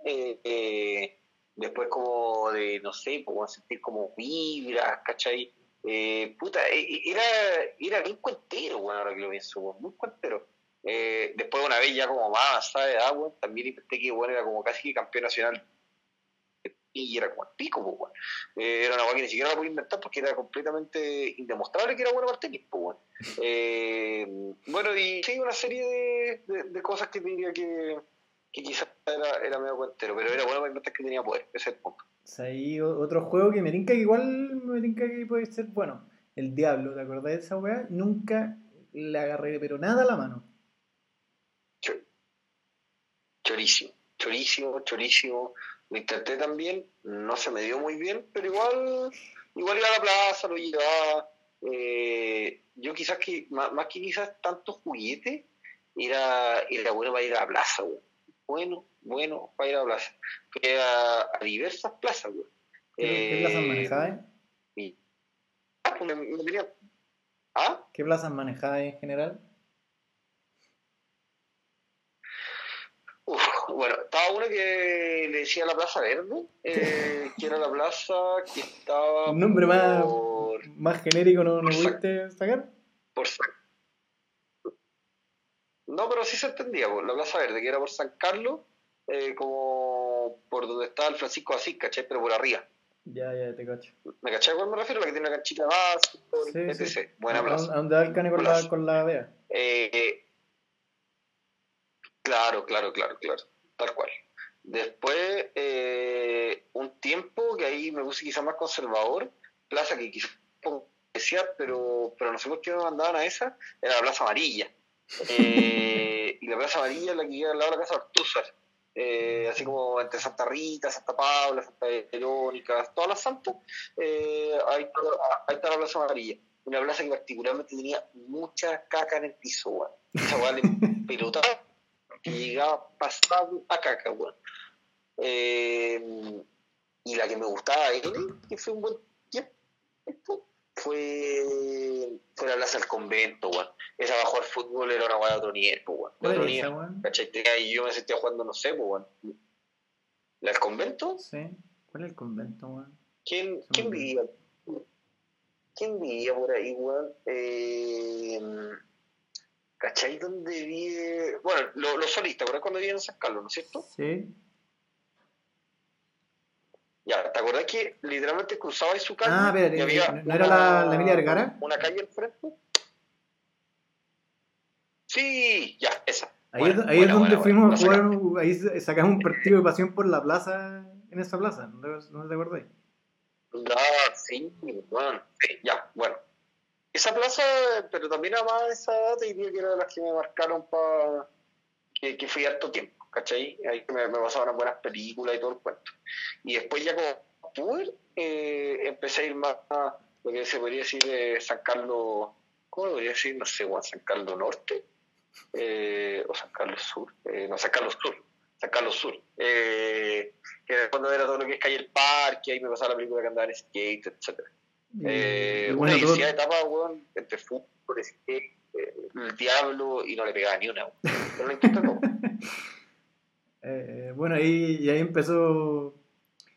Eh, eh, después como de, no sé, pues bueno, sentir como vibras, ¿cachai? Eh, puta, eh, eh, era, era bien cuentero, weón, ahora que lo pienso, weón, muy cuentero. Eh, después una vez ya como más avanzada también inventé que bueno, era como casi que campeón nacional y era como el pico, pues. Eh, era una weá que ni siquiera la podía inventar porque era completamente indemostrable que era bueno para el tenis, pues, weón. Eh, bueno, y sí, una serie de, de, de cosas que diría que, que quizás era, era medio cuentero, pero era bueno para inventar que tenía poder, ese es el punto. Ahí otro juego que me tinca que igual me tinca que puede ser bueno. El Diablo, ¿te acordás de esa weá? Nunca le agarré, pero nada a la mano. Cho- Chorísimo, chorísimo, chorísimo. Lo intenté también, no se me dio muy bien, pero igual, igual iba a la plaza, lo llevaba. Eh, yo quizás que, más, más que quizás tanto juguete, era, era bueno para ir a la plaza, güey. Bueno, bueno para ir a la plaza. Fui a, a diversas plazas, güey. ¿Qué, qué plazas manejabas? y- ah, pues me- me tenía- ¿Ah? ¿Qué plazas manejabas en general? Uf, bueno, estaba una que le decía la Plaza Verde, eh, que era la plaza que estaba Un nombre más, por, más genérico no, no pudiste sacar. por San- No, pero sí se entendía, por la Plaza Verde, que era por San Carlos, eh, como por donde estaba el Francisco Asís, ¿cachai? Pero por arriba. Ya, ya, te cacho. ¿Me cachai a cuál me refiero? La que tiene una canchita más, Sí, etc. sí. Buena ¿A, plaza. a dónde va el cane con la, con la vea? Eh, claro, claro, claro, claro, tal cual. Después, eh, un tiempo que ahí me puse quizás más conservador, plaza que quizás decía, pero, pero no sé por qué me mandaban a esa, era la Plaza Amarilla. Eh, (laughs) y la Plaza Amarilla es la que queda al lado de la Casa Ortúzar. Eh, así como entre Santa Rita, Santa Paula, Santa Verónica, todas las santas, eh, ahí, está, ahí está la Plaza Amarilla. Una plaza que particularmente tenía mucha caca en el piso, weón. Esa le (laughs) pelotaba que llegaba pasado a caca, weón. Eh, y la que me gustaba ahí, que fue un buen tiempo, fue, fue la plaza del convento, weón. Esa para jugar fútbol era una weá de otro nivel, po, weón. De ¿Cuál otro nivel. ¿Cachai? Y yo me sentía jugando, no sé, po, weón. ¿La del convento? Sí. ¿Cuál es el convento, weón? ¿Quién, quién vivía? ¿Quién vivía por ahí, weón? Eh, ¿Cachai? ¿Dónde vive? Bueno, lo- los solistas, ¿verdad? Cuando vivían en San Carlos, ¿no es cierto? Sí. Ya, ¿te acordás que literalmente cruzabais su calle? Ah, y había ¿no- era la- la Emilia Vergara? Una calle al frente. Sí, ya, esa. Ahí, es, ahí buena, es donde buena, fuimos buena. a jugar, ahí sacamos un partido de pasión por la plaza, en esa plaza, ¿no te, no te acordáis? Ya, sí, bueno, sí, ya, bueno. Esa plaza, pero también además de esa edad, te diría que era de las que me marcaron para que, que fui harto tiempo, ¿cachai? Ahí me, me pasaban buenas películas y todo el cuento. Y después ya como pude, eh, empecé a ir más a lo que se podría decir de San Carlos, ¿cómo lo podría decir? No sé, Juan, San Carlos Norte, eh, o San Carlos Sur, eh, no, San Carlos Sur, San Carlos Sur, eh, que cuando era todo lo que es calle el parque, ahí me pasaba la película que andaba en skate, etcétera eh, una bueno, todo- diversidad de etapas, weón, entre fútbol, skate, eh, el diablo, y no le pegaba ni una. Pero lo intento todo. (laughs) eh, bueno, ahí, y ahí empezó,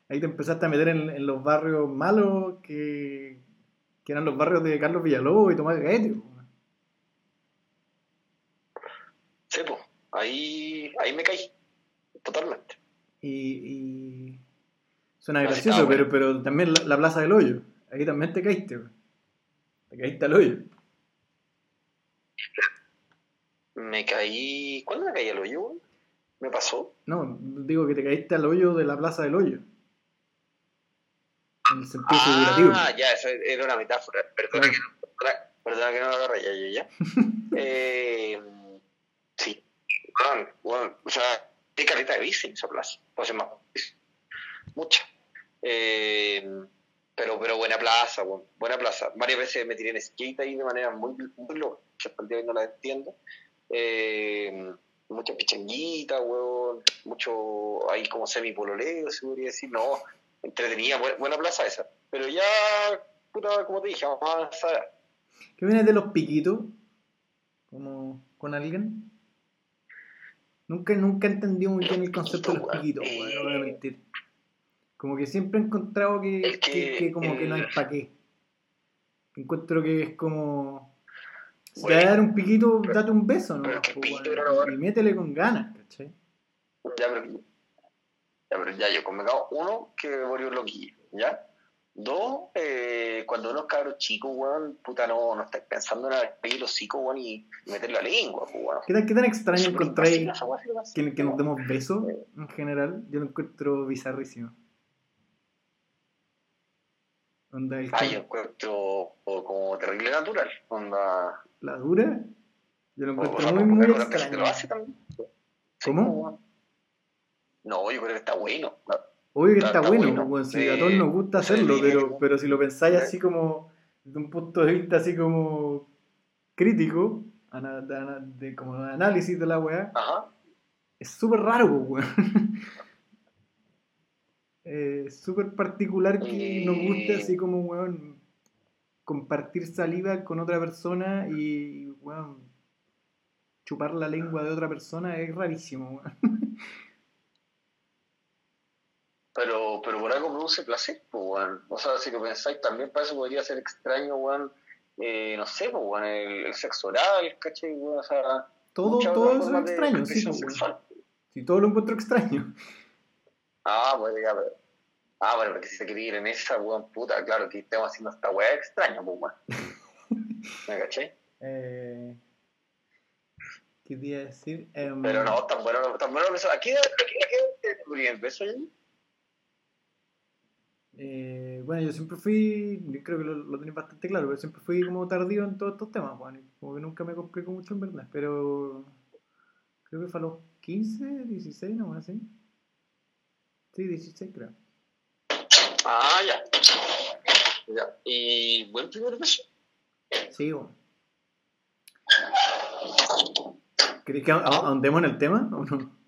ahí te empezaste a meter en, en los barrios malos que, que eran los barrios de Carlos Villalobos y Tomás Gaete. weón. Sí, pues, ahí, ahí me caí, totalmente. Y, y suena No, gracioso, pero, pero también la, la Plaza del Hoyo. Ahí también te caíste, weón. Te caíste al hoyo. Me caí, ¿cuándo me caí al hoyo, weón? ¿Me pasó? No, digo que te caíste al hoyo de la Plaza del Hoyo. En el sentido figurativo. Ah, ya, eso era una metáfora, perdona que no, perdona, que no lo agarré, ya, ya, ya. (laughs) eh, sí, weón, weón, o sea, hay caleta de bici en esa plaza, o sea, más, mucha. Eh, pero, pero buena plaza, buena plaza. Varias veces me tiré en skate ahí de manera muy, muy loca, hasta el día de hoy no la entiendo. Eh, mucha pichanguita, weón, mucho ahí como semi-pololeo, se podría decir, no, entretenida, buena, buena plaza esa. Pero ya, puta, como te dije, vamos a avanzar. ¿Qué vienes de los piquitos? Como con alguien. Nunca, nunca he entendido muy bien el concepto de los piquitos, weón, no voy a mentir. Como que siempre he encontrado que, que, que- que como que no hay eh, pa' qué. Encuentro que es como. Si te vas a dar un piquito, date un beso, ¿no? pero Pues, piquito bueno, y métele con ganas, ¿cachai? Ya, pero, ya, pero ya yo convocado uno que me volvió loquillo, ¿ya? Dos, eh, cuando uno es cabro chico, weón, puta, no, no estáis pensando en abrir los hocico, weón, y meter la lengua, pues, weón. ¿Qué tan, qué tan extraño encontráis que, que nos no. demos besos en general? Yo lo encuentro bizarrísimo. Onda, Ah, yo encuentro o, como terrible natural, onda... la dura, yo lo encuentro o- muy, muy extraño. lo hace también. ¿Cómo? No, yo creo que está bueno. Obvio que Está- está, está bueno, bueno. si Eh, a todos nos gusta hacerlo, sí. pero, pero si lo pensáis Sí. así como desde un punto de vista así como crítico, de, como de análisis de la weá, Ajá. es súper raro, weón. (laughs) Eh, súper particular que nos guste Eh. así como, weón, compartir saliva con otra persona y, weón, chupar la lengua de otra persona es rarísimo, weón. Pero, pero por algo produce placer, pues, weón. O sea, si lo pensáis, también para eso podría ser extraño, weón. Eh, no sé, pues, weón, el, el sexo oral, ¿cachai? Weón? O sea, Todo, todo eso es extraño, sí. Si todo lo encuentro extraño. Ah, pues, ya, pero. Ah, bueno, porque si se quiere ir en esa, weón, puta, claro, que estamos haciendo esta weá extraña, pues, weón. (laughs) ¿Me cachai? Eh, ¿Qué te iba a decir? Em, Pero no, tan bueno, tan bueno. eso. ¿Aquí, aquí, aquí, el beso, eh, bueno, yo siempre fui, yo creo que lo, lo tenéis bastante claro, pero siempre fui como tardío en todos estos temas, bueno, como que nunca me complico mucho en verdad, pero creo que fue a los 15, 16, no, así. Sí, 16 creo. Ah, ya. Ya. ¿Y buen primer beso? Sí, bueno. ¿Queréis que ahondemos en el tema o no?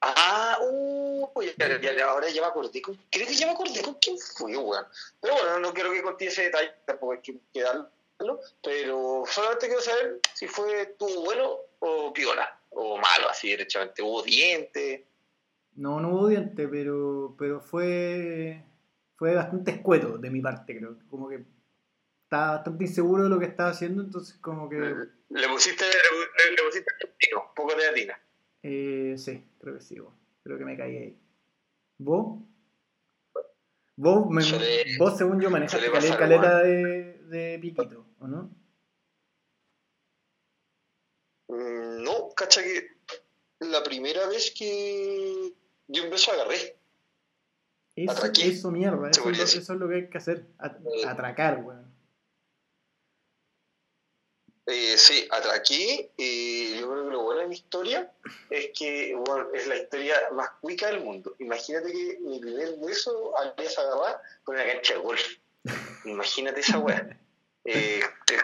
Ah, uh, ya, ya, ya, ahora acordé. Con, creo que acordé con quién fue, weón. Pero bueno, no quiero que contiene ese detalle, tampoco hay que quedarlo. Pero solamente quiero saber si fue tu bueno o piola. O malo, así derechamente. Hubo dientes. No, no hubo diente, pero, pero fue, fue bastante escueto de mi parte, creo. Como que estaba bastante inseguro de lo que estaba haciendo, entonces como que... Le pusiste, le, le pusiste un poco de atina. Eh, sí, creo que sí, vos. creo que me caí ahí. ¿Vos? Vos, me- vos según yo, manejaste caleta, caleta de, de piquito, ¿o no? Mm, No, cacha que la primera vez que di un beso agarré. Eso, Atraqué. eso mierda, eso, es lo, Segurísimo. eso es lo que hay que hacer, at- Eh. atracar, weón. Eh, sí, atraqué. Y yo creo que lo bueno de mi historia es que bueno, es la historia más cuica del mundo. Imagínate que mi primer beso había se agarrar con una cancha de golf. (laughs) Imagínate esa weá. Eh, el,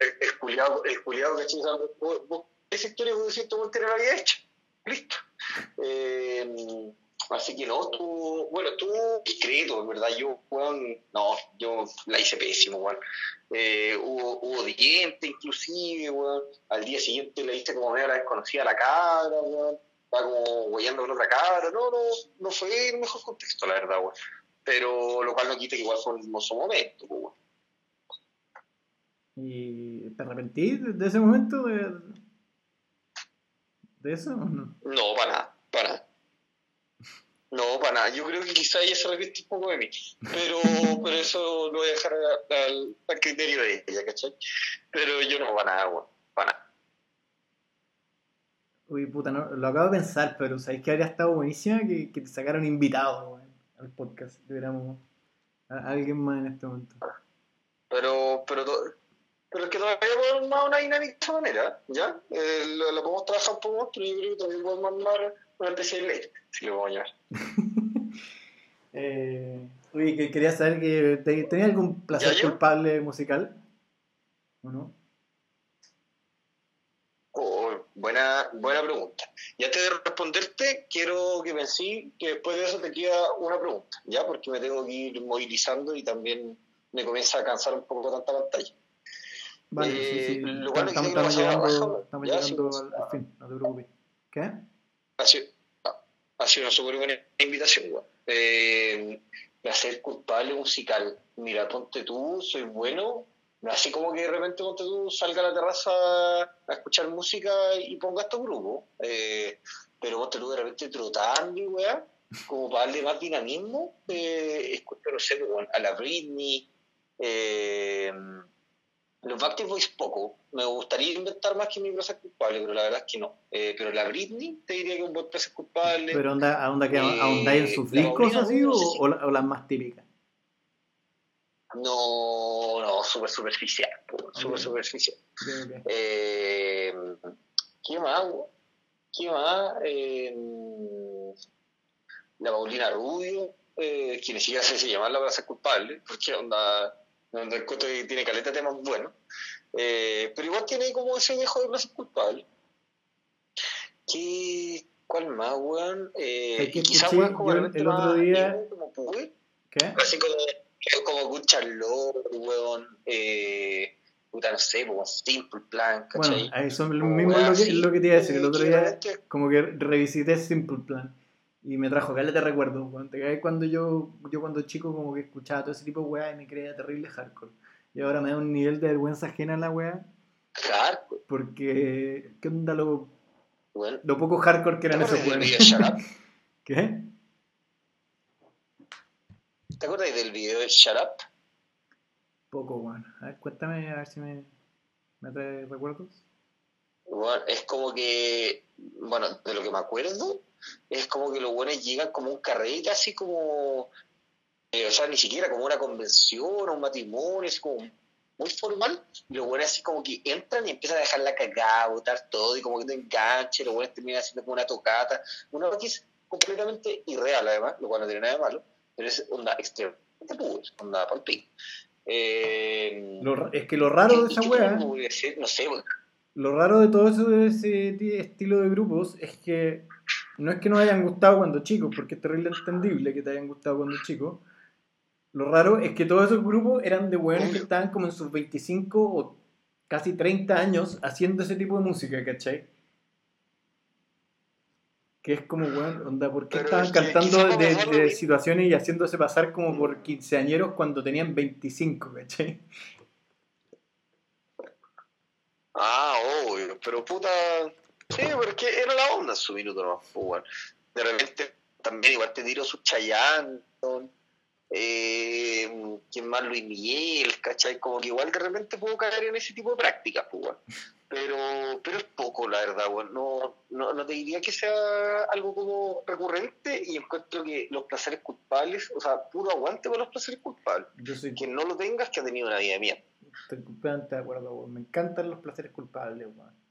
el, el culiado, el culiado, sea, vos- vos- esa historia decís, todo te la había hecho. Listo. Eh, así que no, tú, bueno, tú discreto, en verdad, yo, weón, no, yo la hice pésimo, weón. Eh, hubo, hubo diente inclusive, weón. Al día siguiente le diste como medio la desconocida la cabra, weón. Estaba como huellando con otra cabra. No, no, no fue el mejor contexto, la verdad, weón. Pero lo cual no quita que igual fue un hermoso momento, weón. ¿Y te arrepentís de, ese momento? ¿De, de eso o no? No, para nada, para nada. No, para nada. Yo creo que quizá ella se arrepiente un poco de mí. Pero, pero eso lo voy a dejar al, al criterio de ella, ¿cachai? Pero yo no, para nada, weón. Para nada. Uy, puta, no, lo acabo de pensar, pero ¿sabéis que habría estado buenísima que, que te sacaran invitado al podcast? Tuviéramos a, a alguien más en este momento. Pero, pero, pero es que todavía podemos armar una dinámica de esa manera, ¿ya? Eh, lo, lo podemos trabajar un poco más, pero yo creo que también podemos armar una especie de ley, si lo a llamar. (laughs) Eh, uy, que quería saber que te- ¿tenía algún placer culpable musical? ¿O no? Oh, buena, buena pregunta. Y antes de responderte, quiero que pensé que después de eso te queda una pregunta, ¿ya? Porque me tengo que ir movilizando y también me comienza a cansar un poco tanta pantalla. Vale, Eh, sí, sí. Estamos, bueno estamos sala llegando, baja, estamos ya, llegando sí, al, al fin, no te preocupes. ¿Qué? Ha sido, ha- sido una súper buena invitación, weón. Eh, placer culpable musical. Mira, ponte tú, soy bueno, así como que de repente ponte tú, salga a la terraza a escuchar música y ponga estos grupos. Eh, pero ponte tú de repente trotando y weá, como para darle más dinamismo, eh, escucho, no sé, a la Britney, eh, los Backstreet Boys poco. Me gustaría inventar más que mi placer culpable, pero la verdad es que no. Eh, pero la Britney te diría que un buen placer culpable. Pero onda, a onda que Eh, ahondáis en sus la discos así no o, la- las más típicas. No, no, súper superficial, po, súper Ok. superficial. Ok, ok. Eh, ¿Qué más? ¿Qué más? Eh, la Paulina Rubio, eh, que ni siquiera sé si llamarla para ser culpable, porque onda, onda encuentro que tiene caleta temas buenos. Eh, pero igual tiene como ese dejo de placer culpable. ¿Qué, ¿Cuál más, weón? Eh, ¿Sabes qué y quizá, escuché weón, como el- otro día? como pude. ¿Qué? Así como, como Good Charlotte, weón. Eh, puta, no sé, como Simple Plan, Bueno, ¿cachai? ahí son lo mismo weá lo que, lo que te iba a decir. El otro día como que revisité Simple Plan y me trajo caleta recuerdo. weón. Te cuando yo, yo cuando chico como que escuchaba todo ese tipo de weá y me creía terrible hardcore. Y ahora me da un nivel de vergüenza ajena a la weá Hardcore, porque ¿qué onda lo, lo poco hardcore que ¿Te eran esos weones? (laughs) ¿Qué? ¿Te acuerdas del video de Shut Up? Poco, weón. A ver, cuéntame a ver si me, me trae recuerdos. Weón, es como que, bueno, de lo que me acuerdo, es como que los buenos llegan como un carrete, así como, eh, o sea, ni siquiera como una convención o un matrimonio, así como muy formal, y los buenos así como que entran y empiezan a dejar la cagada, botar todo, y como que no enganche, los buenos terminan haciendo como una tocata, una cosa que es completamente irreal además, lo cual no tiene nada de malo, pero es onda extremadamente puber, onda palpín. Eh, Lo es que lo raro de ¿y esa weá? No sé, weón. lo raro de todo ese ti- estilo de grupos es que no es que nos hayan gustado cuando chicos, porque es terrible entendible que te hayan gustado cuando chicos. Lo raro es que todos esos grupos eran de weones que estaban como en sus 25 o casi 30 años haciendo ese tipo de música, ¿cachai? Que es como, weón, onda, ¿por qué Pero estaban es que cantando de, de situaciones y haciéndose pasar como por quinceañeros cuando tenían 25, ¿cachai? Ah, obvio, pero puta. Sí, pero es que era la onda en su minuto nomás, pues. De repente también igual te tiro su Chayanne, eh, ¿quién más? Luis Miguel, ¿cachai? Como que igual de repente puedo caer en ese tipo de prácticas, pues. Pero, pero es poco, la verdad, weón. No, no, no te diría que sea algo como recurrente y encuentro que los placeres culpables, o sea, puro aguante para los placeres culpables. Yo soy Quien no lo tengas que ha tenido una vida mierda. Estoy completamente de acuerdo, weón. Me encantan los placeres culpables, weón.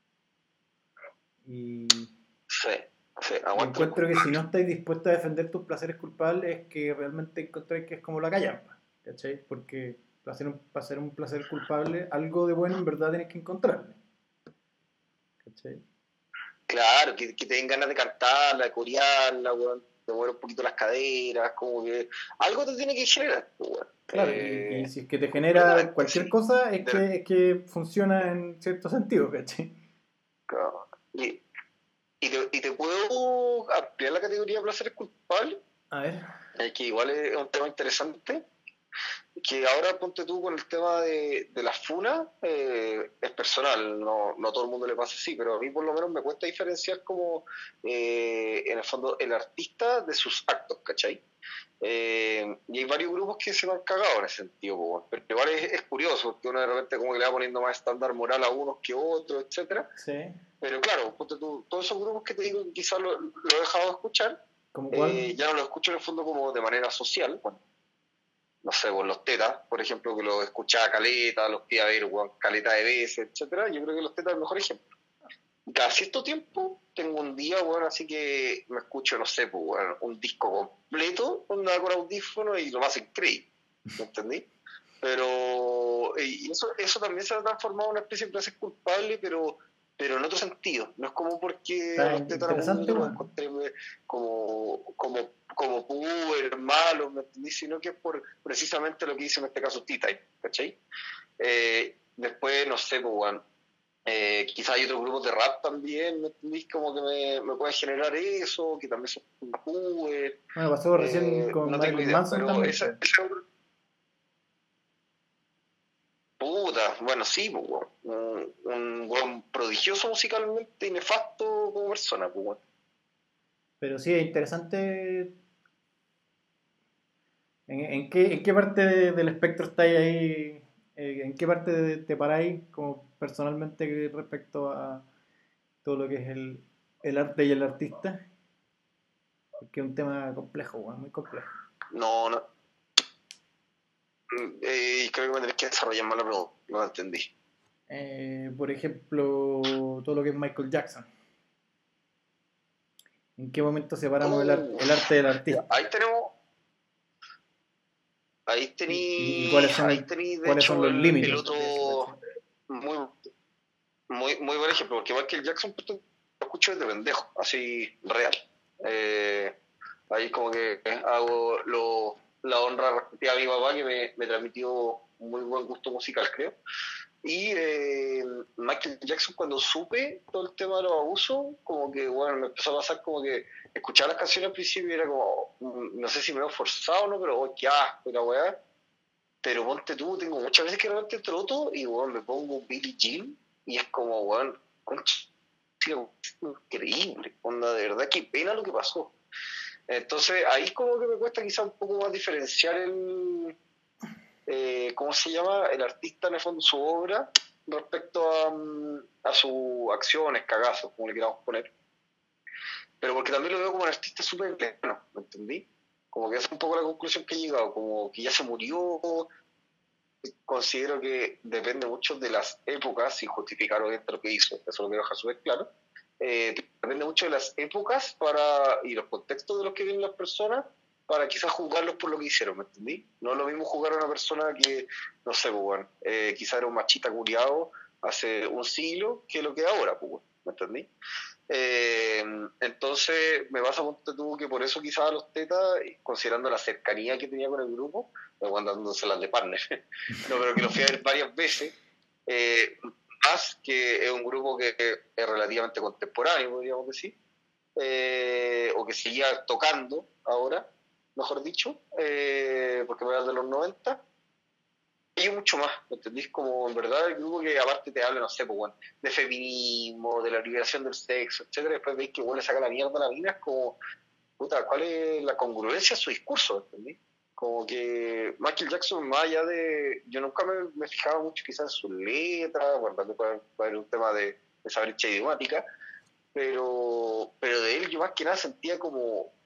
Y Sí, sí, encuentro que si no estáis dispuestos a defender tus placeres culpables es que realmente encontráis que es como la callampa, ¿cachai? Porque para hacer, un, para hacer un placer culpable, algo de bueno en verdad tenés que encontrarle. ¿Cachai? Claro, que, que te den ganas de cantarla, de corearla, weón, de mover un poquito las caderas, como que algo te tiene que generar, pues, weón. Claro, Eh, y, si es que te genera cualquier sí. cosa, es De- que, es que funciona en cierto sentido, ¿cachai? claro. Y, y, te, y te puedo ampliar la categoría de placeres culpables, A ver. eh, que igual es un tema interesante, que ahora ponte tú con el tema de, de las funas, eh, es personal, no, no a todo el mundo le pasa así, pero a mí por lo menos me cuesta diferenciar como, eh, en el fondo, el artista de sus actos, ¿cachai? Eh, y hay varios grupos que se me han cagado en ese sentido, pero igual es, es curioso, porque uno de repente como que le va poniendo más estándar moral a unos que otros, etcétera Sí. Pero claro, ponte tú, todos esos grupos que te digo que quizás lo, lo he dejado de escuchar, eh, ya no lo escucho en el fondo como de manera social. Bueno, no sé, con los tetas, por ejemplo, que lo escuchaba caleta, los fui a ver, caleta de veces, etcétera. Yo creo que los tetas es el mejor ejemplo. Cada cierto tiempo tengo un día, weón, así que me escucho, no sé, pues, weón, un disco completo onda, con audífono y lo más increíble. ¿Me entendí? Pero eh, y eso, eso también se ha transformado en una especie de placer culpable, pero pero en otro sentido. No es como porque los tetas como, como, como malo, ¿me entendí? Sino que es por precisamente lo que dice en este caso T-Type, ¿cachai? Eh, después, no sé, pues, weón, Eh, quizás hay otros grupos de rap también, ¿me entendís? Como que me, me pueden generar eso, que también son cool. Bueno, pasó recién Eh, con no Marilyn idea, Manson pero también. esa- esa- Puta, bueno, sí, pues, un, prodigioso musicalmente y nefasto como persona, pues. Pero sí, es interesante. ¿En, en qué, en qué parte de- del espectro estáis ahí? Eh, ¿En qué parte de- te paráis como personalmente respecto a todo lo que es el, el arte y el artista? Porque es un tema complejo, muy complejo. No, no. Mm, Eh, creo que me tenés que desarrollar más la pregunta, no la entendí. Eh, por ejemplo, todo lo que es Michael Jackson. ¿En qué momento separamos el, ar- el arte del artista? Ahí tenemos. Ahí ¿Y- tení. y cuáles son- ahí tení, de ¿Cuáles hecho, son los el- límites? El otro. Muy, muy, muy buen ejemplo, porque Michael Jackson lo escucho desde pendejo, así real. Eh, ahí como que hago lo, la honra respectiva a mi papá que me, me transmitió muy buen gusto musical, creo. Y eh, Michael Jackson, cuando supe todo el tema de los abusos, como que, bueno, me empezó a pasar como que escuchar las canciones al principio y era como, mm, no sé si me veo forzado o no, pero oh, qué asco. Pero ponte tú, tengo muchas veces que realmente troto y, bueno, me pongo Billie Jean y es como, bueno, concha, increíble, onda, de verdad, qué pena lo que pasó. Entonces, ahí como que me cuesta quizá un poco más diferenciar el, eh, ¿cómo se llama? El artista en el fondo, su obra, respecto a, mm, a sus acciones, cagazos, como le queramos poner. Pero porque también lo veo como un artista súper pleno, ¿me entendí? Como que esa es un poco la conclusión que he llegado, como que ya se murió. Considero que depende mucho de las épocas, sin justificar obviamente lo que hizo, eso lo quiero dejar súper claro. Eh, depende mucho de las épocas para y los contextos de los que viven las personas para quizás juzgarlos por lo que hicieron, ¿me entendí? No es lo mismo jugar a una persona que, no sé, pues, bueno, eh, quizás era un machista curiado hace un siglo que lo que es ahora, pues, bueno, ¿me entendí? Eh, entonces, me vas a ponte tú que por eso quizás a los tetas, considerando la cercanía que tenía con el grupo, me van dándose las de partner, (laughs) no, pero que lo fui a ver varias veces, eh, más que es un grupo que es relativamente contemporáneo, podríamos decir, eh, o que seguía tocando ahora, mejor dicho, eh, porque me de los 90, y mucho más, ¿me entendís? Como en verdad el grupo que aparte te habla, no sé, pues, bueno, de feminismo, de la liberación del sexo, etcétera, después veis que bueno, le saca la mierda a la mina, es como, puta, ¿cuál es la congruencia de su discurso? ¿me entendís? Como que Michael Jackson, más allá de. Yo nunca me, me fijaba mucho quizás en sus letras, bueno, también un tema de, de brecha idiomática, pero, pero de él yo más que nada sentía como.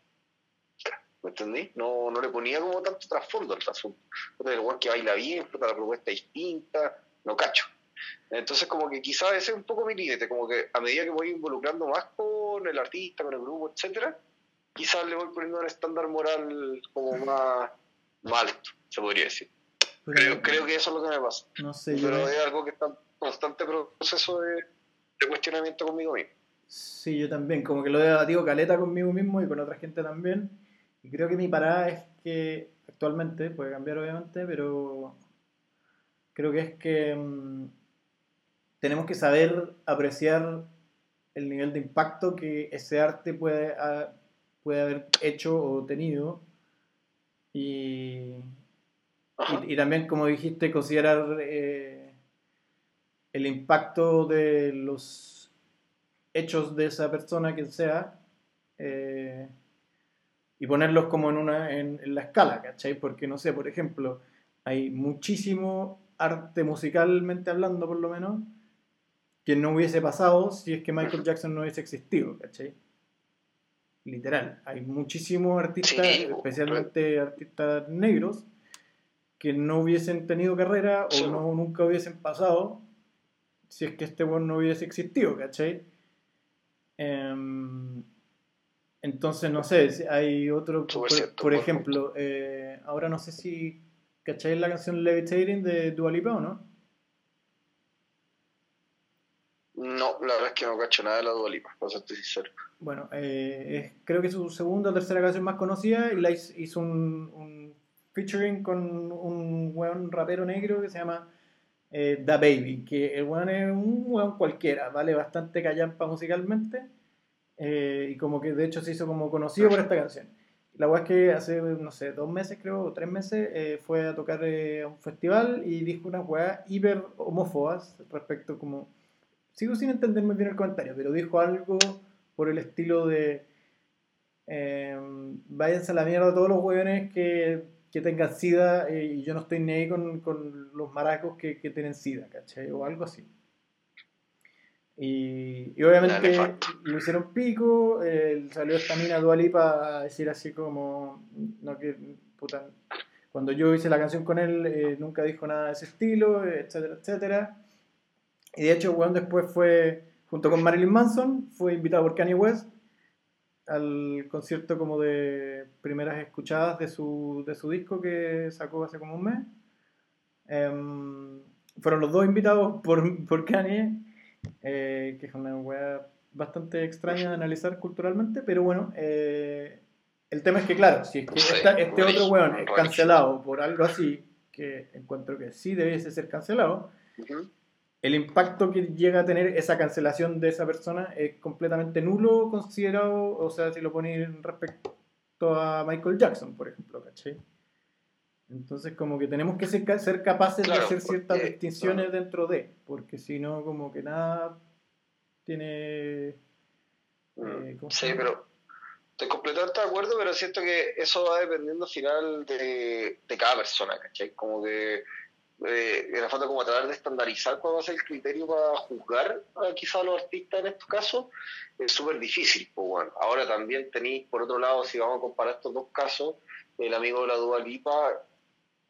¿Me entendí? No, no le ponía como tanto trasfondo al asunto. El weón que baila bien, la propuesta distinta, no cacho. Entonces, como que quizás ese es un poco mi límite, como que a medida que voy involucrando más con el artista, con el grupo, etcétera, quizás le voy poniendo un estándar moral como más, más alto, se podría decir. Pero Creo, creo que eso es lo que me pasa. No sé, yo Pero me- es algo que está en constante proceso de, de cuestionamiento conmigo mismo. Sí, yo también, como que lo he debatido caleta conmigo mismo y con otra gente también. Y creo que mi parada es que actualmente, puede cambiar obviamente, pero creo que es que mm, tenemos que saber apreciar el nivel de impacto que ese arte puede, puede haber hecho o tenido. Y, y, y también, como dijiste, considerar eh, el impacto de los hechos de esa persona, quien sea, eh, y ponerlos como en, una, en, en la escala, ¿cachai? Porque, no sé, por ejemplo, hay muchísimo arte musicalmente hablando, por lo menos, que no hubiese pasado si es que Michael Jackson no hubiese existido, ¿cachai? Literal, hay muchísimos artistas, especialmente artistas negros, que no hubiesen tenido carrera o no, nunca hubiesen pasado si es que este weón no hubiese existido, ¿cachai? Em, entonces, no sé, si hay otro, por, cierto, por buen ejemplo, eh, ahora no sé si, ¿cachai la canción Levitating de Dua Lipa o no? No, la verdad es que no cacho nada de la Dualipa, para serte sincero. Bueno, eh, es, creo que es su segunda o tercera canción más conocida y la hizo, hizo un, un featuring con un weón rapero negro que se llama eh, Da Baby, que el weón es un weón cualquiera, vale bastante callampa musicalmente, eh, y como que de hecho se hizo como conocido por esta canción. La weá es que hace, no sé, dos meses creo, tres meses, eh, fue a tocar eh, a un festival y dijo unas weas hiper homófobas respecto como... Sigo sin entender muy bien el comentario, pero dijo algo por el estilo de... eh, váyanse a la mierda todos los weones que, que tengan sida eh, y yo no estoy ni ahí con, con los maracos que, que tienen sida, ¿cachai? O algo así. Y, y obviamente lo hicieron pico, eh, salió esta mina Dualipa a decir así como, no que, puta, cuando yo hice la canción con él eh, nunca dijo nada de ese estilo, etcétera, etcétera. Y de hecho, weón después fue, junto con Marilyn Manson, fue invitado por Kanye West al concierto como de primeras escuchadas de su, de su disco que sacó hace como un mes. Em, fueron los dos invitados por, por Kanye, eh, que es una weá bastante extraña de analizar culturalmente, pero bueno, eh, el tema es que, claro, si es que esta- este otro weón es cancelado por algo así, que encuentro que sí debiese ser cancelado, Ujú. el impacto que llega a tener esa cancelación de esa persona es completamente nulo considerado, o sea, si lo pones respecto a Michael Jackson, por ejemplo, ¿cachai? Entonces, como que tenemos que ser, ser capaces Claro, de hacer ciertas porque- distinciones dentro de, porque si no, como que nada tiene... eh, ¿cómo se Sí, pero estoy completamente de acuerdo, pero siento que eso va dependiendo al final de, de cada persona, ¿cachai? Como que eh, en el fondo como tratar de estandarizar cuál va a ser el criterio para juzgar a quizá a los artistas en estos casos es súper difícil. Pues bueno, ahora también tenéis, por otro lado, si vamos a comparar estos dos casos, el amigo de la Dua Lipa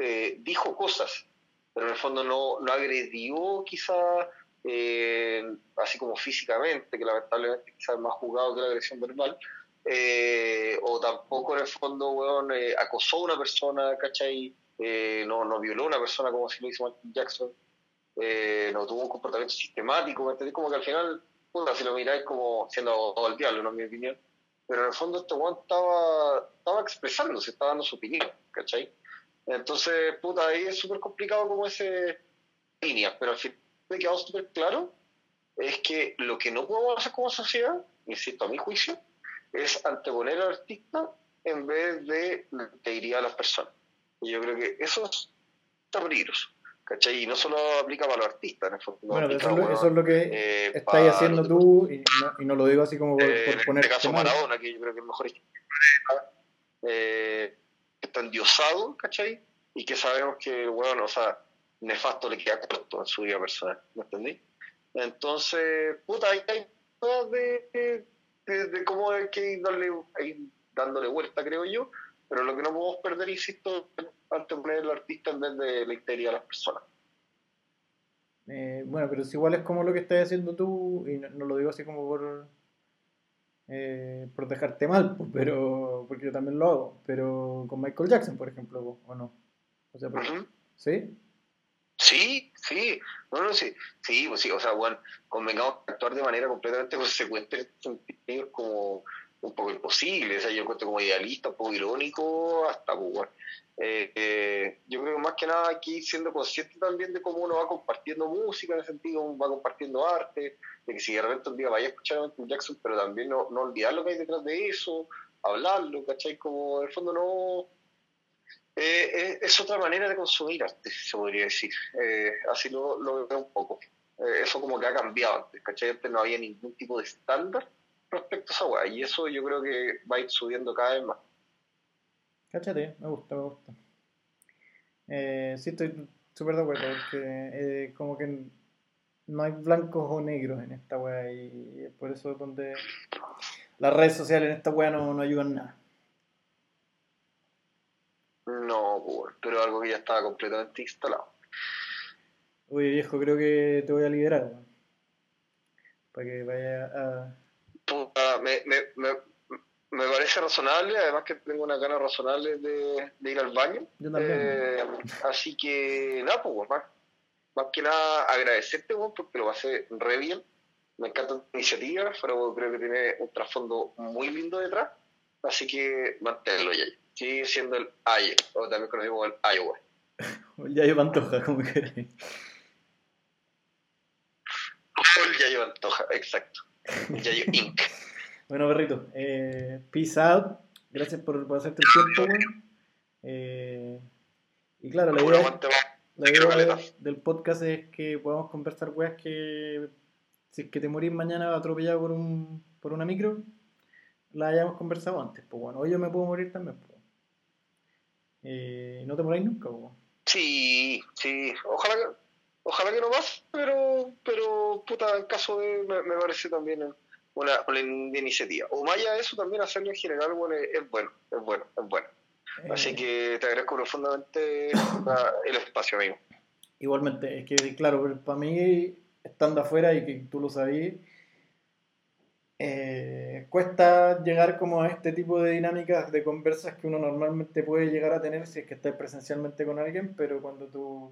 eh, dijo cosas, pero en el fondo no, no agredió quizá eh, así como físicamente, que lamentablemente quizás es más jugado que la agresión verbal, eh, o tampoco en el fondo, weón, eh, acosó a una persona, ¿cachai? Eh, no, no violó a una persona como si lo hizo Michael Jackson, eh, no tuvo un comportamiento sistemático, ¿me entendés? Como que al final, puta, si lo miráis como siendo abogado del diablo, no es mi opinión, pero en el fondo este weón estaba, estaba expresándose, estaba dando su opinión, ¿cachai? Entonces, puta, ahí es súper complicado como ese línea, pero al final me quedado súper claro es que lo que no podemos hacer como sociedad, insisto, a mi juicio, es anteponer al artista en vez de la integridad de las personas. Y yo creo que eso es- peligroso, ¿cachai? Y no solo aplica para los artistas, en el fondo. Bueno, pero eso, es lo, weón, eso es lo que eh, estás haciendo tú, y no, y no lo digo así como por, eh, por en ponerte este caso. Maradona, que yo creo que es mejor eh, está endiosado, ¿cachai? Y que sabemos que, bueno, o sea, nefasto le queda corto en su vida personal, ¿me entendí? Entonces, puta, ahí hay cosas de, de, de cómo hay que ir darle, ir dándole vuelta, creo yo, pero lo que no podemos perder, insisto, es anteponer al artista en vez de la integridad de las personas. Eh, bueno, pero si igual es como lo que estás haciendo tú, y no, no lo digo así como por, eh, por dejarte mal, pues, pero porque yo también lo hago, pero con Michael Jackson, por ejemplo, ¿o no? O sea. ¿sí? Sí, sí, no, no, sí, sí, pues sí, o sea, bueno, convengamos actuar de manera completamente (laughs) consecuente en este como un poco imposible, o sea, yo encuentro como idealista, un poco irónico, hasta, pues, bueno, eh, eh, yo creo que más que nada aquí siendo consciente también de cómo uno va compartiendo música, en el sentido, va compartiendo arte, de que si de repente un día vaya a escuchar a Michael Jackson, pero también no, no olvidar lo que hay detrás de eso, hablarlo, ¿cachai? Como, en el fondo no... Eh, es, es otra manera de consumir arte, se podría decir. Eh, así lo, lo veo un poco. Eh, eso como que ha cambiado antes, ¿cachai? Antes no había ningún tipo de estándar respecto a esa weá, y eso yo creo que va a ir subiendo cada vez más. Cáchate, me gusta, me gusta. Eh, sí, estoy súper de acuerdo, porque eh, como que no hay blancos o negros en esta wea, y es por eso donde las redes sociales en esta wea no, no ayudan nada. No, pues, pero algo que ya estaba completamente instalado. Oye viejo, creo que te voy a liberar, weón. Para que vaya a... Puta, me, me, me, me parece razonable, además que tengo unas ganas razonables de, de ir al baño. Yo también. Eh, así que, nada, pues, más, más que nada agradecerte, porque lo hace re bien. Me encanta tu iniciativa, pero creo que tiene un trasfondo muy lindo detrás. Así que manténlo ya. Sigue siendo el Aye, o también conocido como el Iowa. Ya yo pantoja, como queráis. El Yayo Antoja, exacto. El Yayo Inc. Bueno, perrito, eh, peace out. Gracias por, por hacerte el tiempo. Eh, y claro, la idea, la idea del podcast es que podamos conversar weas que si es que te morís mañana atropellado por un por una micro, la hayamos conversado antes. Pues bueno, hoy yo me puedo morir también. Pues. Eh, no te moráis nunca, pues. Sí, sí, ojalá que, ojalá que no más, pero, pero puta, en caso de, me, me parece también una, una in- iniciativa. O más allá de eso, también hacerlo en general, bueno, es, bueno, es bueno, es bueno. Así Eh, que te agradezco profundamente la- el espacio, amigo. Igualmente, es que claro, para mí, estando afuera y que tú lo sabías, eh, cuesta llegar como a este tipo de dinámicas de conversas que uno normalmente puede llegar a tener si es que estás presencialmente con alguien, pero cuando tú,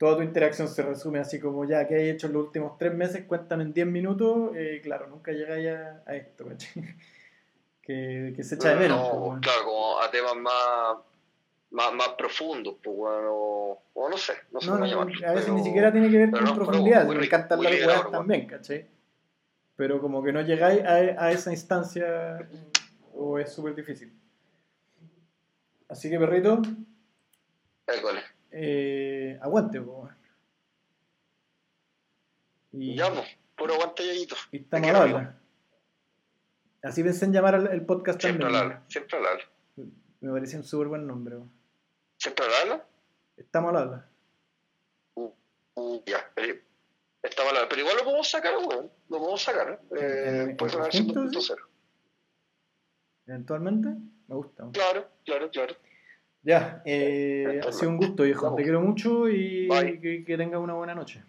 toda tu interacción se resume así como ya, que hay hecho en los últimos tres meses? Cuéntame en 10 minutos, eh, claro, nunca llegáis a, a esto, ¿cachai? (laughs) que, que se echa de menos. No, pues, bueno. claro, como a temas más, más, más profundos, pues bueno, o, o no sé, no sé No, cómo no, llamarlo. a veces pero- ni siquiera tiene que ver con no, profundidad, me encantan las weas weón. también, ¿cachai? Pero como que no llegáis a, a esa instancia o es súper difícil. Así que, perrito, École. Eh, aguante, po. Y, Ya, puro aguante, y estamos al habla. Así pensé en llamar al el podcast Siempre al también. habla, siempre al habla. Me parecía un súper buen nombre. Siempre al habla. Estamos al habla. Uh, uh, ya, pero, está mal, pero igual lo podemos sacar, weón. Lo podemos sacar. Eh, ¿En- puede en sonar conjunto, 5.0. Eventualmente, me gusta. Claro, claro, claro. Ya, eh, ha sido un gusto, viejo. Vamos. Te quiero mucho y que, que tengas una buena noche.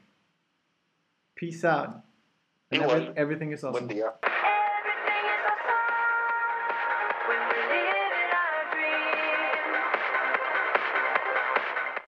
Peace out. Igual. every- everything is awesome. Buen día.